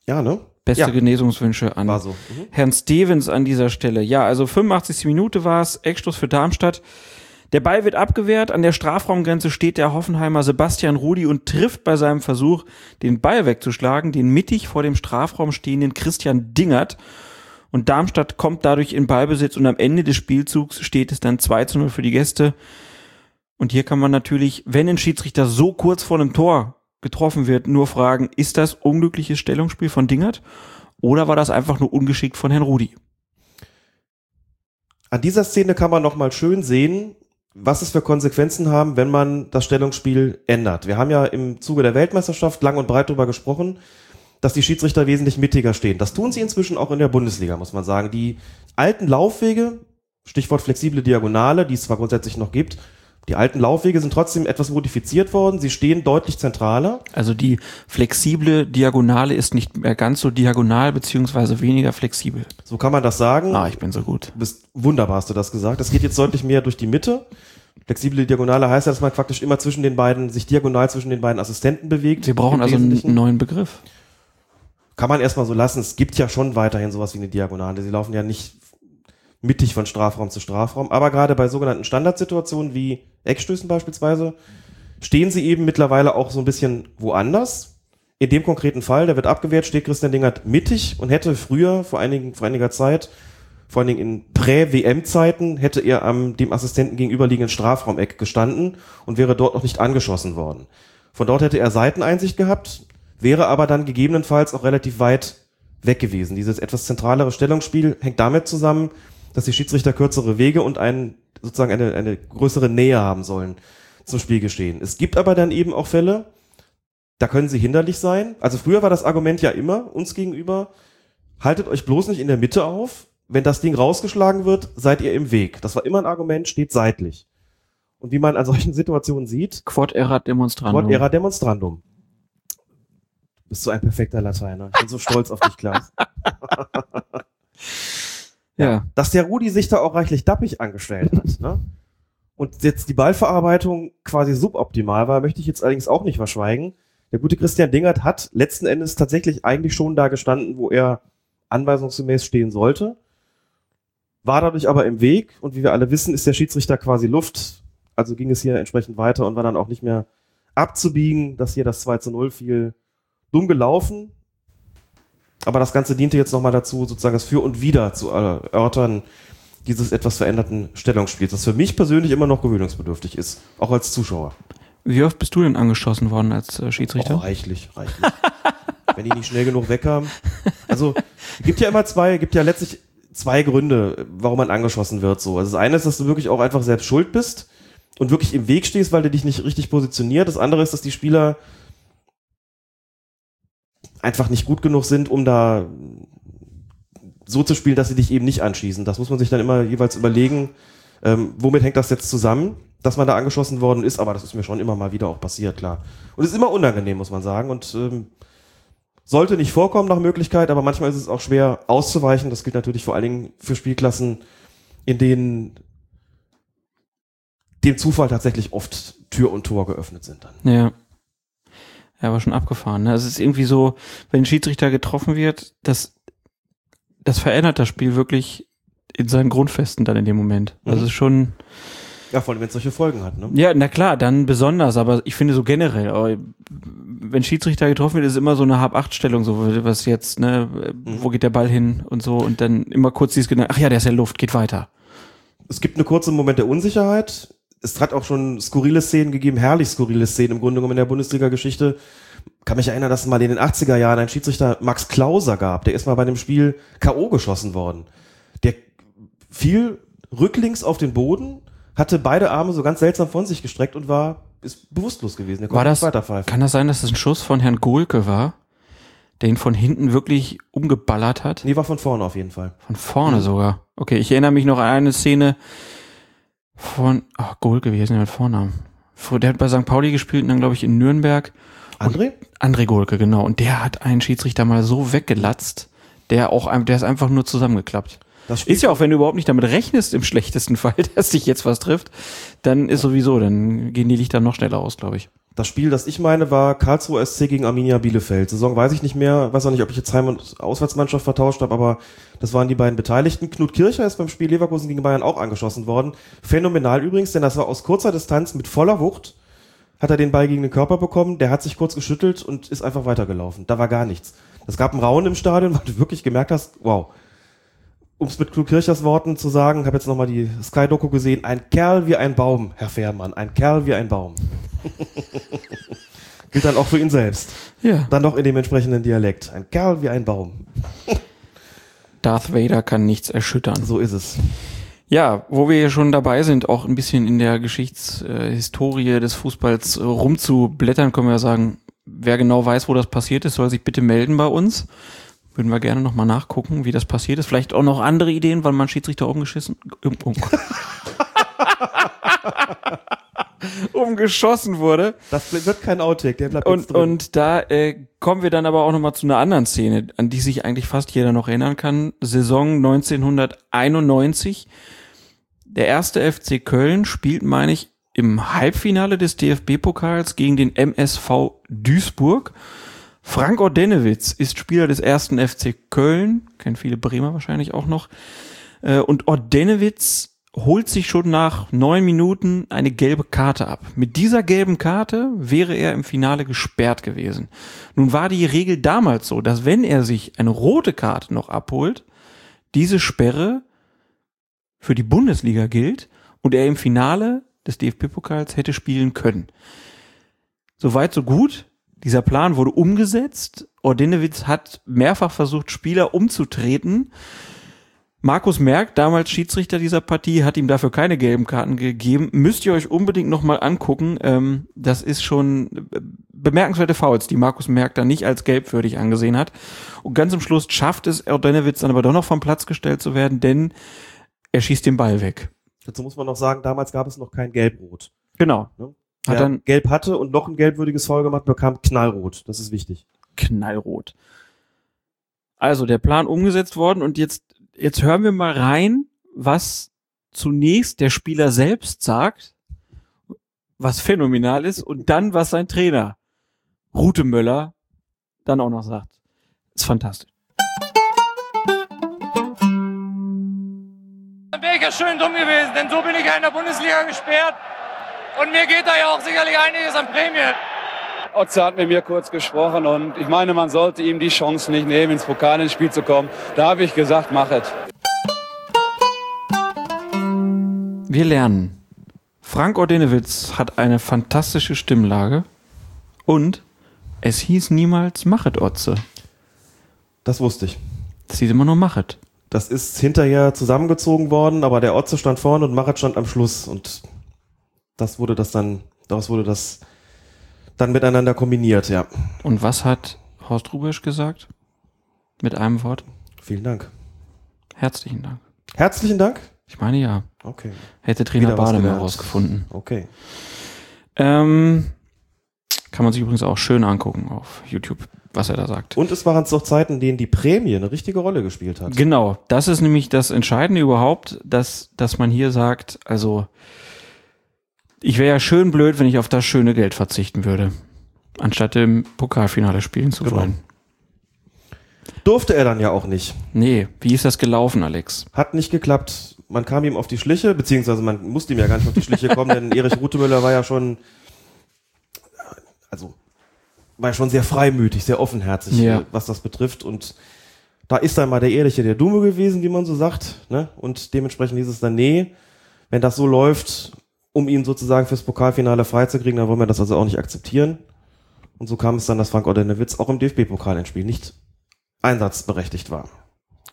Speaker 4: Ja, ne?
Speaker 3: Beste
Speaker 4: Ja.
Speaker 3: Genesungswünsche an
Speaker 4: so. Mhm.
Speaker 3: Herrn Stevens an dieser Stelle. Ja, also 85. Minute war es, Eckstoß für Darmstadt. Der Ball wird abgewehrt, an der Strafraumgrenze steht der Hoffenheimer Sebastian Rudi und trifft bei seinem Versuch, den Ball wegzuschlagen, den mittig vor dem Strafraum stehenden Christian Dingert. Und Darmstadt kommt dadurch in Ballbesitz und am Ende des Spielzugs steht es dann 2 zu 0 für die Gäste. Und hier kann man natürlich, wenn ein Schiedsrichter so kurz vor einem Tor getroffen wird, nur fragen, ist das unglückliches Stellungsspiel von Dingert oder war das einfach nur ungeschickt von Herrn Rudi?
Speaker 4: An dieser Szene kann man noch mal schön sehen, was es für Konsequenzen haben, wenn man das Stellungsspiel ändert. Wir haben ja im Zuge der Weltmeisterschaft lang und breit darüber gesprochen, dass die Schiedsrichter wesentlich mittiger stehen. Das tun sie inzwischen auch in der Bundesliga, muss man sagen. Die alten Laufwege, Stichwort flexible Diagonale, die es zwar grundsätzlich noch gibt, die alten Laufwege sind trotzdem etwas modifiziert worden. Sie stehen deutlich zentraler.
Speaker 3: Also die flexible Diagonale ist nicht mehr ganz so diagonal beziehungsweise weniger flexibel.
Speaker 4: So kann man das sagen.
Speaker 3: Ah, ich bin so gut.
Speaker 4: Du bist wunderbar, hast du das gesagt. Das geht jetzt deutlich mehr durch die Mitte. Flexible Diagonale heißt ja, dass man praktisch immer zwischen den beiden, sich diagonal zwischen den beiden Assistenten bewegt.
Speaker 3: Wir brauchen also einen neuen Begriff.
Speaker 4: Kann man erstmal so lassen. Es gibt ja schon weiterhin sowas wie eine Diagonale. Sie laufen ja nicht mittig von Strafraum zu Strafraum. Aber gerade bei sogenannten Standardsituationen wie Eckstößen beispielsweise stehen sie eben mittlerweile auch so ein bisschen woanders. In dem konkreten Fall, der wird abgewehrt, steht Christian Dingert mittig und hätte früher, vor, einigen, vor einiger Zeit, vor allen Dingen in Prä-WM-Zeiten, hätte er am dem Assistenten gegenüberliegenden Strafraumeck gestanden und wäre dort noch nicht angeschossen worden. Von dort hätte er Seiteneinsicht gehabt, wäre aber dann gegebenenfalls auch relativ weit weg gewesen. Dieses etwas zentralere Stellungsspiel hängt damit zusammen, dass die Schiedsrichter kürzere Wege und einen, sozusagen eine, eine größere Nähe haben sollen zum Spielgeschehen. Es gibt aber dann eben auch Fälle, da können sie hinderlich sein. Also früher war das Argument ja immer uns gegenüber, haltet euch bloß nicht in der Mitte auf. Wenn das Ding rausgeschlagen wird, seid ihr im Weg. Das war immer ein Argument, steht seitlich. Und wie man an solchen Situationen sieht,
Speaker 3: Quod erat demonstrandum.
Speaker 4: Quod era demonstrandum. Bist du ein perfekter Lateiner. Ich bin so stolz auf dich, Klaas.
Speaker 3: Ja.
Speaker 4: Dass der Rudi sich da auch reichlich dappig angestellt hat, ne? Und jetzt die Ballverarbeitung quasi suboptimal war, möchte ich jetzt allerdings auch nicht verschweigen. Der gute Christian Dingert hat letzten Endes tatsächlich eigentlich schon da gestanden, wo er anweisungsgemäß stehen sollte. War dadurch aber im Weg und wie wir alle wissen, ist der Schiedsrichter quasi Luft. Also ging es hier entsprechend weiter und war dann auch nicht mehr abzubiegen, dass hier das 2 zu 0 fiel. Dumm gelaufen. Aber das Ganze diente jetzt nochmal dazu, sozusagen das Für und Wider zu erörtern, dieses etwas veränderten Stellungsspiels, das für mich persönlich immer noch gewöhnungsbedürftig ist, auch als Zuschauer.
Speaker 3: Wie oft bist du denn angeschossen worden als äh, Schiedsrichter?
Speaker 4: Oh, reichlich, reichlich. Wenn die nicht schnell genug wegkamen. Also, gibt ja immer zwei, gibt ja letztlich zwei Gründe, warum man angeschossen wird, so. Also, das eine ist, dass du wirklich auch einfach selbst schuld bist und wirklich im Weg stehst, weil du dich nicht richtig positioniert. Das andere ist, dass die Spieler einfach nicht gut genug sind, um da so zu spielen, dass sie dich eben nicht anschießen. Das muss man sich dann immer jeweils überlegen, ähm, womit hängt das jetzt zusammen, dass man da angeschossen worden ist, aber das ist mir schon immer mal wieder auch passiert, klar. Und es ist immer unangenehm, muss man sagen. Und ähm, sollte nicht vorkommen nach Möglichkeit, aber manchmal ist es auch schwer auszuweichen. Das gilt natürlich vor allen Dingen für Spielklassen, in denen dem Zufall tatsächlich oft Tür und Tor geöffnet sind dann.
Speaker 3: Ja. Ja, war schon abgefahren. Ne? Es ist irgendwie so, wenn ein Schiedsrichter getroffen wird, das, das verändert das Spiel wirklich in seinen Grundfesten dann in dem Moment.
Speaker 4: Mhm.
Speaker 3: Also es ist schon.
Speaker 4: Ja, vor allem, wenn es solche Folgen hat, ne?
Speaker 3: Ja, na klar, dann besonders, aber ich finde so generell, wenn Schiedsrichter getroffen wird, ist immer so eine Hab-Acht-Stellung, so was jetzt, ne,
Speaker 4: Mhm.
Speaker 3: wo geht der Ball hin und so und dann immer kurz dieses Gedanke, ach ja, der ist ja Luft, geht weiter.
Speaker 4: Es gibt einen kurzen Moment der Unsicherheit. Es hat auch schon skurrile Szenen gegeben, herrlich skurrile Szenen im Grunde genommen in der Bundesliga-Geschichte. Kann mich erinnern, dass es mal in den 80er Jahren ein Schiedsrichter Max Klauser gab, der ist mal bei einem Spiel K.O. geschossen worden. Der fiel rücklings auf den Boden, hatte beide Arme so ganz seltsam von sich gestreckt und war, ist bewusstlos gewesen. Der
Speaker 3: War das, kann das sein, dass das ein Schuss von Herrn Gohlke war, der ihn von hinten wirklich umgeballert hat?
Speaker 4: Nee, war von vorne auf jeden Fall.
Speaker 3: Von vorne sogar. Okay, ich erinnere mich noch an eine Szene von, ach, denn der mit Vornamen? Der hat bei St. Pauli gespielt und dann, glaube ich, in Nürnberg.
Speaker 4: André?
Speaker 3: André Gohlke, genau. Und der hat einen Schiedsrichter mal so weggelatzt, der auch, der ist einfach nur zusammengeklappt. Ist ja auch, wenn du überhaupt nicht damit rechnest, im schlechtesten Fall, dass dich jetzt was trifft, dann ist sowieso, dann gehen die Lichter noch schneller aus, glaube ich.
Speaker 4: Das Spiel, das ich meine, war Karlsruhe SC gegen Arminia Bielefeld. Saison weiß ich nicht mehr, weiß auch nicht, ob ich jetzt Heim- und Auswärtsmannschaft vertauscht habe, aber das waren die beiden Beteiligten. Knut Kircher ist beim Spiel Leverkusen gegen Bayern auch angeschossen worden. Phänomenal übrigens, denn das war aus kurzer Distanz mit voller Wucht. Hat er den Ball gegen den Körper bekommen, der hat sich kurz geschüttelt und ist einfach weitergelaufen. Da war gar nichts. Es gab einen Rauen im Stadion, weil du wirklich gemerkt hast, wow. Um es mit Knut Kirchers Worten zu sagen, habe jetzt nochmal die Sky-Doku gesehen, ein Kerl wie ein Baum, Herr Fährmann, ein Kerl wie ein Baum. Gilt dann auch für ihn selbst.
Speaker 3: Ja.
Speaker 4: Dann noch in dem entsprechenden Dialekt. Ein Kerl wie ein Baum.
Speaker 3: Darth Vader kann nichts erschüttern.
Speaker 4: So ist es.
Speaker 3: Ja, wo wir hier schon dabei sind, auch ein bisschen in der Geschichtshistorie des Fußballs rumzublättern, können wir ja sagen, wer genau weiß, wo das passiert ist, soll sich bitte melden bei uns. Würden wir gerne nochmal nachgucken, wie das passiert ist. Vielleicht auch noch andere Ideen, weil man Schiedsrichter umgeschissen, um, um, umgeschossen wurde.
Speaker 4: Das wird kein Outtake, der bleibt
Speaker 3: Und,
Speaker 4: drin.
Speaker 3: und da äh, kommen wir dann aber auch nochmal zu einer anderen Szene, an die sich eigentlich fast jeder noch erinnern kann. Saison 1991. Der erste FC Köln spielt, meine ich, im Halbfinale des DFB-Pokals gegen den MSV Duisburg. Frank Ordenewitz ist Spieler des ersten FC Köln, kennen viele Bremer wahrscheinlich auch noch. Äh, Und Ordenewitz holt sich schon nach neun Minuten eine gelbe Karte ab. Mit dieser gelben Karte wäre er im Finale gesperrt gewesen. Nun war die Regel damals so, dass wenn er sich eine rote Karte noch abholt, diese Sperre für die Bundesliga gilt und er im Finale des DFB-Pokals hätte spielen können. Soweit, so gut. Dieser Plan wurde umgesetzt. Ordenewitz hat mehrfach versucht, Spieler umzutreten. Markus Merck, damals Schiedsrichter dieser Partie, hat ihm dafür keine gelben Karten gegeben. Müsst ihr euch unbedingt nochmal angucken. Ähm, das ist schon äh, bemerkenswerte Fouls, die Markus Merck dann nicht als gelbwürdig angesehen hat. Und ganz am Schluss schafft es Ordenewitz dann aber doch noch vom Platz gestellt zu werden, denn er schießt den Ball weg.
Speaker 4: Dazu muss man noch sagen, damals gab es noch kein Gelb-Rot.
Speaker 3: Genau. Hat dann-
Speaker 4: Gelb hatte und noch ein gelbwürdiges Foul gemacht, bekam Knallrot. Das ist wichtig.
Speaker 3: knallrot. Also der Plan umgesetzt worden und jetzt, jetzt hören wir mal rein, was zunächst der Spieler selbst sagt, was phänomenal ist und dann was sein Trainer Rute Möller dann auch noch sagt. Ist fantastisch.
Speaker 13: Dann wäre ich ja schön dumm gewesen, denn so bin ich ja in der Bundesliga gesperrt. Und mir geht da ja auch sicherlich einiges an Prämie.
Speaker 14: Otze hat mit mir kurz gesprochen und ich meine, man sollte ihm die Chance nicht nehmen, ins Pokal ins Spiel zu kommen. Da habe ich gesagt, mach es.
Speaker 3: Wir lernen. Frank Ordenewitz hat eine fantastische Stimmlage und es hieß niemals Machet Otze.
Speaker 4: Das wusste ich.
Speaker 3: Das hieß immer nur Machet.
Speaker 4: Das ist hinterher zusammengezogen worden, aber der Otze stand vorne und Machet stand am Schluss und das wurde das dann, daraus wurde das dann miteinander kombiniert, ja.
Speaker 3: Und was hat Horst Rubisch gesagt? Mit einem Wort?
Speaker 4: Vielen Dank.
Speaker 3: Herzlichen Dank.
Speaker 4: Herzlichen Dank?
Speaker 3: Ich meine ja.
Speaker 4: Okay.
Speaker 3: Hätte Trainer
Speaker 4: Wieder was
Speaker 3: Bade mal
Speaker 4: gelernt.
Speaker 3: rausgefunden.
Speaker 4: Okay.
Speaker 3: Ähm, kann man sich übrigens auch schön angucken auf YouTube, was er da sagt.
Speaker 4: Und es waren doch Zeiten, in denen die Prämie eine richtige Rolle gespielt hat.
Speaker 3: Genau, das ist nämlich das Entscheidende überhaupt, dass, dass man hier sagt, also ich wäre ja schön blöd, wenn ich auf das schöne Geld verzichten würde, anstatt im Pokalfinale spielen zu
Speaker 4: Genau.
Speaker 3: wollen.
Speaker 4: Durfte er dann ja auch nicht.
Speaker 3: Nee, wie ist das gelaufen, Alex?
Speaker 4: Hat nicht geklappt. Man kam ihm auf die Schliche, beziehungsweise man musste ihm ja gar nicht auf die Schliche kommen, denn Erich Rutemüller war ja schon, also, war schon sehr freimütig, sehr offenherzig,
Speaker 3: Ja.
Speaker 4: was das betrifft. Und da ist dann mal der Ehrliche der Dumme gewesen, wie man so sagt. Ne? Und dementsprechend hieß es dann, nee, wenn das so läuft, um ihn sozusagen fürs Pokalfinale freizukriegen, dann wollen wir das also auch nicht akzeptieren. Und so kam es dann, dass Frank Ordenewitz auch im DFB-Pokal ein Spiel nicht einsatzberechtigt war.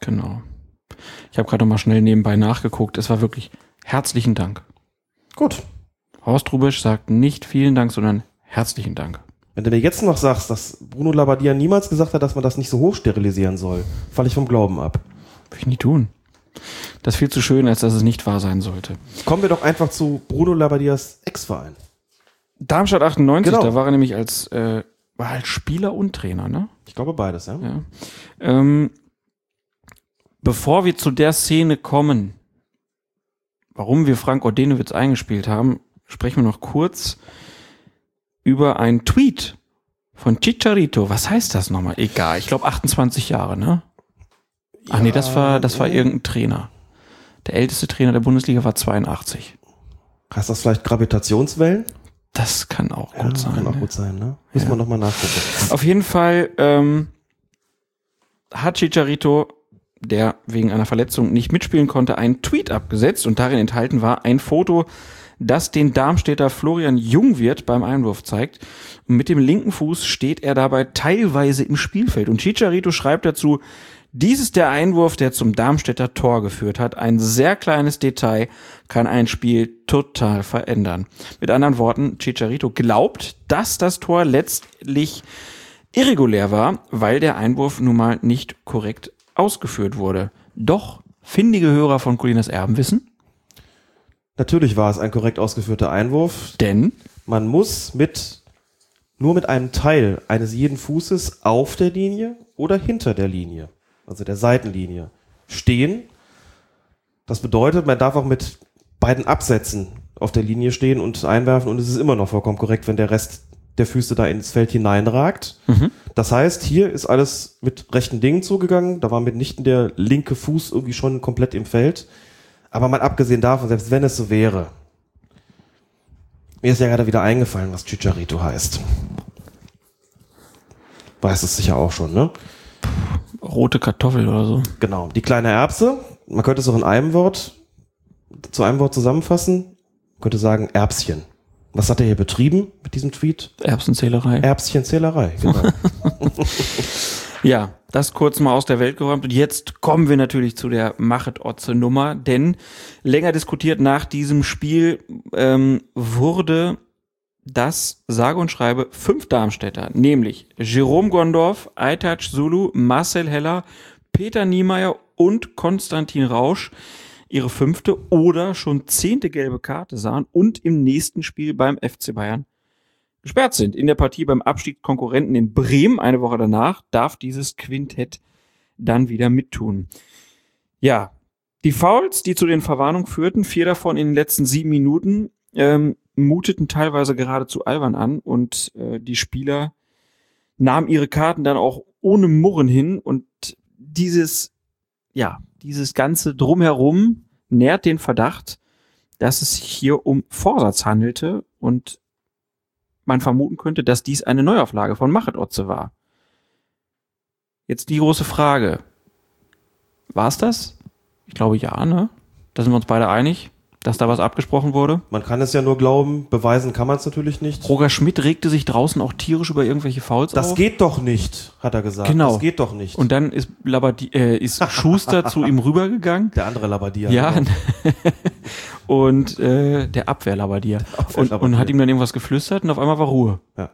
Speaker 3: Genau. Ich habe gerade mal schnell nebenbei nachgeguckt. Es war wirklich herzlichen Dank.
Speaker 4: Gut.
Speaker 3: Horst Rubisch sagt nicht vielen Dank, sondern herzlichen Dank.
Speaker 4: Wenn du mir jetzt noch sagst, dass Bruno Labbadia niemals gesagt hat, dass man das nicht so hoch sterilisieren soll, falle ich vom Glauben ab.
Speaker 3: Würde ich nie tun. Das ist viel zu schön, als dass es nicht wahr sein sollte.
Speaker 4: Kommen wir doch einfach zu Bruno Labbadias Ex-Verein.
Speaker 3: Darmstadt 98,
Speaker 4: Genau.
Speaker 3: da war er nämlich als, äh, war als Spieler und Trainer, ne?
Speaker 4: Ich glaube beides, ja.
Speaker 3: Ja. Ähm, bevor wir zu der Szene kommen, warum wir Frank Ordenewitz eingespielt haben, sprechen wir noch kurz über einen Tweet von Chicharito. Was heißt das nochmal? Egal, ich glaube 28 Jahre, ne? Ach nee, das war, das war irgendein Trainer. Der älteste Trainer der Bundesliga war 82.
Speaker 4: Heißt das vielleicht Gravitationswellen?
Speaker 3: Das kann auch gut sein.
Speaker 4: Kann auch
Speaker 3: ne?
Speaker 4: gut sein, ne? Müssen
Speaker 3: Ja.
Speaker 4: wir nochmal nachgucken.
Speaker 3: Auf jeden Fall ähm, hat Chicharito, der wegen einer Verletzung nicht mitspielen konnte, einen Tweet abgesetzt und darin enthalten war ein Foto, das den Darmstädter Florian Jungwirth beim Einwurf zeigt. Und mit dem linken Fuß steht er dabei teilweise im Spielfeld. Und Chicharito schreibt dazu, dies ist der Einwurf, der zum Darmstädter Tor geführt hat. Ein sehr kleines Detail kann ein Spiel total verändern. Mit anderen Worten, Chicharito glaubt, dass das Tor letztlich irregulär war, weil der Einwurf nun mal nicht korrekt ausgeführt wurde. Doch findige Hörer von Colinas Erben wissen,
Speaker 4: Natürlich war es ein korrekt ausgeführter Einwurf.
Speaker 3: denn
Speaker 4: Man muss mit nur mit einem Teil eines jeden Fußes auf der Linie oder hinter der Linie, also der Seitenlinie, stehen. Das bedeutet, man darf auch mit beiden Absätzen auf der Linie stehen und einwerfen und es ist immer noch vollkommen korrekt, wenn der Rest der Füße da ins Feld hineinragt. Das heißt, hier ist alles mit rechten Dingen zugegangen. Da war mitnichten der linke Fuß irgendwie schon komplett im Feld. Aber mal abgesehen davon, selbst wenn es so wäre, mir ist ja gerade wieder eingefallen, was Chicharito heißt. Weiß es sicher auch schon, ne?
Speaker 3: Rote Kartoffel oder so.
Speaker 4: Genau. Die kleine Erbse, man könnte es auch in einem Wort, zu einem Wort zusammenfassen, man könnte sagen Erbschen. Was hat er hier betrieben mit diesem Tweet?
Speaker 3: Erbsenzählerei.
Speaker 4: Erbschenzählerei, genau.
Speaker 3: Ja, das kurz mal aus der Welt geräumt. Und jetzt kommen wir natürlich zu der Machet-Otze-Nummer, denn länger diskutiert nach diesem Spiel ähm, wurde das, sage und schreibe, fünf Darmstädter, nämlich Jerome Gondorf, Aytac Zulu, Marcel Heller, Peter Niemeyer und Konstantin Rausch ihre fünfte oder schon zehnte gelbe Karte sahen und im nächsten Spiel beim FC Bayern gesperrt sind. In der Partie beim Abstiegskonkurrenten in Bremen eine Woche danach darf dieses Quintett dann wieder mittun. Ja, die Fouls, die zu den Verwarnungen führten, vier davon in den letzten sieben Minuten, ähm, muteten teilweise geradezu albern an und äh, die Spieler nahmen ihre Karten dann auch ohne Murren hin und dieses, ja, dieses ganze Drumherum nährt den Verdacht, dass es sich hier um Vorsatz handelte und man vermuten könnte, dass dies eine Neuauflage von Machet Otze war. Jetzt die große Frage. War es das? Ich glaube ja, ne? Da sind wir uns beide einig, dass da was abgesprochen wurde.
Speaker 4: Man kann es ja nur glauben, beweisen kann man es natürlich nicht.
Speaker 3: Roger Schmidt regte sich draußen auch tierisch über irgendwelche Fouls
Speaker 4: Das
Speaker 3: auf.
Speaker 4: geht doch nicht, hat er gesagt.
Speaker 3: Genau.
Speaker 4: Das geht doch nicht.
Speaker 3: Und dann ist, Labadi äh, ist Schuster zu ihm rübergegangen.
Speaker 4: Der andere Labadia.
Speaker 3: Ja.
Speaker 4: genau.
Speaker 3: und äh, der Abwehrlabadier. Und, und hat ihm dann irgendwas geflüstert und auf einmal war Ruhe.
Speaker 4: Ja.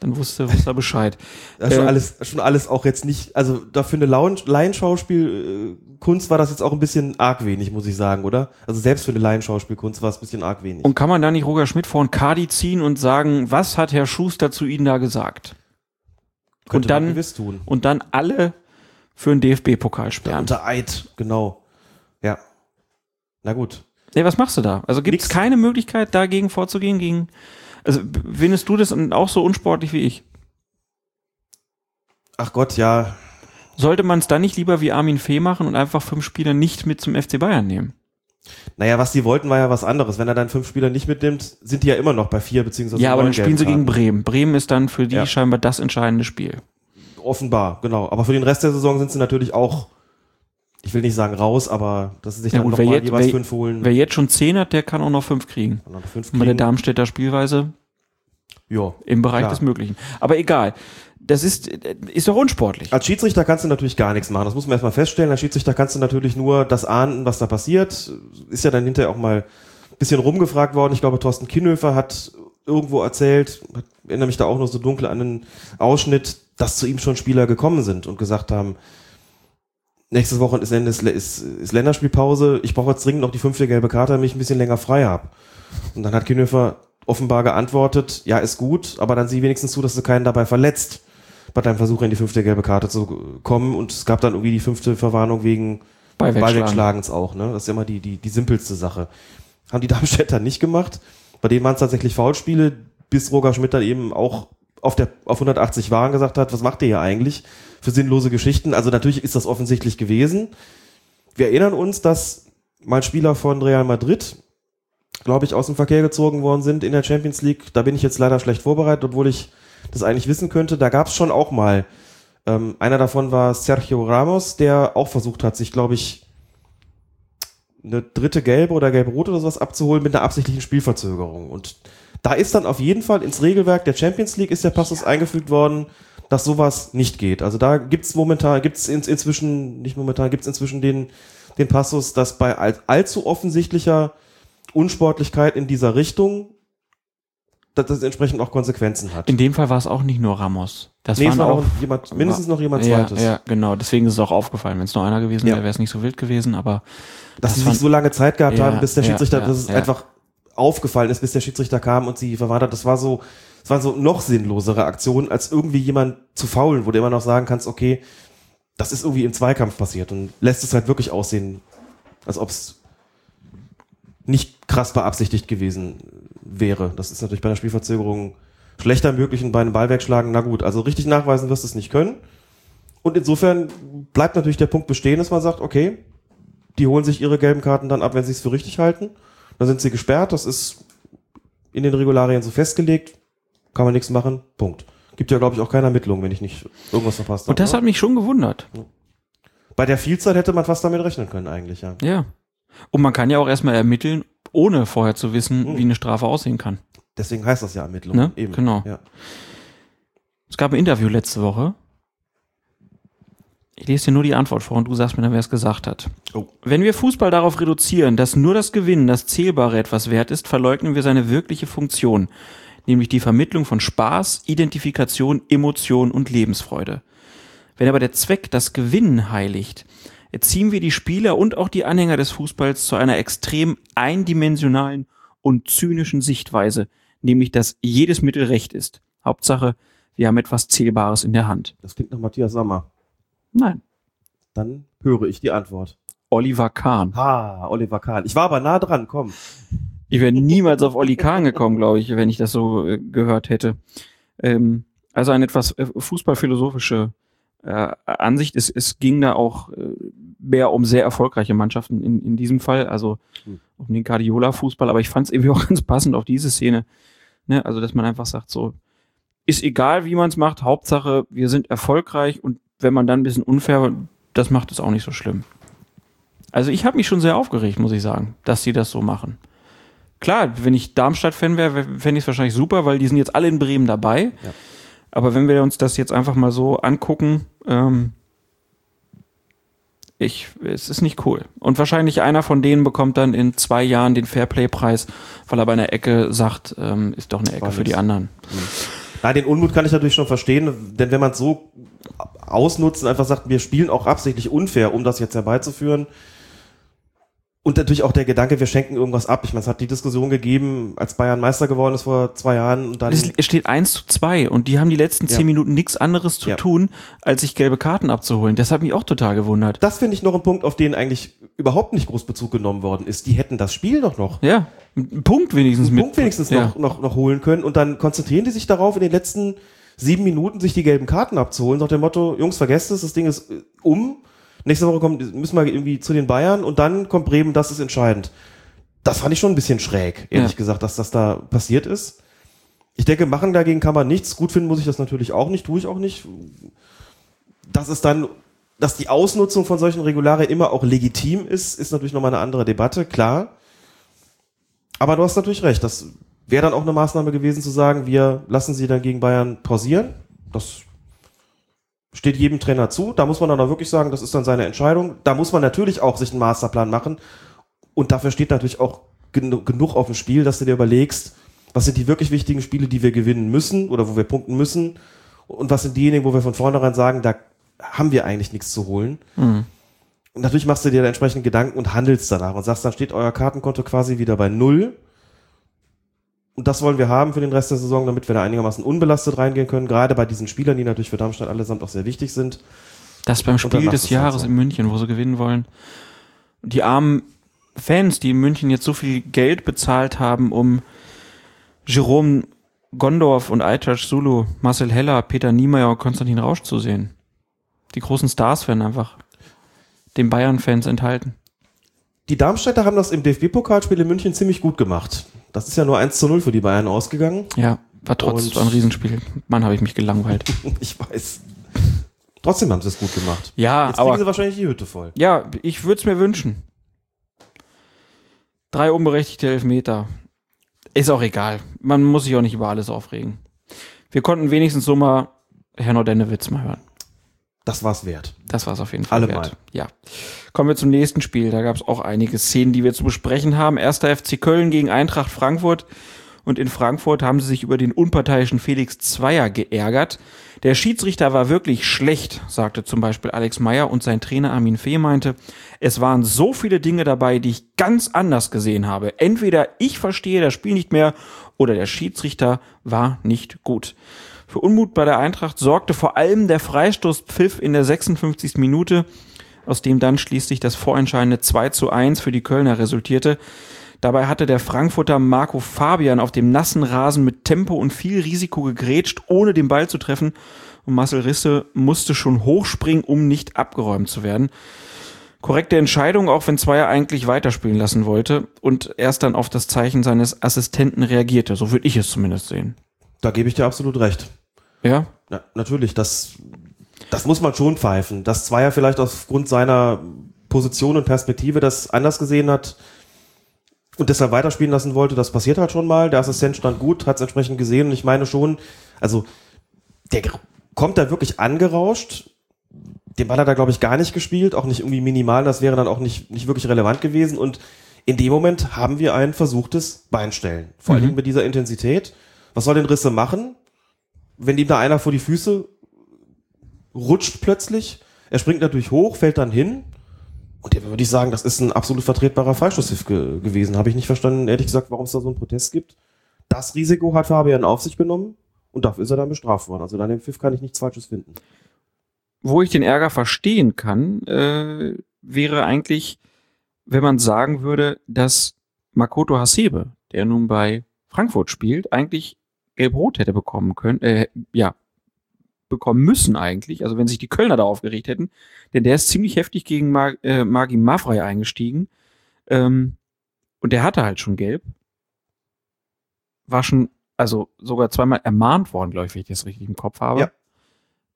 Speaker 3: Dann wusste, wusste er Bescheid.
Speaker 4: Ist schon
Speaker 3: Äh,
Speaker 4: alles, schon alles auch jetzt nicht, also dafür eine Laien- Laienschauspielkunst war das jetzt auch ein bisschen arg wenig, muss ich sagen, oder? Also selbst für eine Laienschauspielkunst war es ein bisschen arg wenig.
Speaker 3: Und kann man da nicht Roger Schmidt vor ein Kadi ziehen und sagen, was hat Herr Schuster zu Ihnen da gesagt?
Speaker 4: Könnte
Speaker 3: und dann,
Speaker 4: gewiss tun.
Speaker 3: und dann alle für einen DFB-Pokal sperren.
Speaker 4: Unter Eid, genau. Ja. Na gut.
Speaker 3: Nee, was machst du da? Also gibt es keine Möglichkeit, dagegen vorzugehen? Gegen, also findest du das auch so unsportlich wie ich?
Speaker 4: Ach Gott, ja.
Speaker 3: Sollte man es dann nicht lieber wie Armin Fee machen und einfach fünf Spieler nicht mit zum FC Bayern nehmen?
Speaker 4: Naja, was die wollten, war ja was anderes. Wenn er dann fünf Spieler nicht mitnimmt, sind die ja immer noch bei vier beziehungsweise
Speaker 3: ja, aber dann spielen sie gegen. Bremen. Bremen ist dann für die
Speaker 4: Ja.
Speaker 3: scheinbar das entscheidende Spiel.
Speaker 4: Offenbar, genau. Aber für den Rest der Saison sind sie natürlich auch, ich will nicht sagen raus, aber dass sie sich
Speaker 3: Ja
Speaker 4: dann nochmal jeweils
Speaker 3: wer,
Speaker 4: fünf holen.
Speaker 3: wer jetzt schon zehn hat, der kann auch noch fünf kriegen.
Speaker 4: noch fünf
Speaker 3: Und bei der
Speaker 4: kriegen.
Speaker 3: Darmstädter Spielweise
Speaker 4: Ja,
Speaker 3: im Bereich
Speaker 4: klar.
Speaker 3: des Möglichen. Aber egal. Das ist, ist doch unsportlich.
Speaker 4: Als Schiedsrichter kannst du natürlich gar nichts machen. Das muss man erstmal feststellen. Als Schiedsrichter kannst du natürlich nur das ahnden, was da passiert. Ist ja dann hinterher auch mal ein bisschen rumgefragt worden. Ich glaube, Thorsten Kinnhöfer hat irgendwo erzählt, hat, erinnere mich da auch noch so dunkel an einen Ausschnitt, dass zu ihm schon Spieler gekommen sind und gesagt haben, nächstes Wochenende ist, ist, ist Länderspielpause, ich brauche jetzt dringend noch die fünfte gelbe Karte, damit ich ein bisschen länger frei habe. Und dann hat Kinnhöfer offenbar geantwortet, ja, ist gut, aber dann sieh wenigstens zu, dass du keinen dabei verletzt bei deinem Versuch in die fünfte gelbe Karte zu kommen und es gab dann irgendwie die fünfte Verwarnung wegen
Speaker 3: Ballwegschlagen.
Speaker 4: Ballwegschlagens auch, ne? Das ist immer die, die, die simpelste Sache. Haben die Darmstädter nicht gemacht. Bei denen waren es tatsächlich Foulspiele, bis Roger Schmidt dann eben auch auf der, auf 180 waren gesagt hat, was macht ihr hier eigentlich für sinnlose Geschichten? Also natürlich ist das offensichtlich gewesen. Wir erinnern uns, dass mal Spieler von Real Madrid, glaube ich, aus dem Verkehr gezogen worden sind in der Champions League. Da bin ich jetzt leider schlecht vorbereitet, obwohl ich das eigentlich wissen könnte. Da gab es schon auch mal. Ähm, einer davon war Sergio Ramos, der auch versucht hat, sich, glaube ich, eine dritte gelbe oder gelb-rot oder sowas abzuholen mit einer absichtlichen Spielverzögerung. Und da ist dann auf jeden Fall ins Regelwerk der Champions League ist der Passus eingefügt worden, dass sowas nicht geht. Also da gibt's momentan, gibt's in, inzwischen, nicht momentan, gibt's inzwischen den, den Passus, dass bei all, allzu offensichtlicher Unsportlichkeit in dieser Richtung, dass das entsprechend auch Konsequenzen hat.
Speaker 3: In dem Fall war es auch nicht nur Ramos. Das
Speaker 4: Nee,
Speaker 3: waren
Speaker 4: war
Speaker 3: auch
Speaker 4: jemand- mindestens noch jemand
Speaker 3: ja,
Speaker 4: Zweites.
Speaker 3: Ja, genau. Deswegen ist es auch aufgefallen. Wenn es nur einer gewesen
Speaker 4: Ja.
Speaker 3: wäre, wäre es nicht so wild gewesen. Aber
Speaker 4: dass
Speaker 3: das
Speaker 4: sie sich so lange Zeit gehabt
Speaker 3: Ja,
Speaker 4: haben, bis der Schiedsrichter,
Speaker 3: ja,
Speaker 4: dass es einfach aufgefallen ist, bis der Schiedsrichter kam und sie verwahrt hat. Das war so, das waren so noch sinnlosere Aktionen, als irgendwie jemand zu faulen, wo du immer noch sagen kannst, okay, das ist irgendwie im Zweikampf passiert und lässt es halt wirklich aussehen, als ob es nicht krass beabsichtigt gewesen wäre. Das ist natürlich bei einer Spielverzögerung schlechter möglich und bei einem Ballwegschlagen, na gut, also richtig nachweisen wirst du es nicht können. Und insofern bleibt natürlich der Punkt bestehen, dass man sagt, okay, die holen sich ihre gelben Karten dann ab, wenn sie es für richtig halten. Dann sind sie gesperrt. Das ist in den Regularien so festgelegt. Kann man nichts machen. Punkt. Gibt ja, glaube ich, auch keine Ermittlung, wenn ich nicht irgendwas verpasst
Speaker 3: Und das
Speaker 4: habe.
Speaker 3: hat mich schon gewundert.
Speaker 4: Bei der Vielzahl hätte man fast damit rechnen können, eigentlich, ja.
Speaker 3: Ja. Und man kann ja auch erstmal ermitteln, ohne vorher zu wissen, wie eine Strafe aussehen kann.
Speaker 4: Deswegen heißt das ja Ermittlung.
Speaker 3: Ne?
Speaker 4: Eben.
Speaker 3: Genau.
Speaker 4: Ja.
Speaker 3: Es gab ein Interview letzte Woche. Ich lese dir nur die Antwort vor und du sagst mir dann, wer es gesagt hat.
Speaker 4: Oh.
Speaker 3: Wenn wir Fußball darauf reduzieren, dass nur das Gewinnen, das Zählbare etwas wert ist, verleugnen wir seine wirkliche Funktion, nämlich die Vermittlung von Spaß, Identifikation, Emotion und Lebensfreude. Wenn aber der Zweck das Gewinnen heiligt, erziehen wir die Spieler und auch die Anhänger des Fußballs zu einer extrem eindimensionalen und zynischen Sichtweise, nämlich dass jedes Mittel recht ist. Hauptsache, wir haben etwas Zählbares in der Hand.
Speaker 4: Das klingt nach Matthias Sammer.
Speaker 3: Nein.
Speaker 4: Dann höre ich die Antwort.
Speaker 3: Oliver Kahn.
Speaker 4: Ha, Oliver Kahn. Ich war aber nah dran, komm.
Speaker 3: Ich wäre niemals auf Olli Kahn gekommen, glaube ich, wenn ich das so äh, gehört hätte. Ähm, also eine etwas äh, fußballphilosophische äh, Ansicht. Es, es ging da auch äh, mehr um sehr erfolgreiche Mannschaften in, in diesem Fall, also
Speaker 4: Hm.
Speaker 3: um den Guardiola-Fußball, aber ich fand es irgendwie auch ganz passend auf diese Szene. Ne? Also, dass man einfach sagt, so, ist egal, wie man es macht, Hauptsache, wir sind erfolgreich und wenn man dann ein bisschen unfair, das macht es auch nicht so schlimm. Also ich habe mich schon sehr aufgeregt, muss ich sagen, dass sie das so machen. Klar, wenn ich Darmstadt-Fan wäre, fände ich es wahrscheinlich super, weil die sind jetzt alle in Bremen dabei.
Speaker 4: Ja.
Speaker 3: Aber wenn wir uns das jetzt einfach mal so angucken, ähm, ich, es ist nicht cool. Und wahrscheinlich einer von denen bekommt dann in zwei Jahren den Fairplay-Preis, weil er bei einer Ecke sagt, ähm, ist doch eine Ecke für die anderen.
Speaker 4: Nein, den Unmut kann ich natürlich schon verstehen, denn wenn man es so ausnutzt und einfach sagt, wir spielen auch absichtlich unfair, um das jetzt herbeizuführen. Und natürlich auch der Gedanke, wir schenken irgendwas ab. Ich meine, es hat die Diskussion gegeben, als Bayern Meister geworden ist vor zwei Jahren und dann.
Speaker 3: Es steht 1 zu 2 und die haben die letzten zehn
Speaker 4: Ja.
Speaker 3: Minuten nichts anderes zu
Speaker 4: Ja.
Speaker 3: tun, als sich gelbe Karten abzuholen. Das hat mich auch total gewundert.
Speaker 4: Das finde ich noch ein Punkt, auf den eigentlich überhaupt nicht groß Bezug genommen worden ist. Die hätten das Spiel doch noch.
Speaker 3: Ja, einen Punkt wenigstens
Speaker 4: einen
Speaker 3: mit.
Speaker 4: Punkt wenigstens
Speaker 3: ja.
Speaker 4: noch, noch, noch holen können und dann konzentrieren die sich darauf, in den letzten sieben Minuten sich die gelben Karten abzuholen, nach dem Motto, Jungs, vergesst es, das Ding ist äh, um. Nächste Woche kommt, müssen wir irgendwie zu den Bayern und dann kommt Bremen, das ist entscheidend. Das fand ich schon ein bisschen schräg, ehrlich
Speaker 3: Ja.
Speaker 4: gesagt, dass das da passiert ist. Ich denke, machen dagegen kann man nichts. Gut finden muss ich das natürlich auch nicht, tue ich auch nicht. Dass es dann, dass die Ausnutzung von solchen Regularien immer auch legitim ist, ist natürlich nochmal eine andere Debatte, klar. Aber du hast natürlich recht, das wäre dann auch eine Maßnahme gewesen zu sagen, wir lassen sie dann gegen Bayern pausieren. Das steht jedem Trainer zu. Da muss man dann auch wirklich sagen, das ist dann seine Entscheidung. Da muss man natürlich auch sich einen Masterplan machen. Und dafür steht natürlich auch genu genug auf dem Spiel, dass du dir überlegst, was sind die wirklich wichtigen Spiele, die wir gewinnen müssen oder wo wir punkten müssen. Und was sind diejenigen, wo wir von vornherein sagen, da haben wir eigentlich nichts zu holen.
Speaker 3: Mhm.
Speaker 4: Und natürlich machst du dir da entsprechend Gedanken und handelst danach und sagst, dann steht euer Kartenkonto quasi wieder bei Null. Und das wollen wir haben für den Rest der Saison, damit wir da einigermaßen unbelastet reingehen können. Gerade bei diesen Spielern, die natürlich für Darmstadt allesamt auch sehr wichtig sind.
Speaker 3: Das beim Spiel des
Speaker 4: halt
Speaker 3: Jahres in München, wo sie gewinnen wollen. Die armen Fans, die in München jetzt so viel Geld bezahlt haben, um Jerome Gondorf und Aytash Sulu, Marcel Heller, Peter Niemeyer und Konstantin Rausch zu sehen. Die großen Stars werden einfach den Bayern-Fans enthalten.
Speaker 4: Die Darmstädter haben das im DFB-Pokalspiel in München ziemlich gut gemacht. Das ist ja nur 1 zu 0 für die Bayern ausgegangen.
Speaker 3: Ja, war trotzdem ein Riesenspiel. Mann, habe ich mich gelangweilt.
Speaker 4: ich weiß. Trotzdem haben sie es gut gemacht.
Speaker 3: Ja,
Speaker 4: Jetzt kriegen
Speaker 3: aber
Speaker 4: sie wahrscheinlich die Hütte voll.
Speaker 3: Ja, ich würde es mir wünschen. Drei unberechtigte Elfmeter. Ist auch egal. Man muss sich auch nicht über alles aufregen. Wir konnten wenigstens so mal Herrn Ordennewitz mal hören.
Speaker 4: Das war's wert.
Speaker 3: Das war's auf jeden Fall
Speaker 4: Allemal.
Speaker 3: wert. Ja. Kommen wir zum nächsten Spiel. Da gab es auch einige Szenen, die wir zu besprechen haben. Erster FC Köln gegen Eintracht Frankfurt. Und in Frankfurt haben sie sich über den unparteiischen Felix Zweier geärgert. Der Schiedsrichter war wirklich schlecht, sagte zum Beispiel Alex Meyer und sein Trainer Armin Fee meinte, es waren so viele Dinge dabei, die ich ganz anders gesehen habe. Entweder ich verstehe das Spiel nicht mehr oder der Schiedsrichter war nicht gut. Für Unmut bei der Eintracht sorgte vor allem der Freistoßpfiff in der 56. Minute, aus dem dann schließlich das vorentscheidende 2 zu 1 für die Kölner resultierte. Dabei hatte der Frankfurter Marco Fabian auf dem nassen Rasen mit Tempo und viel Risiko gegrätscht, ohne den Ball zu treffen. Und Marcel Risse musste schon hochspringen, um nicht abgeräumt zu werden. Korrekte Entscheidung, auch wenn Zweier eigentlich weiterspielen lassen wollte und erst dann auf das Zeichen seines Assistenten reagierte. So würde ich es zumindest sehen.
Speaker 4: Da gebe ich dir absolut recht.
Speaker 3: Ja?
Speaker 4: Na, natürlich, das, das muss man schon pfeifen. Dass Zweier vielleicht aufgrund seiner Position und Perspektive das anders gesehen hat und deshalb weiterspielen lassen wollte, das passiert halt schon mal. Der Assistent stand gut, hat es entsprechend gesehen und ich meine schon, also der kommt da wirklich angerauscht. Den Ball hat er, glaube ich, gar nicht gespielt, auch nicht irgendwie minimal, das wäre dann auch nicht, nicht wirklich relevant gewesen. Und in dem Moment haben wir ein versuchtes Beinstellen. Vor allen
Speaker 3: Mhm.
Speaker 4: Dingen mit dieser Intensität. Was soll den Risse machen? Wenn ihm da einer vor die Füße rutscht plötzlich, er springt natürlich hoch, fällt dann hin. Und da würde ich sagen, das ist ein absolut vertretbarer Freistoßpfiff ge gewesen. Habe ich nicht verstanden, ehrlich gesagt, warum es da so einen Protest gibt. Das Risiko hat Fabian auf sich genommen und dafür ist er dann bestraft worden. Also an dem Pfiff kann ich nichts Falsches finden.
Speaker 3: Wo ich den Ärger verstehen kann, äh, wäre eigentlich, wenn man sagen würde, dass Makoto Hasebe, der nun bei Frankfurt spielt, eigentlich gelb-rot hätte bekommen können, äh, ja, bekommen müssen eigentlich, also wenn sich die Kölner da aufgeregt hätten, denn der ist ziemlich heftig gegen Mag äh, Magi Mafrei eingestiegen ähm, und der hatte halt schon gelb, war schon, also sogar zweimal ermahnt worden, glaube ich, wenn ich das richtig im Kopf habe.
Speaker 4: Ja.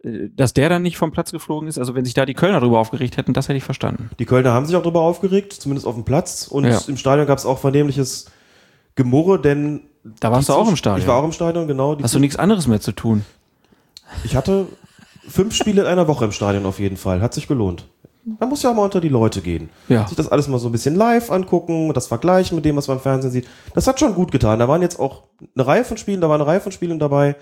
Speaker 3: Äh, Dass der dann nicht vom Platz geflogen ist, also wenn sich da die Kölner drüber aufgeregt hätten, das hätte ich verstanden.
Speaker 4: Die Kölner haben sich auch darüber aufgeregt, zumindest auf dem Platz. Und
Speaker 3: Ja.
Speaker 4: im Stadion gab es auch vernehmliches Gemurre, denn.
Speaker 3: Da warst du auch im Stadion.
Speaker 4: Ich war auch im Stadion, genau.
Speaker 3: Hast du nichts anderes mehr zu tun?
Speaker 4: Ich hatte fünf Spiele in einer Woche im Stadion auf jeden Fall. Hat sich gelohnt. Man muss ja auch mal unter die Leute gehen.
Speaker 3: Ja.
Speaker 4: Sich das alles mal so ein bisschen live angucken, das vergleichen mit dem, was man im Fernsehen sieht. Das hat schon gut getan. Da waren jetzt auch eine Reihe von Spielen, da war eine Reihe von Spielen dabei,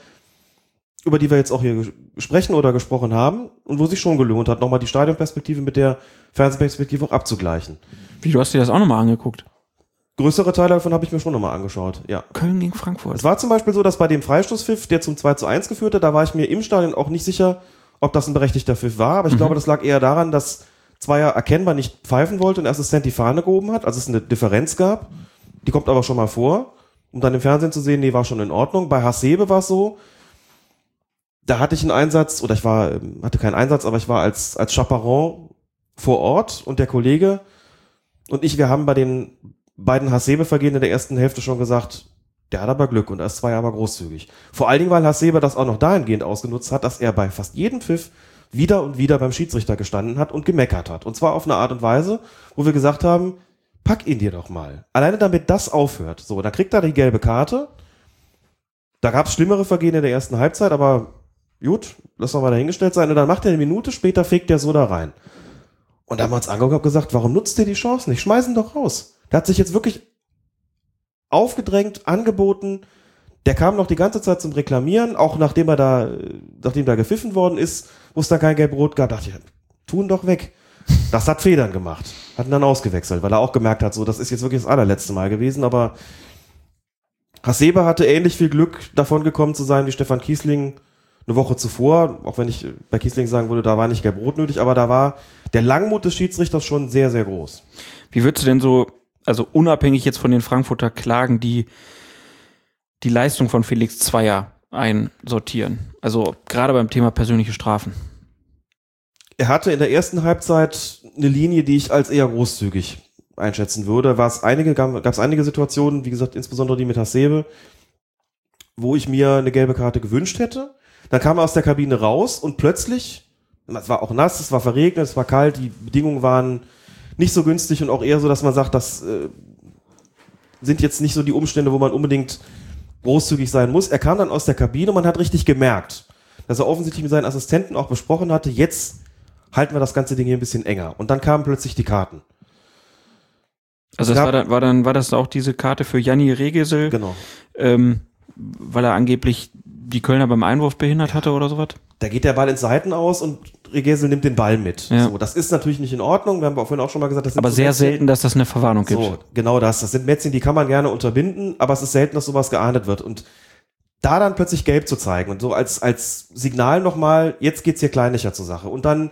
Speaker 4: über die wir jetzt auch hier sprechen oder gesprochen haben und wo sich schon gelohnt hat, nochmal die Stadionperspektive mit der Fernsehperspektive auch abzugleichen.
Speaker 3: Wie, du hast dir das auch nochmal angeguckt?
Speaker 4: Größere Teile davon habe ich mir schon nochmal angeschaut, ja.
Speaker 3: Köln gegen Frankfurt.
Speaker 4: Es war zum Beispiel so, dass bei dem Freistoßpfiff, der zum 2 zu 1 geführt hat, da war ich mir im Stadion auch nicht sicher, ob das ein berechtigter Pfiff war, aber ich
Speaker 3: Mhm.
Speaker 4: glaube, das lag eher daran, dass Zweier erkennbar nicht pfeifen wollte und der Assistent die Fahne gehoben hat, also es eine Differenz gab. Die kommt aber schon mal vor, um dann im Fernsehen zu sehen, nee, war schon in Ordnung. Bei Hasebe war es so, da hatte ich einen Einsatz, oder ich war, ähm, hatte keinen Einsatz, aber ich war als, als Chaperon vor Ort und der Kollege und ich, wir haben bei den beiden Hasebe-Vergehen in der ersten Hälfte schon gesagt, der hat aber Glück und er ist zwei aber großzügig. Vor allen Dingen, weil Hasebe das auch noch dahingehend ausgenutzt hat, dass er bei fast jedem Pfiff wieder und wieder beim Schiedsrichter gestanden hat und gemeckert hat. Und zwar auf eine Art und Weise, wo wir gesagt haben, pack ihn dir doch mal. Alleine damit das aufhört. So, dann kriegt er die gelbe Karte. Da gab es schlimmere Vergehen in der ersten Halbzeit, aber gut, lass doch mal dahingestellt sein. Und dann macht er eine Minute später, fegt er so da rein. Und da haben wir uns angeguckt und gesagt, warum nutzt ihr die Chance nicht? Schmeißen doch raus. Der hat sich jetzt wirklich aufgedrängt, angeboten. Der kam noch die ganze Zeit zum Reklamieren, auch nachdem er da, nachdem da gepfiffen worden ist, wo es da kein Gelb-Rot gab, dachte ich, tun doch weg. Das hat Federn gemacht. Hat ihn dann ausgewechselt, weil er auch gemerkt hat, so, das ist jetzt wirklich das allerletzte Mal gewesen, aber Hasebe hatte ähnlich viel Glück, davon gekommen zu sein wie Stefan Kiesling eine Woche zuvor, auch wenn ich bei Kiesling sagen würde, da war nicht Gelb-Rot nötig, aber da war der Langmut des Schiedsrichters schon sehr, sehr groß.
Speaker 3: Wie würdest du denn so, also unabhängig jetzt von den Frankfurter Klagen, die, die Leistung von Felix Zweier einsortieren? Also gerade beim Thema persönliche Strafen.
Speaker 4: Er hatte in der ersten Halbzeit eine Linie, die ich als eher großzügig einschätzen würde. War es einige, gab es einige Situationen, wie gesagt, insbesondere die mit Hasebe, wo ich mir eine gelbe Karte gewünscht hätte. Dann kam er aus der Kabine raus und plötzlich, es war auch nass, es war verregnet, es war kalt, die Bedingungen waren nicht so günstig und auch eher so, dass man sagt, das äh, sind jetzt nicht so die Umstände, wo man unbedingt großzügig sein muss. Er kam dann aus der Kabine und man hat richtig gemerkt, dass er offensichtlich mit seinen Assistenten auch besprochen hatte, jetzt halten wir das ganze Ding hier ein bisschen enger. Und dann kamen plötzlich die Karten.
Speaker 3: Also das war dann, war dann, war das auch diese Karte für Janni Regesel?
Speaker 4: Genau.
Speaker 3: Ähm, weil er angeblich die Kölner beim Einwurf behindert hatte oder sowas?
Speaker 4: Da geht der Ball ins Seiten aus und Regesel nimmt den Ball mit.
Speaker 3: Ja.
Speaker 4: So, das ist natürlich nicht in Ordnung. Wir haben vorhin auch schon mal gesagt, das sind
Speaker 3: Aber
Speaker 4: so
Speaker 3: sehr
Speaker 4: Mätzchen-
Speaker 3: selten, dass das eine Verwarnung gibt.
Speaker 4: So, genau das. Das sind Mätzchen, die kann man gerne unterbinden, aber es ist selten, dass sowas geahndet wird. Und da dann plötzlich gelb zu zeigen und so als, als Signal nochmal, jetzt geht's hier kleinlicher zur Sache. Und dann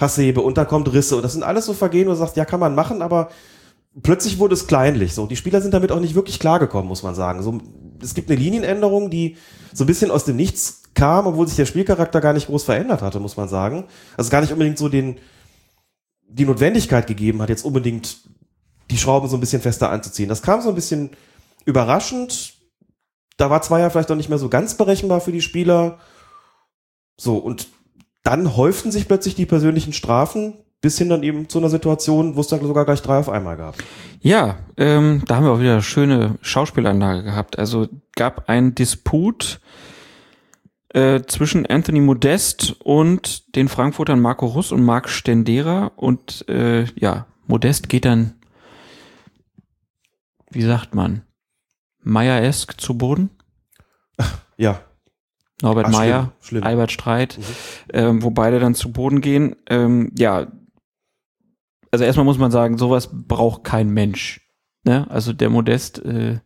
Speaker 4: Hasebe und dann kommt Risse. Und das sind alles so Vergehen, wo du sagst, ja, kann man machen, aber plötzlich wurde es kleinlich. So, die Spieler sind damit auch nicht wirklich klargekommen, muss man sagen. So, es gibt eine Linienänderung, die so ein bisschen aus dem Nichts kam, obwohl sich der Spielcharakter gar nicht groß verändert hatte, muss man sagen. Also gar nicht unbedingt so den, die Notwendigkeit gegeben hat, jetzt unbedingt die Schrauben so ein bisschen fester anzuziehen. Das kam so ein bisschen überraschend. Da war Zweier vielleicht auch nicht mehr so ganz berechenbar für die Spieler. So, und dann häuften sich plötzlich die persönlichen Strafen, bis hin dann eben zu einer Situation, wo es dann sogar gleich drei auf einmal gab.
Speaker 3: Ja, ähm, da haben wir auch wieder schöne Schauspielanlage gehabt. Also gab einen Disput äh, zwischen Anthony Modest und den Frankfurtern Marco Russ und Marc Stendera und äh, ja, Modest geht dann, wie sagt man, Meyer-esk zu Boden.
Speaker 4: Ja.
Speaker 3: Norbert
Speaker 4: Ach,
Speaker 3: Meyer,
Speaker 4: schlimm.
Speaker 3: Albert Streit, ähm, wo beide dann zu Boden gehen. Ähm, ja, also erstmal muss man sagen, sowas braucht kein Mensch. Ne? Also der Modest, äh,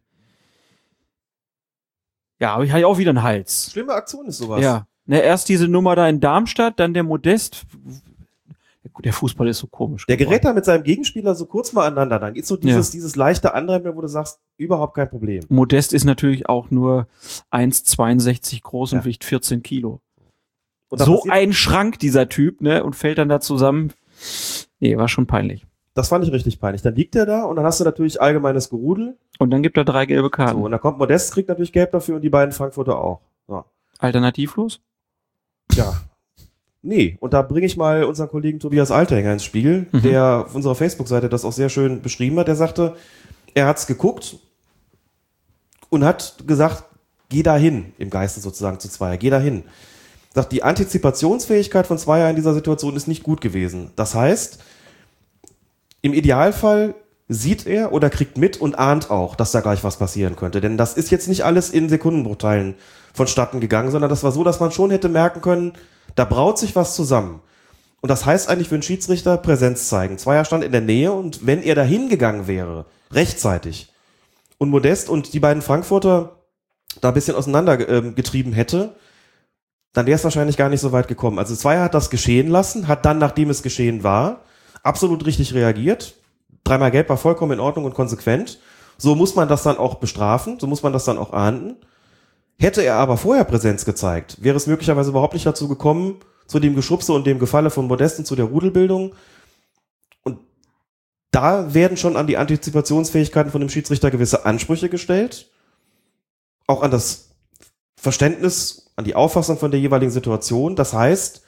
Speaker 3: Ja, aber ich hatte auch wieder einen Hals.
Speaker 4: Schlimme Aktion ist sowas.
Speaker 3: Ja. Ne, erst diese Nummer da in Darmstadt, dann der Modest. Der Fußball ist so komisch.
Speaker 4: Der gerät da mit seinem Gegenspieler so kurz mal aneinander. Dann geht so dieses, dieses leichte Anreiben, wo du sagst, überhaupt kein Problem.
Speaker 3: Modest ist natürlich auch nur 1,62 groß und wiegt 14 Kilo. So ein Schrank, dieser Typ, ne? Und fällt dann da zusammen. Nee, war schon peinlich.
Speaker 4: Das fand ich richtig peinlich. Dann liegt er da und dann hast du natürlich allgemeines Gerudel.
Speaker 3: Und dann gibt er drei gelbe Karten.
Speaker 4: So, und dann kommt Modest, kriegt natürlich gelb dafür und die beiden Frankfurter auch. Ja.
Speaker 3: Alternativlos?
Speaker 4: Ja. Nee, und da bringe ich mal unseren Kollegen Tobias Alterhänger ins Spiel, der auf unserer Facebook-Seite das auch sehr schön beschrieben hat. Der sagte, er hat's geguckt und hat gesagt, geh da hin, im Geiste sozusagen zu Zweier, geh da hin. Sagt, die Antizipationsfähigkeit von Zweier in dieser Situation ist nicht gut gewesen. Das heißt, im Idealfall sieht er oder kriegt mit und ahnt auch, dass da gleich was passieren könnte. Denn das ist jetzt nicht alles in Sekundenbruchteilen vonstatten gegangen, sondern das war so, dass man schon hätte merken können, da braut sich was zusammen. Und das heißt eigentlich für einen Schiedsrichter Präsenz zeigen. Zweier stand in der Nähe und wenn er da hingegangen wäre, rechtzeitig, und Modest und die beiden Frankfurter da ein bisschen auseinander ähm, hätte, dann wäre es wahrscheinlich gar nicht so weit gekommen. Also Zweier hat das geschehen lassen, hat dann, nachdem es geschehen war, absolut richtig reagiert. Dreimal Gelb war vollkommen in Ordnung und konsequent. So muss man das dann auch bestrafen, so muss man das dann auch ahnden. Hätte er aber vorher Präsenz gezeigt, wäre es möglicherweise überhaupt nicht dazu gekommen, zu dem Geschubse und dem Gefalle von Modest und zu der Rudelbildung. Und da werden schon an die Antizipationsfähigkeiten von dem Schiedsrichter gewisse Ansprüche gestellt. Auch an das Verständnis, an die Auffassung von der jeweiligen Situation. Das heißt,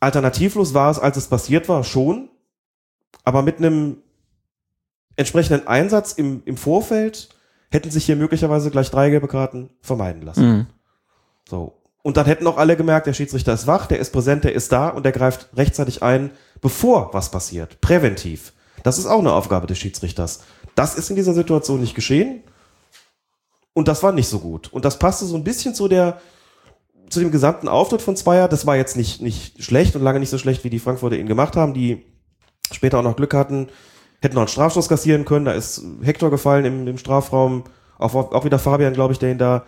Speaker 4: alternativlos war es, als es passiert war, schon, aber mit einem entsprechenden Einsatz im, im Vorfeld hätten sich hier möglicherweise gleich drei gelbe Karten vermeiden lassen.
Speaker 3: Mhm.
Speaker 4: So. Und dann hätten auch alle gemerkt, der Schiedsrichter ist wach, der ist präsent, der ist da und der greift rechtzeitig ein, bevor was passiert. Präventiv. Das ist auch eine Aufgabe des Schiedsrichters. Das ist in dieser Situation nicht geschehen. Und das war nicht so gut. Und das passte so ein bisschen zu der, zu dem gesamten Auftritt von Zweier. Das war jetzt nicht, nicht schlecht und lange nicht so schlecht, wie die Frankfurter ihn gemacht haben, die später auch noch Glück hatten, hätten noch einen Strafstoß kassieren können. Da ist Hector gefallen im, im Strafraum. Auch, auch wieder Fabian, glaube ich, der ihn da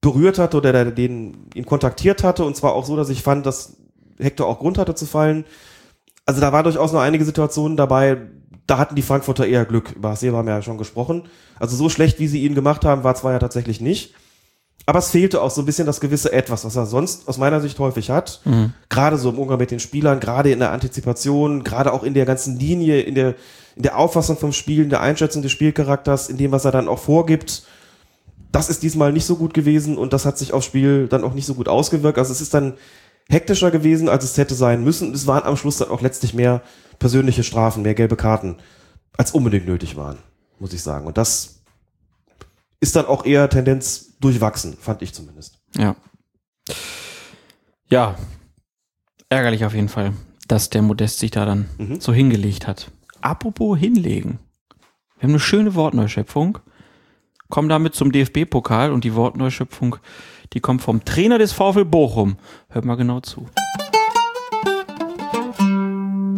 Speaker 4: berührt hatte oder der den ihn kontaktiert hatte. Und zwar auch so, dass ich fand, dass Hector auch Grund hatte zu fallen. Also da war durchaus noch einige Situationen dabei, da hatten die Frankfurter eher Glück. Über Hasebe haben wir ja schon gesprochen. Also so schlecht, wie sie ihn gemacht haben, war zwar ja tatsächlich nicht. Aber es fehlte auch so ein bisschen das gewisse Etwas, was er sonst aus meiner Sicht häufig hat.
Speaker 3: Mhm.
Speaker 4: Gerade so im Umgang mit den Spielern, gerade in der Antizipation, gerade auch in der ganzen Linie, in der, in der Auffassung vom Spiel, in der Einschätzung des Spielcharakters, in dem, was er dann auch vorgibt. Das ist diesmal nicht so gut gewesen und das hat sich aufs Spiel dann auch nicht so gut ausgewirkt. Also es ist dann hektischer gewesen, als es hätte sein müssen. Es waren am Schluss dann auch letztlich mehr persönliche Strafen, mehr gelbe Karten, als unbedingt nötig waren, muss ich sagen. Und das ist dann auch eher Tendenz durchwachsen, fand ich zumindest.
Speaker 3: Ja. Ja. Ärgerlich auf jeden Fall, dass der Modest sich da dann
Speaker 4: Mhm.
Speaker 3: so hingelegt hat. Apropos hinlegen. Wir haben eine schöne Wortneuschöpfung. Kommen damit zum DFB-Pokal und die Wortneuschöpfung, die kommt vom Trainer des VfL Bochum. Hört mal genau zu.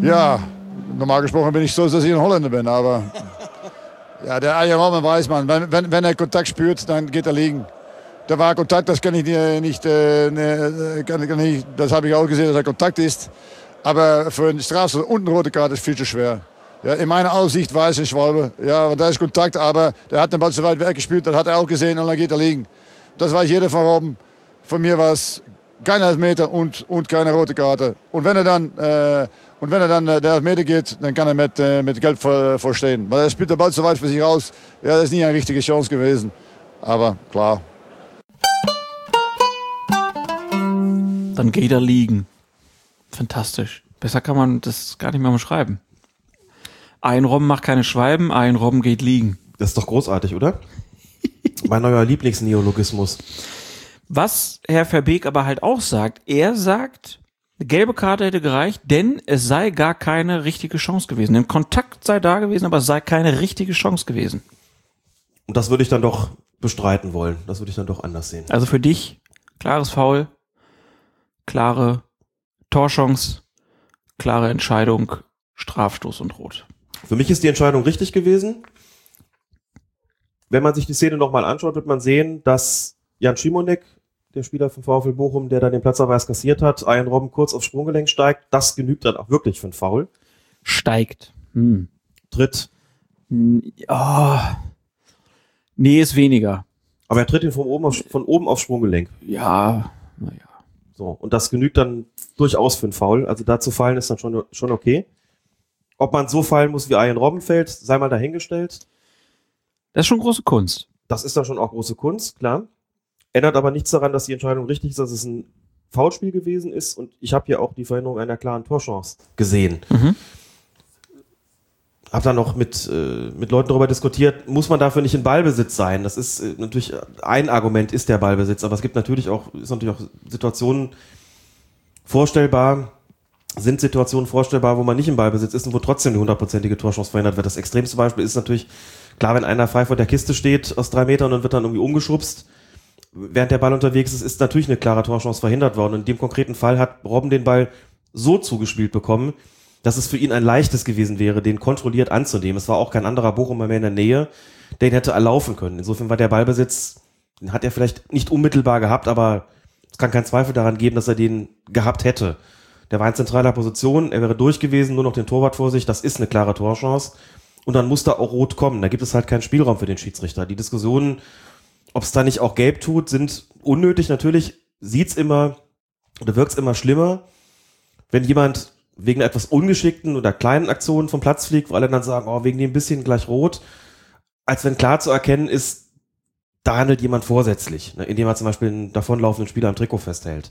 Speaker 15: Ja, normal gesprochen bin ich so, dass ich ein Holländer bin, aber ja, der Eiermann weiß man, wenn, wenn, wenn er Kontakt spürt, dann geht er liegen. Da war Kontakt, das kann ich nicht, äh, ne, kann, kann ich, das habe ich auch gesehen, dass er Kontakt ist. Aber für einen Strafstoß und eine rote Karte ist viel zu schwer. Ja, in meiner Aussicht es ein Schwalbe. Ja, da ist Kontakt, aber der hat den Ball zu weit weggespielt, das hat er auch gesehen und dann geht er liegen. Das weiß jeder von oben. Von mir war es kein Elfmeter und, und keine rote Karte. Und wenn er dann, äh, und wenn er dann äh, der Elfmeter geht, dann kann er mit, äh, mit Gelb vor, vorstehen. Weil er spielt den Ball zu weit für sich raus. Ja, das ist nie eine richtige Chance gewesen. Aber klar.
Speaker 3: Dann geht er liegen. Fantastisch. Besser kann man das gar nicht mehr umschreiben. Ein Robben macht keine Schwalben, ein Robben geht liegen.
Speaker 4: Das ist doch großartig, oder? mein neuer Lieblingsneologismus.
Speaker 3: Was Herr Verbeek aber halt auch sagt, er sagt, eine gelbe Karte hätte gereicht, denn es sei gar keine richtige Chance gewesen. Ein Kontakt sei da gewesen, aber es sei keine richtige Chance gewesen.
Speaker 4: Und das würde ich dann doch bestreiten wollen. Das würde ich dann doch anders sehen.
Speaker 3: Also für dich, klares Foul, klare Torchance, klare Entscheidung, Strafstoß und Rot.
Speaker 4: Für mich ist die Entscheidung richtig gewesen. wenn man sich die Szene nochmal anschaut, wird man sehen, dass Jan Schimonek, der Spieler vom VfL Bochum, der dann den Platzverweis kassiert hat, Ian Robben kurz aufs Sprunggelenk steigt. Das genügt dann auch wirklich für einen Foul.
Speaker 3: Steigt. Hm.
Speaker 4: Tritt.
Speaker 3: Oh. Nee, ist weniger.
Speaker 4: Aber er tritt ihn von oben, auf, von oben aufs Sprunggelenk.
Speaker 3: Ja, naja.
Speaker 4: So, und das genügt dann durchaus für einen Foul. Also da zu fallen ist dann schon, schon okay. Ob man so fallen muss, wie Ian Robben fällt, sei mal dahingestellt.
Speaker 3: Das ist schon große Kunst.
Speaker 4: Das ist dann schon auch große Kunst, klar. Ändert aber nichts daran, dass die Entscheidung richtig ist, dass es ein Foulspiel gewesen ist. Und ich habe hier auch die Verhinderung einer klaren Torchance gesehen.
Speaker 3: Mhm.
Speaker 4: Hab dann noch mit, äh, mit Leuten darüber diskutiert, muss man dafür nicht in Ballbesitz sein? Das ist äh, natürlich ein Argument, ist der Ballbesitz, aber es gibt natürlich auch, ist natürlich auch Situationen vorstellbar, sind Situationen vorstellbar, wo man nicht im Ballbesitz ist und wo trotzdem die hundertprozentige Torchance verhindert wird. Das extremste Beispiel ist natürlich, klar, wenn einer frei vor der Kiste steht aus drei Metern und wird dann irgendwie umgeschubst, während der Ball unterwegs ist, ist natürlich eine klare Torchance verhindert worden. Und in dem konkreten Fall hat Robben den Ball so zugespielt bekommen, dass es für ihn ein leichtes gewesen wäre, den kontrolliert anzunehmen. Es war auch kein anderer Bochumer mehr in der Nähe, der ihn hätte erlaufen können. Insofern war der Ballbesitz, den hat er vielleicht nicht unmittelbar gehabt, aber es kann kein Zweifel daran geben, dass er den gehabt hätte. Der war in zentraler Position, er wäre durch gewesen, nur noch den Torwart vor sich, das ist eine klare Torchance. Und dann muss da auch rot kommen. Da gibt es halt keinen Spielraum für den Schiedsrichter. Die Diskussionen, ob es da nicht auch gelb tut, sind unnötig. Natürlich sieht's immer oder wirkt's immer schlimmer, wenn jemand wegen etwas ungeschickten oder kleinen Aktionen vom Platz fliegt, wo alle dann sagen, oh, wegen dem bisschen gleich rot, als wenn klar zu erkennen ist, da handelt jemand vorsätzlich, ne, indem er zum Beispiel einen davonlaufenden Spieler am Trikot festhält.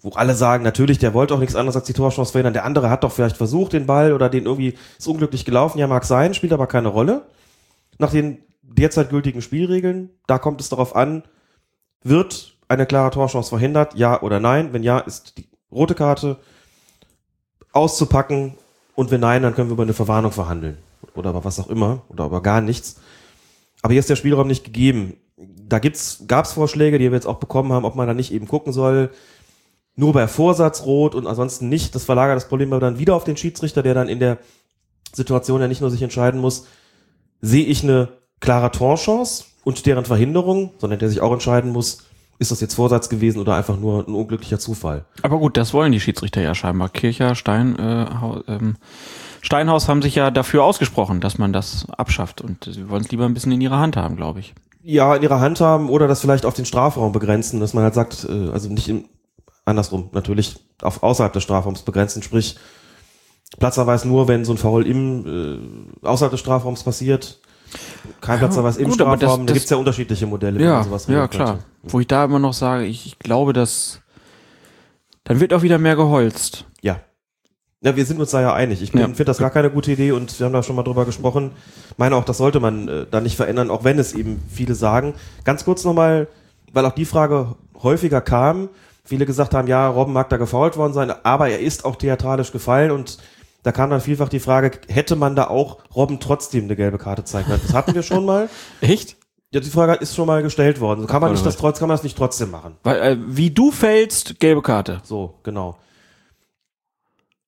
Speaker 4: Wo alle sagen, natürlich, der wollte auch nichts anderes als die Torchance verhindern, der andere hat doch vielleicht versucht, den Ball oder den irgendwie ist unglücklich gelaufen, ja mag sein, spielt aber keine Rolle. Nach den derzeit gültigen Spielregeln, da kommt es darauf an, wird eine klare Torchance verhindert, ja oder nein? Wenn ja, ist die rote Karte auszupacken und wenn nein, dann können wir über eine Verwarnung verhandeln. Oder über was auch immer. Oder über gar nichts. Aber hier ist der Spielraum nicht gegeben. Da gibt's, gab's Vorschläge, die wir jetzt auch bekommen haben, ob man da nicht eben gucken soll, nur bei Vorsatz rot und ansonsten nicht. Das verlagert das Problem aber dann wieder auf den Schiedsrichter, der dann in der Situation ja nicht nur sich entscheiden muss, sehe ich eine klare Torchance und deren Verhinderung, sondern der sich auch entscheiden muss, ist das jetzt Vorsatz gewesen oder einfach nur ein unglücklicher Zufall.
Speaker 3: Aber gut, das wollen die Schiedsrichter ja scheinbar. Kircher, Stein, äh, ähm, Steinhaus haben sich ja dafür ausgesprochen, dass man das abschafft und sie wollen es lieber ein bisschen in ihrer Hand haben, glaube ich.
Speaker 4: Ja, in ihrer Hand haben oder das vielleicht auf den Strafraum begrenzen, dass man halt sagt, äh, also nicht im, andersrum, natürlich auf außerhalb des Strafraums begrenzen, sprich Platzverweis nur, wenn so ein Foul im äh, außerhalb des Strafraums passiert. Kein Platzverweis im
Speaker 3: Gut, aber das-
Speaker 4: Strafraum, da
Speaker 3: das-
Speaker 4: gibt's ja unterschiedliche Modelle,
Speaker 3: Ja,
Speaker 4: sowas
Speaker 3: ja klar. Wo ich da immer noch sage, ich, ich glaube, dass dann wird auch wieder mehr geholzt.
Speaker 4: Ja. Ja, wir sind uns da ja einig. Ich
Speaker 3: Ja.
Speaker 4: finde das gar keine gute Idee und wir haben da schon mal drüber gesprochen. Meine auch, das sollte man äh, da nicht verändern, auch wenn es eben viele sagen. Ganz kurz nochmal, weil auch die Frage häufiger kam. Viele gesagt haben, ja, Robben mag da gefault worden sein, aber er ist auch theatralisch gefallen und da kam dann vielfach die Frage, hätte man da auch Robben trotzdem eine gelbe Karte zeigen können? Das hatten wir schon mal.
Speaker 3: Echt?
Speaker 4: Ja, die Frage ist schon mal gestellt worden. Kann man, nicht das, trotz, kann man das nicht trotzdem machen?
Speaker 3: Weil, äh, wie du fällst, gelbe Karte.
Speaker 4: So, genau.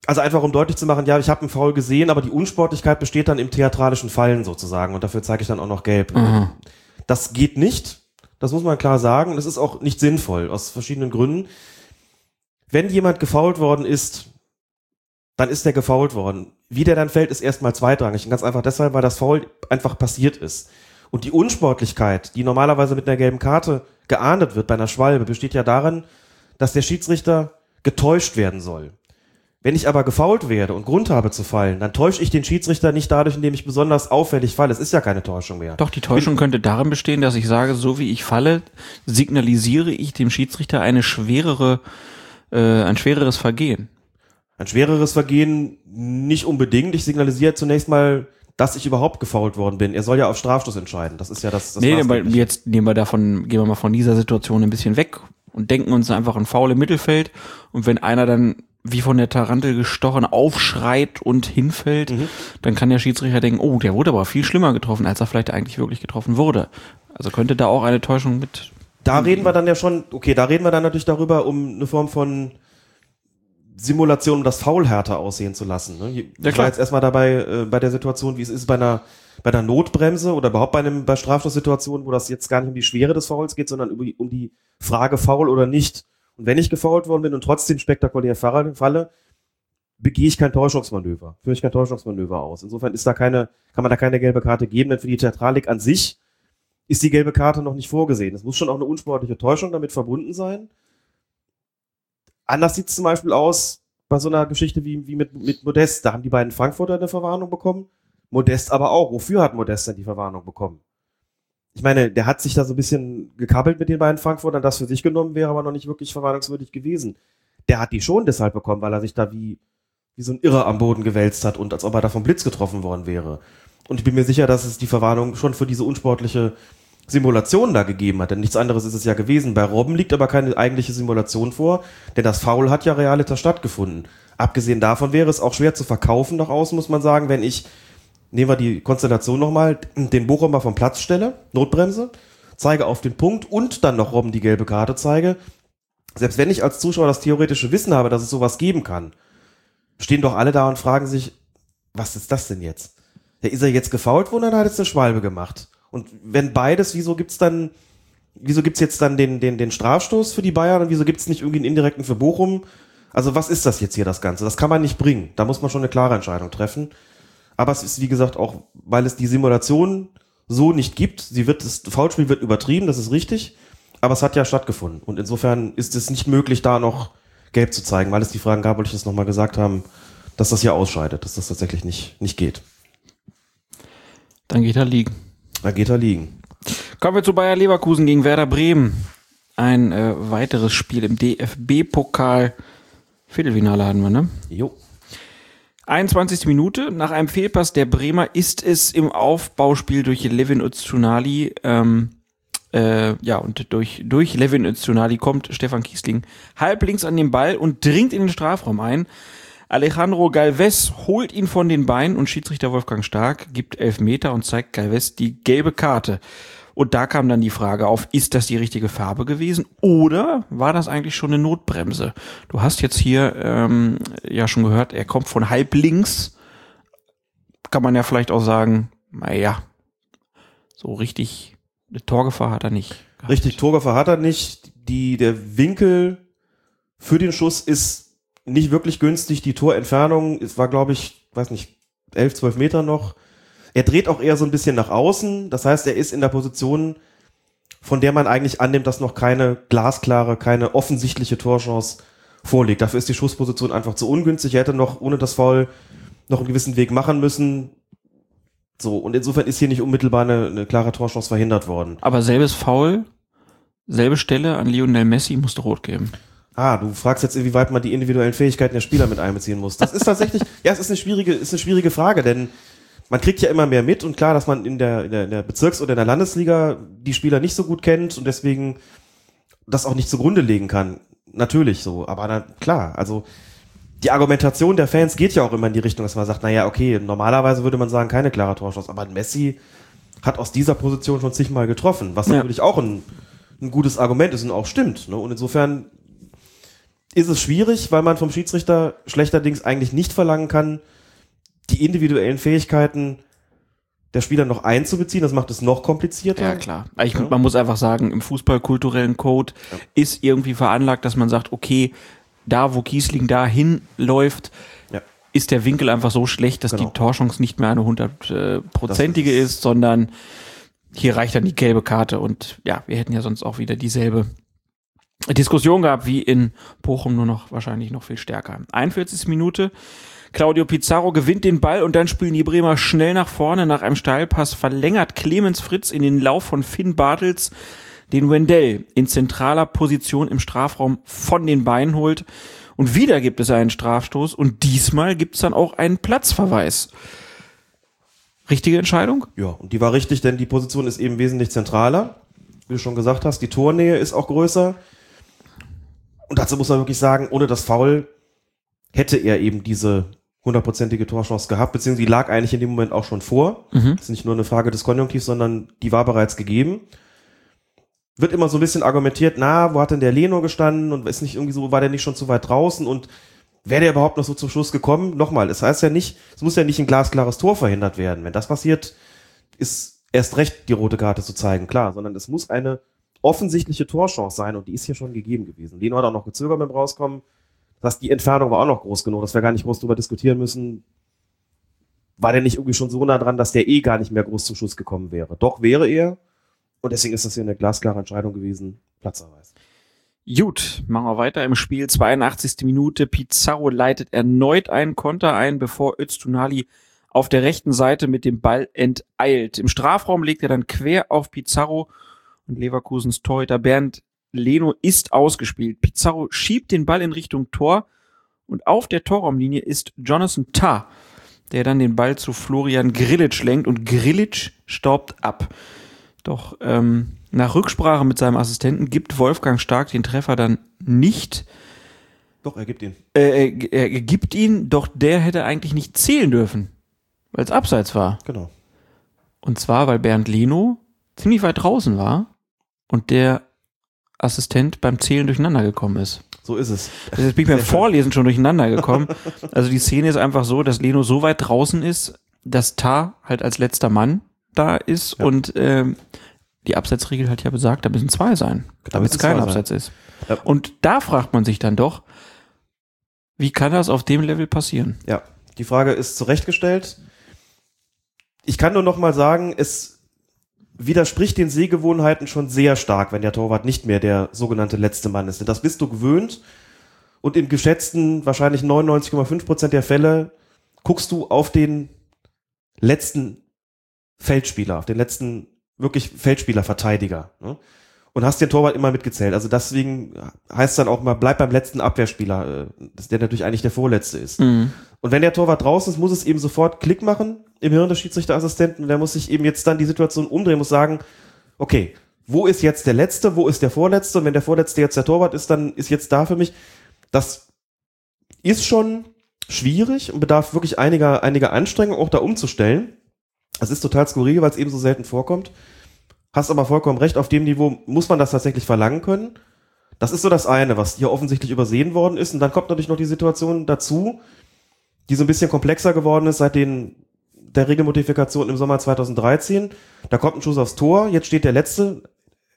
Speaker 4: Also einfach um deutlich zu machen, ja, ich habe einen Foul gesehen, aber die Unsportlichkeit besteht dann im theatralischen Fallen sozusagen und dafür zeige ich dann auch noch gelb.
Speaker 3: Mhm.
Speaker 4: Das geht nicht, das muss man klar sagen, das ist auch nicht sinnvoll aus verschiedenen Gründen. Wenn jemand gefault worden ist, dann ist der gefault worden. Wie der dann fällt, ist erstmal zweitrangig. Und ganz einfach deshalb, weil das Foul einfach passiert ist. Und die Unsportlichkeit, die normalerweise mit einer gelben Karte geahndet wird bei einer Schwalbe, besteht ja darin, dass der Schiedsrichter getäuscht werden soll. Wenn ich aber gefault werde und Grund habe zu fallen, dann täusche ich den Schiedsrichter nicht dadurch, indem ich besonders auffällig falle. Es ist ja keine Täuschung mehr.
Speaker 3: Doch, die Täuschung könnte darin bestehen, dass ich sage, so wie ich falle, signalisiere ich dem Schiedsrichter eine schwerere, äh, ein schwereres Vergehen.
Speaker 4: Ein schwereres Vergehen nicht unbedingt. Ich signalisiere zunächst mal, dass ich überhaupt gefault worden bin. Er soll ja auf Strafstoß entscheiden. Das ist ja das. das
Speaker 3: nee, aber jetzt nehmen wir davon, gehen wir mal von dieser Situation ein bisschen weg und denken uns einfach ein Foul im Mittelfeld. Und wenn einer dann wie von der Tarantel gestochen aufschreit und hinfällt,
Speaker 4: Mhm.
Speaker 3: dann kann der Schiedsrichter denken, oh, der wurde aber viel schlimmer getroffen, als er vielleicht eigentlich wirklich getroffen wurde. Also könnte da auch eine Täuschung mit.
Speaker 4: Da reden wir dann ja schon, okay, da reden wir dann natürlich darüber, um eine Form von Simulation, um das Foul härter aussehen zu lassen. Ne? Ich
Speaker 3: Ja,
Speaker 4: war jetzt erstmal dabei, äh, bei der Situation, wie es ist bei einer, bei der Notbremse oder überhaupt bei einem bei Strafstoßsituationen, wo das jetzt gar nicht um die Schwere des Fouls geht, sondern um die, um die Frage Foul oder nicht. Und wenn ich gefoult worden bin und trotzdem spektakulär falle, begehe ich kein Täuschungsmanöver, führe ich kein Täuschungsmanöver aus. Insofern ist da keine, kann man da keine gelbe Karte geben, denn für die Theatralik an sich ist die gelbe Karte noch nicht vorgesehen. Es muss schon auch eine unsportliche Täuschung damit verbunden sein. Anders sieht es zum Beispiel aus bei so einer Geschichte wie, wie mit, mit Modest. Da haben die beiden Frankfurter eine Verwarnung bekommen. Modest aber auch. Wofür hat Modest denn die Verwarnung bekommen? Ich meine, der hat sich da so ein bisschen gekabbelt mit den beiden Frankfurtern, das für sich genommen wäre aber noch nicht wirklich verwarnungswürdig gewesen. Der hat die schon deshalb bekommen, weil er sich da wie, wie so ein Irrer am Boden gewälzt hat und als ob er da vom Blitz getroffen worden wäre. Und ich bin mir sicher, dass es die Verwarnung schon für diese unsportliche Simulation da gegeben hat, denn nichts anderes ist es ja gewesen. Bei Robben liegt aber keine eigentliche Simulation vor, denn das Foul hat ja realiter stattgefunden. Abgesehen davon wäre es auch schwer zu verkaufen nach außen, muss man sagen, wenn ich nehmen wir die Konstellation nochmal, den Bochumer vom Platz stelle, Notbremse, zeige auf den Punkt und dann noch Robben die gelbe Karte zeige. Selbst wenn ich als Zuschauer das theoretische Wissen habe, dass es sowas geben kann, stehen doch alle da und fragen sich, was ist das denn jetzt? Ja, ist er jetzt gefault worden oder hat jetzt eine Schwalbe gemacht? Und wenn beides, wieso gibt's dann, wieso gibt's jetzt dann den, den, den Strafstoß für die Bayern und wieso gibt's nicht irgendwie einen indirekten für Bochum? Also was ist das jetzt hier, das Ganze? Das kann man nicht bringen. Da muss man schon eine klare Entscheidung treffen. Aber es ist, wie gesagt, auch, weil es die Simulation so nicht gibt. Sie wird, das Foulspiel wird übertrieben, das ist richtig. Aber es hat ja stattgefunden. Und insofern ist es nicht möglich, da noch gelb zu zeigen, weil es die Fragen gab, wollte ich das nochmal gesagt haben, dass das hier ausscheidet, dass das tatsächlich nicht, nicht geht.
Speaker 3: Dann geht er liegen.
Speaker 4: Dann geht er liegen.
Speaker 3: Kommen wir zu Bayer Leverkusen gegen Werder Bremen. Ein äh, weiteres Spiel im DFB-Pokal. Viertelfinale hatten wir, ne?
Speaker 4: Jo.
Speaker 3: 21. Minute, nach einem Fehlpass der Bremer ist es im Aufbauspiel durch Levin Öztunali, ähm, äh, ja, und durch, durch Levin Öztunali kommt Stefan Kiesling halblinks an den Ball und dringt in den Strafraum ein. Alejandro Galvez holt ihn von den Beinen und Schiedsrichter Wolfgang Stark gibt elf Meter und zeigt Galvez die gelbe Karte. Und da kam dann die Frage auf, ist das die richtige Farbe gewesen oder war das eigentlich schon eine Notbremse? Du hast jetzt hier ähm, ja schon gehört, er kommt von halb links. Kann man ja vielleicht auch sagen, naja, so richtig eine Torgefahr hat er nicht.
Speaker 4: Gehabt. Richtig, Torgefahr hat er nicht. Die, der Winkel für den Schuss ist nicht wirklich günstig. Die Torentfernung, es war glaube ich, weiß nicht, 11, 12 Meter noch. Er dreht auch eher so ein bisschen nach außen. Das heißt, er ist in der Position, von der man eigentlich annimmt, dass noch keine glasklare, keine offensichtliche Torchance vorliegt. Dafür ist die Schussposition einfach zu ungünstig. Er hätte noch ohne das Foul noch einen gewissen Weg machen müssen. So, und insofern ist hier nicht unmittelbar eine, eine klare Torchance verhindert worden.
Speaker 3: Aber selbes Foul, selbe Stelle an Lionel Messi musste rot geben.
Speaker 4: Ah, du fragst jetzt, inwieweit man die individuellen Fähigkeiten der Spieler mit einbeziehen muss. Das ist tatsächlich, ja, es ist eine schwierige, ist eine schwierige Frage, denn man kriegt ja immer mehr mit und klar, dass man in der, in der, in der Bezirks- oder in der Landesliga die Spieler nicht so gut kennt und deswegen das auch nicht zugrunde legen kann. Natürlich so, aber na, klar, also die Argumentation der Fans geht ja auch immer in die Richtung, dass man sagt, naja, okay, normalerweise würde man sagen, keine klare Torschance, aber Messi hat aus dieser Position schon zigmal getroffen, was ja. natürlich auch ein, ein gutes Argument ist und auch stimmt. Ne? Und insofern ist es schwierig, weil man vom Schiedsrichter schlechterdings eigentlich nicht verlangen kann, die individuellen Fähigkeiten der Spieler noch einzubeziehen. Das macht es noch komplizierter.
Speaker 3: Ja, klar. Ich, ja. Man muss einfach sagen, im fußballkulturellen Code ja. ist irgendwie veranlagt, dass man sagt, okay, da wo Kiesling da hinläuft, ja. ist der Winkel einfach so schlecht, dass genau. die Torchance nicht mehr eine hundertprozentige ist, sondern hier reicht dann die gelbe Karte und ja, wir hätten ja sonst auch wieder dieselbe Diskussion gehabt wie in Bochum, nur noch wahrscheinlich noch viel stärker. 41. Minute. Claudio Pizarro gewinnt den Ball und dann spielen die Bremer schnell nach vorne. Nach einem Steilpass verlängert Clemens Fritz in den Lauf von Finn Bartels, den Wendell in zentraler Position im Strafraum von den Beinen holt. Und wieder gibt es einen Strafstoß und diesmal gibt es dann auch einen Platzverweis. Richtige Entscheidung?
Speaker 4: Ja, und die war richtig, denn die Position ist eben wesentlich zentraler. Wie du schon gesagt hast, die Tornähe ist auch größer. Und dazu muss man wirklich sagen, ohne das Foul hätte er eben diese hundertprozentige Torchance gehabt, beziehungsweise die lag eigentlich in dem Moment auch schon vor. Mhm. Das ist nicht nur eine Frage des Konjunktivs, sondern die war bereits gegeben. Wird immer so ein bisschen argumentiert, na, wo hat denn der Leno gestanden und ist nicht irgendwie so, war der nicht schon zu weit draußen und wäre der überhaupt noch so zum Schluss gekommen? Nochmal, es das heißt ja nicht, es muss ja nicht ein glasklares Tor verhindert werden. Wenn das passiert, ist erst recht die rote Karte zu zeigen, klar, sondern es muss eine offensichtliche Torchance sein und die ist hier schon gegeben gewesen. Leno hat auch noch gezögert beim Rauskommen. Das heißt, die Entfernung war auch noch groß genug, dass wir gar nicht groß drüber diskutieren müssen. War der nicht irgendwie schon so nah dran, dass der eh gar nicht mehr groß zum Schuss gekommen wäre? Doch wäre er. Und deswegen ist das hier eine glasklare Entscheidung gewesen. Platzerweis.
Speaker 3: Gut, machen wir weiter im Spiel. 82. Minute. Pizarro leitet erneut einen Konter ein, bevor Öztunali auf der rechten Seite mit dem Ball enteilt. Im Strafraum legt er dann quer auf Pizarro und Leverkusens Torhüter Bernd Leno ist ausgespielt. Pizarro schiebt den Ball in Richtung Tor und auf der Torraumlinie ist Jonathan Tah, der dann den Ball zu Florian Grillitsch lenkt und Grillitsch staubt ab. Doch ähm, nach Rücksprache mit seinem Assistenten gibt Wolfgang Stark den Treffer dann nicht.
Speaker 4: Doch, er gibt ihn.
Speaker 3: Äh, er, er gibt ihn, doch der hätte eigentlich nicht zählen dürfen, weil es abseits war.
Speaker 4: Genau.
Speaker 3: Und zwar, weil Bernd Leno ziemlich weit draußen war und der Assistent beim Zählen durcheinander gekommen ist.
Speaker 4: So ist es.
Speaker 3: Also jetzt bin ich beim Vorlesen schon durcheinander gekommen. Also die Szene ist einfach so, dass Leno so weit draußen ist, dass Tar halt als letzter Mann da ist
Speaker 4: Ja.
Speaker 3: und ähm, die Abseitsregel hat ja besagt, da müssen zwei sein,
Speaker 4: Da
Speaker 3: damit es kein
Speaker 4: sein.
Speaker 3: ist. Und da fragt man sich dann doch, wie kann das auf dem Level passieren?
Speaker 4: Ja, die Frage ist zurechtgestellt. Ich kann nur noch mal sagen, es widerspricht den Sehgewohnheiten schon sehr stark, wenn der Torwart nicht mehr der sogenannte letzte Mann ist. Denn das bist du gewöhnt und in geschätzten wahrscheinlich 99,5 Prozent der Fälle guckst du auf den letzten Feldspieler, auf den letzten wirklich Feldspieler, Verteidiger. Ne? Und hast den Torwart immer mitgezählt. Also deswegen heißt dann auch mal, bleib beim letzten Abwehrspieler, äh, der natürlich eigentlich der Vorletzte ist.
Speaker 3: Mhm.
Speaker 4: Und wenn der Torwart draußen ist, muss es eben sofort Klick machen im Hirn des Schiedsrichterassistenten. Der muss sich eben jetzt dann die Situation umdrehen, muss sagen, okay, wo ist jetzt der Letzte, wo ist der Vorletzte? Und wenn der Vorletzte jetzt der Torwart ist, dann ist jetzt da für mich, das ist schon schwierig und bedarf wirklich einiger, einiger Anstrengung, auch da umzustellen. Das ist total skurril, weil es eben so selten vorkommt. Hast aber vollkommen recht, auf dem Niveau muss man das tatsächlich verlangen können. Das ist so das eine, was hier offensichtlich übersehen worden ist. Und dann kommt natürlich noch die Situation dazu, die so ein bisschen komplexer geworden ist seit den, der Regelmodifikation im Sommer 2013. Da kommt ein Schuss aufs Tor, jetzt steht der Letzte,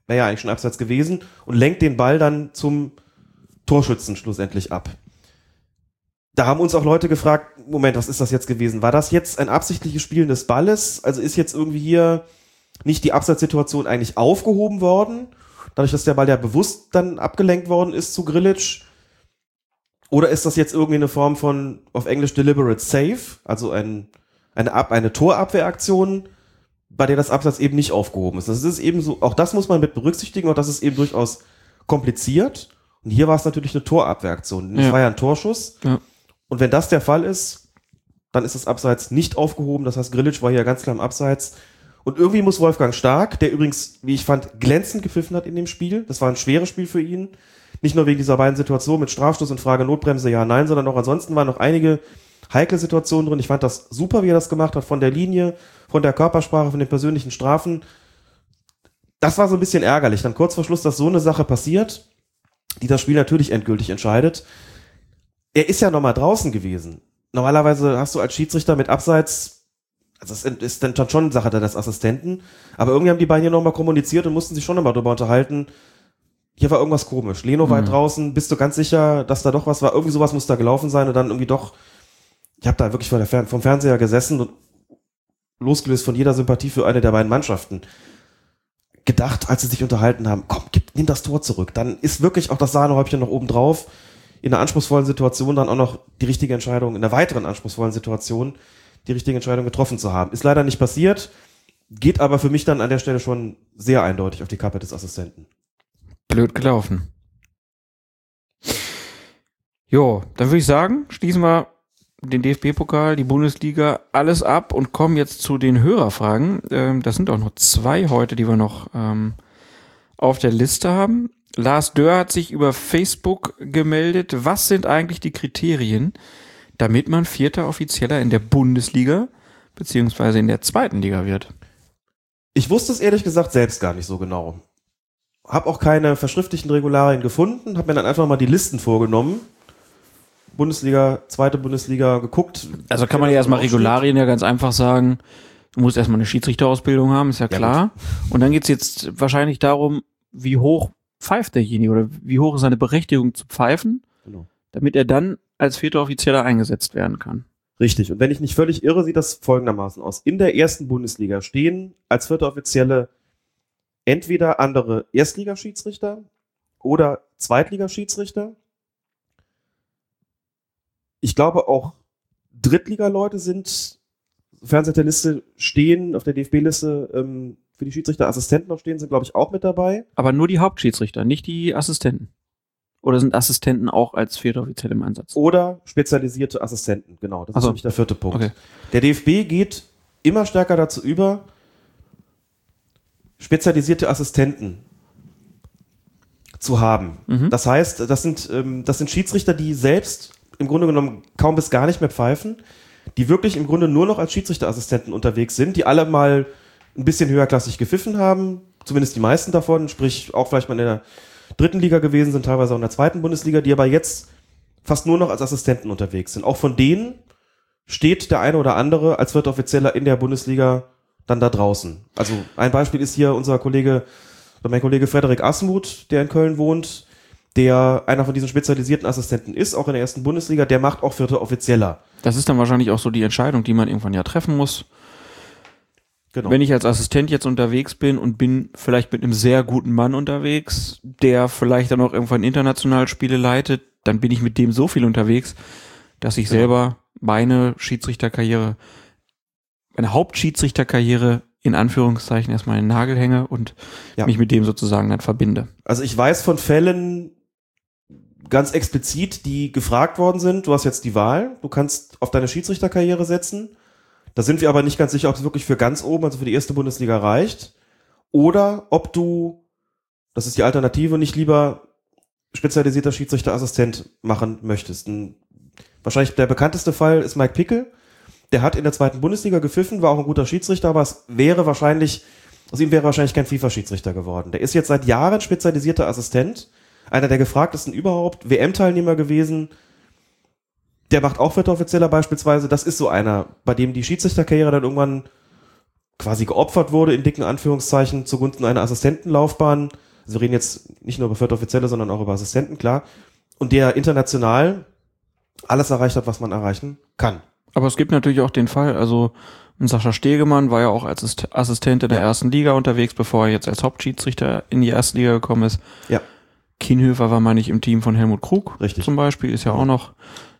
Speaker 4: wäre ja eigentlich schon abseits gewesen, und lenkt den Ball dann zum Torschützen schlussendlich ab. Da haben uns auch Leute gefragt, Moment, was ist das jetzt gewesen? War das jetzt ein absichtliches Spielen des Balles? Also ist jetzt irgendwie hier nicht die Abseitssituation eigentlich aufgehoben worden? Dadurch, dass der Ball ja bewusst dann abgelenkt worden ist zu Grillitsch? Oder ist das jetzt irgendwie eine Form von, auf Englisch, deliberate save? Also ein, eine, Ab eine Torabwehraktion, bei der das Absatz eben nicht aufgehoben ist. Das ist eben so, auch das muss man mit berücksichtigen und das ist eben durchaus kompliziert. Und hier war es natürlich eine Torabwehraktion. Das
Speaker 3: Ja.
Speaker 4: war ja ein Torschuss.
Speaker 3: Ja.
Speaker 4: Und wenn das der Fall ist, dann ist das Abseits nicht aufgehoben. Das heißt, Grillitsch war hier ganz klar im Abseits. Und irgendwie muss Wolfgang Stark, der übrigens, wie ich fand, glänzend gepfiffen hat in dem Spiel. Das war ein schweres Spiel für ihn. Nicht nur wegen dieser beiden Situationen mit Strafstoß und Frage Notbremse, ja, nein, sondern auch ansonsten waren noch einige heikle Situationen drin. Ich fand das super, wie er das gemacht hat, von der Linie, von der Körpersprache, von den persönlichen Strafen. Das war so ein bisschen ärgerlich. Dann kurz vor Schluss, dass so eine Sache passiert, die das Spiel natürlich endgültig entscheidet. Er ist ja nochmal draußen gewesen. Normalerweise hast du als Schiedsrichter mit Abseits, also das ist dann schon Sache des Assistenten, aber irgendwie haben die beiden hier nochmal kommuniziert und mussten sich schon nochmal drüber unterhalten. Hier war irgendwas komisch. Leno war
Speaker 3: Mhm.
Speaker 4: draußen, bist du ganz sicher, dass da doch was war? Irgendwie sowas muss da gelaufen sein und dann irgendwie doch, ich habe da wirklich vor der Fern vom Fernseher gesessen und losgelöst von jeder Sympathie für eine der beiden Mannschaften gedacht, als sie sich unterhalten haben, komm, gib, nimm das Tor zurück. Dann ist wirklich auch das Sahnehäubchen noch oben drauf. In einer anspruchsvollen Situation dann auch noch die richtige Entscheidung, in einer weiteren anspruchsvollen Situation die richtige Entscheidung getroffen zu haben. Ist leider nicht passiert, geht aber für mich dann an der Stelle schon sehr eindeutig auf die Kappe des Assistenten.
Speaker 3: Blöd gelaufen. Jo, dann würde ich sagen, schließen wir den DFB-Pokal, die Bundesliga, alles ab und kommen jetzt zu den Hörerfragen. Ähm, das sind auch noch zwei heute, die wir noch ähm, auf der Liste haben. Lars Dörr hat sich über Facebook gemeldet. Was sind eigentlich die Kriterien, damit man vierter Offizieller in der Bundesliga beziehungsweise in der zweiten Liga wird?
Speaker 4: Ich wusste es ehrlich gesagt selbst gar nicht so genau. Hab auch keine verschriftlichen Regularien gefunden, hab mir dann einfach mal die Listen vorgenommen. Bundesliga, zweite Bundesliga geguckt.
Speaker 3: Also kann man ja erstmal. Regularien ja ganz einfach sagen. Du musst erstmal eine Schiedsrichterausbildung haben, ist ja
Speaker 4: Ja,
Speaker 3: klar. und dann geht's jetzt wahrscheinlich darum, wie hoch pfeift derjenige oder wie hoch ist seine Berechtigung zu pfeifen,
Speaker 4: Genau.
Speaker 3: damit er dann als vierter Offizieller eingesetzt werden kann.
Speaker 4: Richtig. Und wenn ich nicht völlig irre, sieht das folgendermaßen aus. In der ersten Bundesliga stehen als vierte Offizielle entweder andere Erstligaschiedsrichter oder Zweitligaschiedsrichter. Ich glaube auch Drittliga-Leute sind, sofern sie auf der Liste stehen, auf der DFB-Liste ähm, für die Schiedsrichterassistenten noch stehen, sind glaube ich auch mit dabei.
Speaker 3: Aber nur die Hauptschiedsrichter, nicht die Assistenten. Oder sind Assistenten auch als Offiziell im Einsatz?
Speaker 4: Oder spezialisierte Assistenten, genau. Das
Speaker 3: Ach
Speaker 4: ist
Speaker 3: so.
Speaker 4: nämlich der vierte Punkt.
Speaker 3: Okay.
Speaker 4: Der DFB geht immer stärker dazu über, spezialisierte Assistenten zu haben.
Speaker 3: Mhm.
Speaker 4: Das heißt, das sind, ähm, das sind Schiedsrichter, die selbst im Grunde genommen kaum bis gar nicht mehr pfeifen, die wirklich im Grunde nur noch als Schiedsrichterassistenten unterwegs sind, die alle mal ein bisschen höherklassig gepfiffen haben, zumindest die meisten davon, sprich auch vielleicht mal in der dritten Liga gewesen sind, teilweise auch in der zweiten Bundesliga, die aber jetzt fast nur noch als Assistenten unterwegs sind. Auch von denen steht der eine oder andere als vierter Offizieller in der Bundesliga dann da draußen. Also ein Beispiel ist hier unser Kollege, oder mein Kollege Frederik Asmuth, der in Köln wohnt, der einer von diesen spezialisierten Assistenten ist, auch in der ersten Bundesliga, der macht auch vierter Offizieller.
Speaker 3: Das ist dann wahrscheinlich auch so die Entscheidung, die man irgendwann ja treffen muss.
Speaker 4: Genau.
Speaker 3: Wenn ich als Assistent jetzt unterwegs bin und bin vielleicht mit einem sehr guten Mann unterwegs, der vielleicht dann auch irgendwann international Spiele leitet, dann bin ich mit dem so viel unterwegs, dass ich
Speaker 4: Genau.
Speaker 3: selber meine Schiedsrichterkarriere, meine Hauptschiedsrichterkarriere in Anführungszeichen erstmal in den Nagel hänge und
Speaker 4: Ja.
Speaker 3: mich mit dem sozusagen dann verbinde.
Speaker 4: Also ich weiß von Fällen ganz explizit, die gefragt worden sind, du hast jetzt die Wahl, du kannst auf deine Schiedsrichterkarriere setzen. Da sind wir aber nicht ganz sicher, ob es wirklich für ganz oben, also für die erste Bundesliga reicht. Oder ob du, das ist die Alternative, nicht lieber spezialisierter Schiedsrichterassistent machen möchtest. Ein, wahrscheinlich der bekannteste Fall ist Mike Pickel. Der hat in der zweiten Bundesliga gepfiffen, war auch ein guter Schiedsrichter, aber es wäre wahrscheinlich, aus ihm wäre wahrscheinlich kein FIFA-Schiedsrichter geworden. Der ist jetzt seit Jahren spezialisierter Assistent, einer der gefragtesten überhaupt, WM-Teilnehmer gewesen. Der macht auch vierter Offizieller beispielsweise. Das ist so einer, bei dem die Schiedsrichterkarriere dann irgendwann quasi geopfert wurde, in dicken Anführungszeichen, zugunsten einer Assistentenlaufbahn. Also wir reden jetzt nicht nur über vierte Offizielle, sondern auch über Assistenten, klar. Und der international alles erreicht hat, was man erreichen kann.
Speaker 3: Aber es gibt natürlich auch den Fall, also ein Sascha Stegemann war ja auch als Assist- Assistent in der ersten Liga unterwegs, bevor er jetzt als Hauptschiedsrichter in die erste Liga gekommen ist.
Speaker 4: Ja.
Speaker 3: Kienhöfer war, meine ich, im Team von Helmut Krug
Speaker 4: Richtig.
Speaker 3: zum Beispiel, ist ja auch noch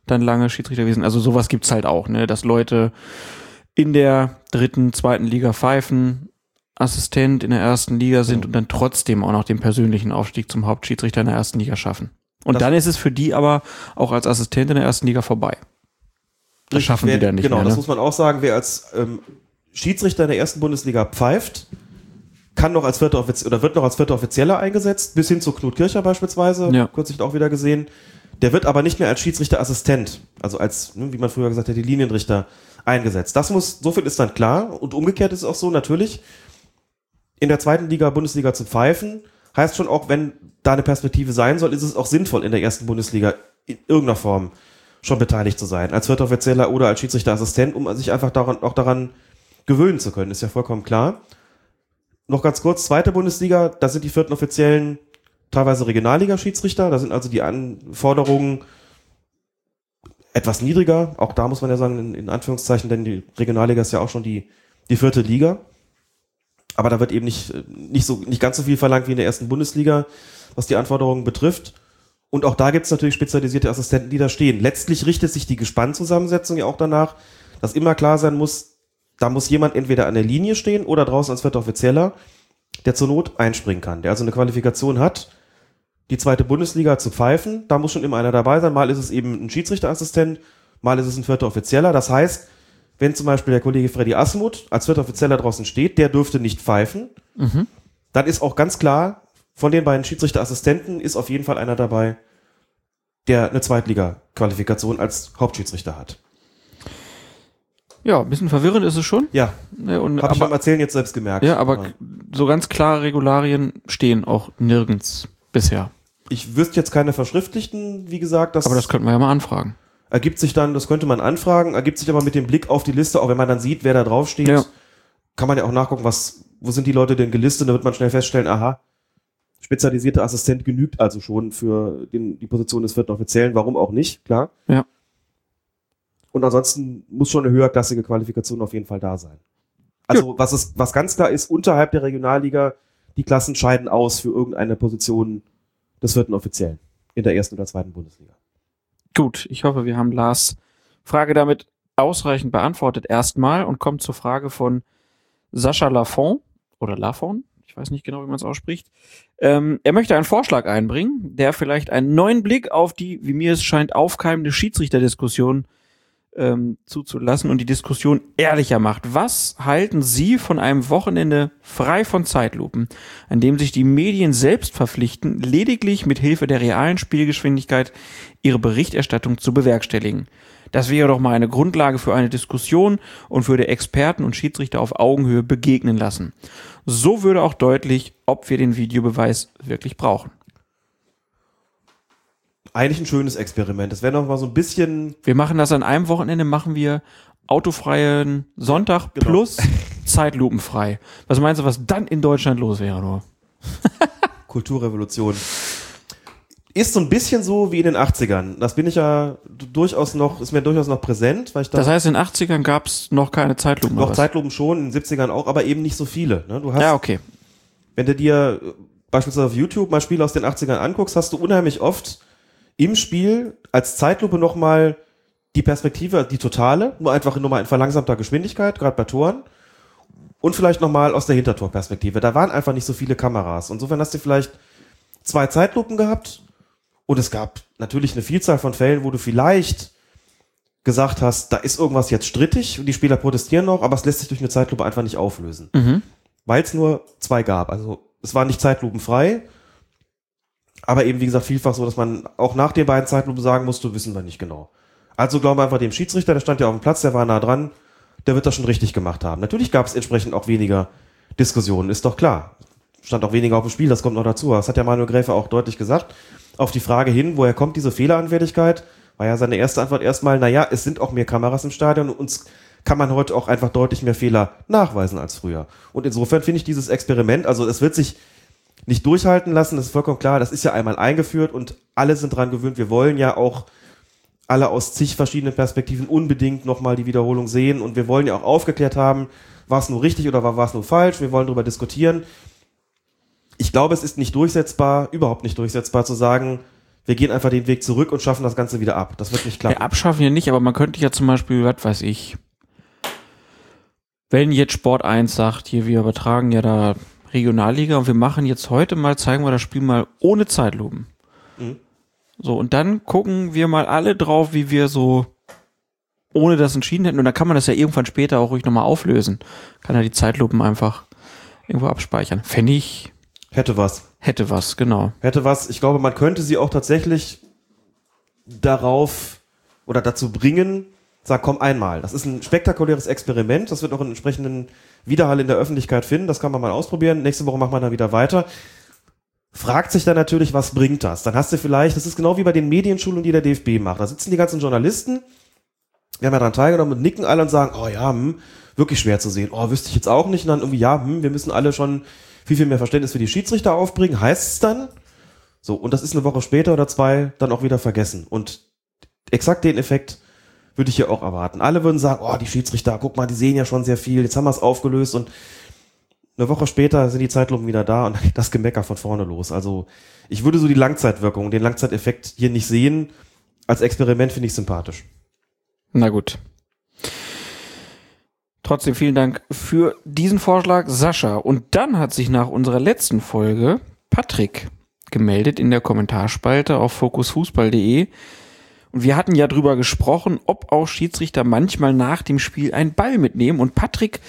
Speaker 3: dann lange Schiedsrichter gewesen. Also sowas gibt's halt auch, ne, dass Leute in der dritten, zweiten Liga pfeifen, Assistent in der ersten Liga sind und dann trotzdem auch noch den persönlichen Aufstieg zum Hauptschiedsrichter in der ersten Liga schaffen. Und
Speaker 4: Das-
Speaker 3: dann ist es für die aber auch als Assistent in der ersten Liga vorbei. Das
Speaker 4: Richtig,
Speaker 3: schaffen
Speaker 4: wer,
Speaker 3: die dann nicht
Speaker 4: Genau,
Speaker 3: mehr.
Speaker 4: das
Speaker 3: ne?
Speaker 4: muss man auch sagen. Wer als ähm, Schiedsrichter in der ersten Bundesliga pfeift, kann noch als vierter Offizier oder wird noch als vierter Offizieller eingesetzt, bis hin zu Knut Kircher beispielsweise,
Speaker 3: Ja.
Speaker 4: kürzlich auch wieder gesehen. Der wird aber nicht mehr als Schiedsrichterassistent, also als, ne, wie man früher gesagt hat, die Linienrichter eingesetzt. Das muss, so viel ist dann klar. Und umgekehrt ist es auch so, natürlich, in der zweiten Liga, Bundesliga zu pfeifen, heißt schon auch, wenn da eine Perspektive sein soll, ist es auch sinnvoll, in der ersten Bundesliga in irgendeiner Form schon beteiligt zu sein, als vierter Offizieller oder als Schiedsrichterassistent, um sich einfach daran, auch daran gewöhnen zu können, ist ja vollkommen klar. Noch ganz kurz, zweite Bundesliga, da sind die vierten Offiziellen teilweise Regionalliga-Schiedsrichter, da sind also die Anforderungen etwas niedriger, auch da muss man ja sagen, in, in Anführungszeichen, denn die Regionalliga ist ja auch schon die, die vierte Liga. Aber da wird eben nicht, nicht, so, nicht ganz so viel verlangt wie in der ersten Bundesliga, was die Anforderungen betrifft. Und auch da gibt es natürlich spezialisierte Assistenten, die da stehen. Letztlich richtet sich die Gespannzusammensetzung ja auch danach, dass immer klar sein muss, da muss jemand entweder an der Linie stehen oder draußen als vierter Offizieller, der zur Not einspringen kann, der also eine Qualifikation hat, die zweite Bundesliga zu pfeifen. Da muss schon immer einer dabei sein. Mal ist es eben ein Schiedsrichterassistent, mal ist es ein vierter Offizieller. Das heißt, wenn zum Beispiel der Kollege Freddy Asmuth als vierter Offizieller draußen steht, der dürfte nicht pfeifen,
Speaker 3: Mhm.
Speaker 4: dann ist auch ganz klar, von den beiden Schiedsrichterassistenten ist auf jeden Fall einer dabei, der eine Zweitliga-Qualifikation als Hauptschiedsrichter hat.
Speaker 3: Ja, ein bisschen verwirrend ist es schon.
Speaker 4: Ja.
Speaker 3: Ja, und,
Speaker 4: Hab ich
Speaker 3: aber,
Speaker 4: beim Erzählen jetzt selbst gemerkt.
Speaker 3: ja, aber k- so ganz klare Regularien stehen auch nirgends bisher.
Speaker 4: Ich wüsste jetzt keine verschriftlichten, wie gesagt. Das
Speaker 3: Aber das könnten wir ja mal anfragen.
Speaker 4: ergibt sich dann, das könnte man anfragen, ergibt sich aber mit dem Blick auf die Liste, auch wenn man dann sieht, wer da draufsteht,
Speaker 3: Ja.
Speaker 4: kann man ja auch nachgucken, was, wo sind die Leute denn gelistet, da wird man schnell feststellen, aha, spezialisierter Assistent genügt also schon für den, die Position des vierten Offiziellen, warum auch nicht, klar.
Speaker 3: Ja.
Speaker 4: Und ansonsten muss schon eine höherklassige Qualifikation auf jeden Fall da sein. Also was ist, was ganz klar ist, unterhalb der Regionalliga, die Klassen scheiden aus für irgendeine Position des vierten Offiziellen in der ersten oder zweiten Bundesliga.
Speaker 3: Gut, ich hoffe, wir haben Lars Frage damit ausreichend beantwortet erstmal und kommen zur Frage von Sascha Lafont oder Lafont, ich weiß nicht genau, wie man es ausspricht. Ähm, er möchte einen Vorschlag einbringen, der vielleicht einen neuen Blick auf die, wie mir es scheint, aufkeimende Schiedsrichterdiskussion ähm, zuzulassen und die Diskussion ehrlicher macht. Was halten Sie von einem Wochenende frei von Zeitlupen, an dem sich die Medien selbst verpflichten, lediglich mit Hilfe der realen Spielgeschwindigkeit ihre Berichterstattung zu bewerkstelligen? Das wäre doch mal eine Grundlage für eine Diskussion und würde Experten und Schiedsrichter auf Augenhöhe begegnen lassen. So würde auch deutlich, ob wir den Videobeweis wirklich brauchen.
Speaker 4: Eigentlich ein schönes Experiment. Das wäre noch mal so ein bisschen.
Speaker 3: Wir machen das an einem Wochenende, machen wir autofreien Sonntag plus zeitlupenfrei. Was meinst du, was dann in Deutschland los wäre nur?
Speaker 4: Kulturrevolution. Ist so ein bisschen so wie in den 80ern. Das bin ich ja durchaus noch, ist mir durchaus noch präsent, weil ich da.
Speaker 3: Das heißt, in den 80ern gab es noch keine Zeitlupen.
Speaker 4: Noch? Zeitlupen schon, in den 70ern auch, aber eben nicht so viele. Ne? Du hast,
Speaker 3: Ja, okay.
Speaker 4: Wenn du dir beispielsweise auf YouTube mal Spiele aus den 80ern anguckst, hast du unheimlich oft im Spiel als Zeitlupe nochmal die Perspektive, die totale, nur einfach nochmal in verlangsamter Geschwindigkeit, gerade bei Toren. Und vielleicht nochmal aus der Hintertorperspektive. Da waren einfach nicht so viele Kameras. Insofern hast du vielleicht zwei Zeitlupen gehabt und es gab natürlich eine Vielzahl von Fällen, wo du vielleicht gesagt hast, da ist irgendwas jetzt strittig und die Spieler protestieren noch, aber es lässt sich durch eine Zeitlupe einfach nicht auflösen.
Speaker 3: Mhm.
Speaker 4: Weil es nur zwei gab. Also es war nicht zeitlupenfrei, aber eben wie gesagt vielfach so, dass man auch nach den beiden Zeitlupen sagen musste, wissen wir nicht genau. Also glauben wir einfach dem Schiedsrichter, der stand ja auf dem Platz, der war nah dran, der wird das schon richtig gemacht haben. Natürlich gab es entsprechend auch weniger Diskussionen, ist doch klar. Stand auch weniger auf dem Spiel, das kommt noch dazu. Das hat ja Manuel Gräfe auch deutlich gesagt. Auf die Frage hin, woher kommt diese Fehleranfälligkeit, war ja seine erste Antwort erstmal, naja, es sind auch mehr Kameras im Stadion und uns kann man heute auch einfach deutlich mehr Fehler nachweisen als früher. Und insofern finde ich dieses Experiment, also es wird sich nicht durchhalten lassen, das ist vollkommen klar, das ist ja einmal eingeführt und alle sind dran gewöhnt. Wir wollen ja auch alle aus zig verschiedenen Perspektiven unbedingt nochmal die Wiederholung sehen und wir wollen ja auch aufgeklärt haben, war es nur richtig oder war es nur falsch, wir wollen darüber diskutieren. Ich glaube, es ist nicht durchsetzbar, überhaupt nicht durchsetzbar zu sagen, wir gehen einfach den Weg zurück und schaffen das Ganze wieder ab. Das wird nicht klappen.
Speaker 3: Ja, abschaffen ja nicht, aber man könnte ja zum Beispiel, was weiß ich, wenn jetzt Sport 1 sagt, hier, wir übertragen ja da Regionalliga und wir machen jetzt heute mal, zeigen wir das Spiel mal ohne Zeitlupen.
Speaker 4: Mhm.
Speaker 3: So, und dann gucken wir mal alle drauf, wie wir so ohne das entschieden hätten. Und dann kann man das ja irgendwann später auch ruhig nochmal auflösen. Kann ja die Zeitlupen einfach irgendwo abspeichern. Fände ich.
Speaker 4: Hätte was.
Speaker 3: Hätte was, genau.
Speaker 4: Hätte was. Ich glaube, man könnte sie auch tatsächlich darauf oder dazu bringen, sag, komm einmal. Das ist ein spektakuläres Experiment. Das wird auch einen entsprechenden Widerhall in der Öffentlichkeit finden. Das kann man mal ausprobieren. Nächste Woche macht man dann wieder weiter. Fragt sich dann natürlich, was bringt das? Dann hast du vielleicht, das ist genau wie bei den Medienschulungen, die der DFB macht. Da sitzen die ganzen Journalisten, wir haben ja daran teilgenommen und nicken alle und sagen, oh ja, hm, wirklich schwer zu sehen. Oh, wüsste ich jetzt auch nicht. Und dann irgendwie, ja, hm, wir müssen alle schon viel, viel mehr Verständnis für die Schiedsrichter aufbringen. Heißt es dann? So, und das ist eine Woche später oder zwei dann auch wieder vergessen. Und exakt den Effekt würde ich hier auch erwarten. Alle würden sagen, oh, die Schiedsrichter, guck mal, die sehen ja schon sehr viel, jetzt haben wir es aufgelöst und eine Woche später sind die Zeitlupen wieder da und das Gemecker von vorne los. Also ich würde so die Langzeitwirkung, den Langzeiteffekt hier nicht sehen. Als Experiment finde ich sympathisch.
Speaker 3: Na gut. Trotzdem vielen Dank für diesen Vorschlag, Sascha. Und dann hat sich nach unserer letzten Folge Patrick gemeldet in der Kommentarspalte auf fokusfußball.de. Und wir hatten ja drüber gesprochen, ob auch Schiedsrichter manchmal nach dem Spiel einen Ball mitnehmen. Und Patrick,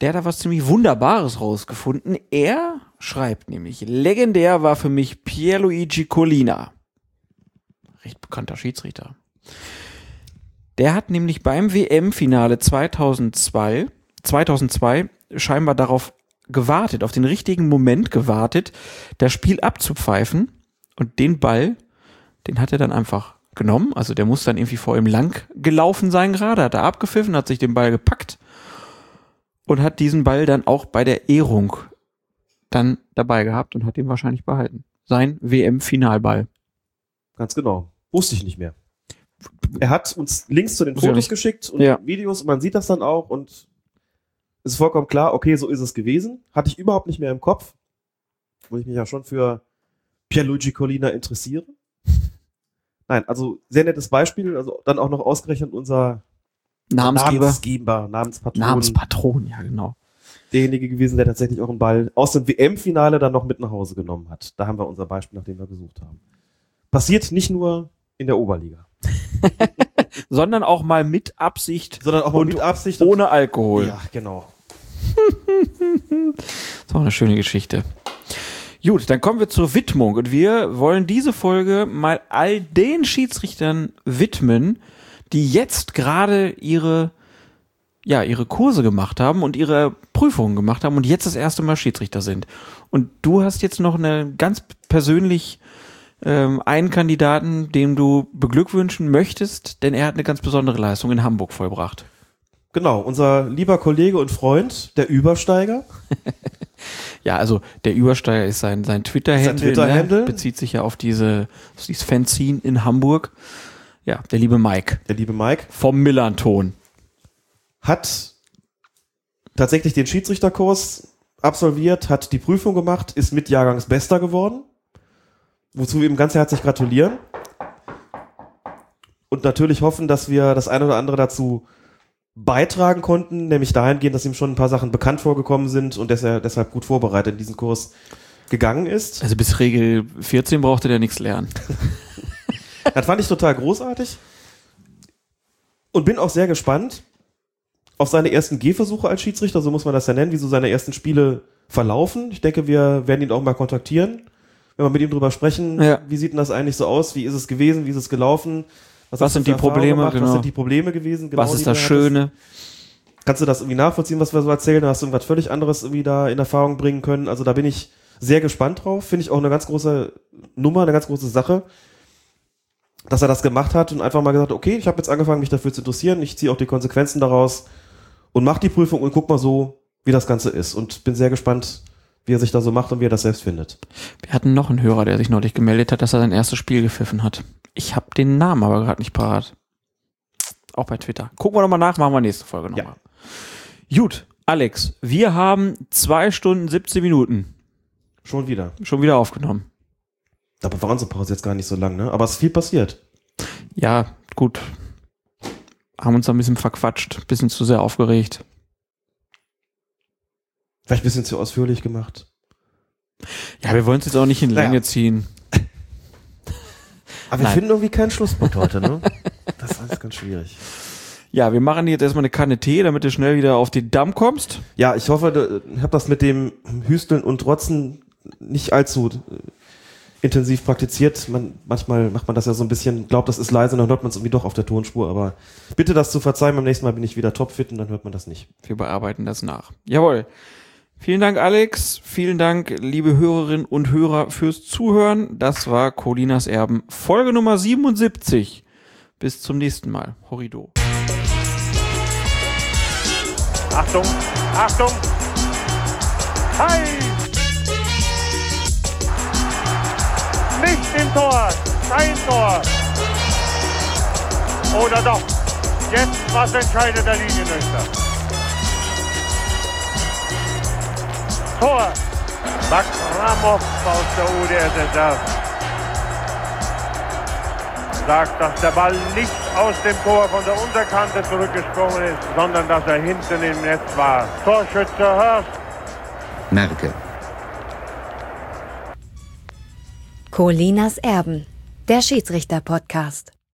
Speaker 3: der hat da was ziemlich Wunderbares rausgefunden. Er schreibt nämlich, legendär war für mich Pierluigi Collina. Recht bekannter Schiedsrichter. Der hat nämlich beim WM-Finale 2002, 2002 scheinbar darauf gewartet, auf den richtigen Moment gewartet, das Spiel abzupfeifen und den Ball, den hat er dann einfach genommen. Also der muss dann irgendwie vor ihm lang gelaufen sein gerade, hat er abgepfiffen, hat sich den Ball gepackt und hat diesen Ball dann auch bei der Ehrung dann dabei gehabt und hat ihn wahrscheinlich behalten. Sein WM-Finalball.
Speaker 4: Ganz genau. Wusste ich nicht mehr. Er hat uns Links zu den
Speaker 3: ja
Speaker 4: Fotos
Speaker 3: nicht-
Speaker 4: geschickt und
Speaker 3: Ja.
Speaker 4: Videos und man sieht das dann auch und es ist vollkommen klar, okay, so ist es gewesen. Hatte ich überhaupt nicht mehr im Kopf, wo ich mich ja schon für Pierluigi Collina interessiere. Nein, also sehr nettes Beispiel, also dann auch noch ausgerechnet unser
Speaker 3: Namensgeber.
Speaker 4: Namensgeber, Namenspatron.
Speaker 3: Namenspatron, ja genau.
Speaker 4: derjenige gewesen, der tatsächlich auch einen Ball aus dem WM-Finale dann noch mit nach Hause genommen hat. Da haben wir unser Beispiel, nach dem wir gesucht haben. Passiert nicht nur in der Oberliga.
Speaker 3: Sondern auch mal mit Absicht.
Speaker 4: Sondern auch mal
Speaker 3: und
Speaker 4: mit Absicht.
Speaker 3: Ohne Alkohol.
Speaker 4: Ja, genau.
Speaker 3: Das war eine schöne Geschichte. Gut, dann kommen wir zur Widmung und wir wollen diese Folge mal all den Schiedsrichtern widmen, die jetzt gerade ihre ja, ihre Kurse gemacht haben und ihre Prüfungen gemacht haben und jetzt das erste Mal Schiedsrichter sind. Und du hast jetzt noch eine ganz persönlich ähm, einen Kandidaten, dem du beglückwünschen möchtest, denn er hat eine ganz besondere Leistung in Hamburg vollbracht.
Speaker 4: Genau, unser lieber Kollege und Freund, der Übersteiger.
Speaker 3: Ja, also der Übersteiger ist sein, sein Twitter-Handle,
Speaker 4: Sein Twitter-Handle.
Speaker 3: ne? bezieht sich ja auf diese auf dieses Fanzine in Hamburg. Ja, der liebe Mike.
Speaker 4: Der liebe Mike.
Speaker 3: Vom Millanton.
Speaker 4: Hat tatsächlich den Schiedsrichterkurs absolviert, hat die Prüfung gemacht, ist mit Jahrgangsbester geworden. Wozu wir ihm ganz herzlich gratulieren. Und natürlich hoffen, dass wir das eine oder andere dazu beitragen konnten, nämlich dahingehend, dass ihm schon ein paar Sachen bekannt vorgekommen sind und dass er deshalb gut vorbereitet in diesen Kurs gegangen ist.
Speaker 3: Also bis Regel 14 brauchte der nichts lernen.
Speaker 4: Das fand ich total großartig und bin auch sehr gespannt auf seine ersten Gehversuche als Schiedsrichter, so muss man das ja nennen, wie so seine ersten Spiele verlaufen. Ich denke, wir werden ihn auch mal kontaktieren, wenn wir mit ihm drüber sprechen.
Speaker 3: Ja.
Speaker 4: Wie sieht denn das eigentlich so aus? Wie ist es gewesen? Wie ist es gelaufen?
Speaker 3: Was
Speaker 4: du
Speaker 3: sind die Probleme?
Speaker 4: Gemacht?
Speaker 3: Genau.
Speaker 4: Was sind die Probleme gewesen? Genau,
Speaker 3: Was ist das
Speaker 4: du hattest?
Speaker 3: Schöne?
Speaker 4: Kannst du das irgendwie nachvollziehen, was wir so erzählen? Hast du irgendwas völlig anderes irgendwie da in Erfahrung bringen können? Also da bin ich sehr gespannt drauf. Finde ich auch eine ganz große Nummer, eine ganz große Sache, dass er das gemacht hat und einfach mal gesagt, okay, ich habe jetzt angefangen, mich dafür zu interessieren. Ich ziehe auch die Konsequenzen daraus und mach die Prüfung und guck mal so, wie das Ganze ist. Und bin sehr gespannt, wie er sich da so macht und wie er das selbst findet.
Speaker 3: Wir hatten noch einen Hörer, der sich neulich gemeldet hat, dass er sein erstes Spiel gepfiffen hat. Ich habe den Namen aber gerade nicht parat. Auch bei Twitter. Gucken wir nochmal nach, machen wir nächste Folge nochmal. Gut, Alex, wir haben zwei Stunden 17 Minuten.
Speaker 4: Schon wieder.
Speaker 3: Schon wieder aufgenommen.
Speaker 4: Dabei war unsere Pause jetzt gar nicht so lang, ne? Aber es ist viel passiert.
Speaker 3: Ja, gut. Haben uns da ein bisschen verquatscht, ein bisschen zu sehr aufgeregt.
Speaker 4: Vielleicht ein bisschen zu ausführlich gemacht.
Speaker 3: Ja, wir wollen es jetzt auch nicht in
Speaker 4: Naja.
Speaker 3: Länge ziehen.
Speaker 4: Aber wir
Speaker 3: Nein.
Speaker 4: finden irgendwie keinen Schlusspunkt heute, ne? Das ist alles ganz schwierig.
Speaker 3: Ja, wir machen jetzt erstmal eine Kanne Tee, damit du schnell wieder auf den Damm kommst.
Speaker 4: Ja, ich hoffe, du- ich habe das mit dem Hüsteln und Rotzen nicht allzu äh, intensiv praktiziert. Man, manchmal macht man das ja so ein bisschen, glaubt, das ist leise und dann hört man es irgendwie doch auf der Tonspur. Aber bitte das zu verzeihen, beim nächsten Mal bin ich wieder topfit und dann hört man das nicht.
Speaker 3: Wir bearbeiten das nach. Jawohl. Vielen Dank, Alex. Vielen Dank, liebe Hörerinnen und Hörer, fürs Zuhören. Das war Colinas Erben, Folge Nummer 77. Bis zum nächsten Mal. Horrido.
Speaker 2: Achtung, Achtung. Hi! Nicht im Tor, kein Tor. Oder doch? Jetzt, was entscheidet der Linienrichter? Tor. Bakramov aus der UdSSR sagt, dass der Ball nicht aus dem Tor von der Unterkante zurückgesprungen ist, sondern dass er hinten im Netz war. Torschütze Hörst.
Speaker 1: Merke.
Speaker 16: Colinas Erben, der Schiedsrichter-Podcast.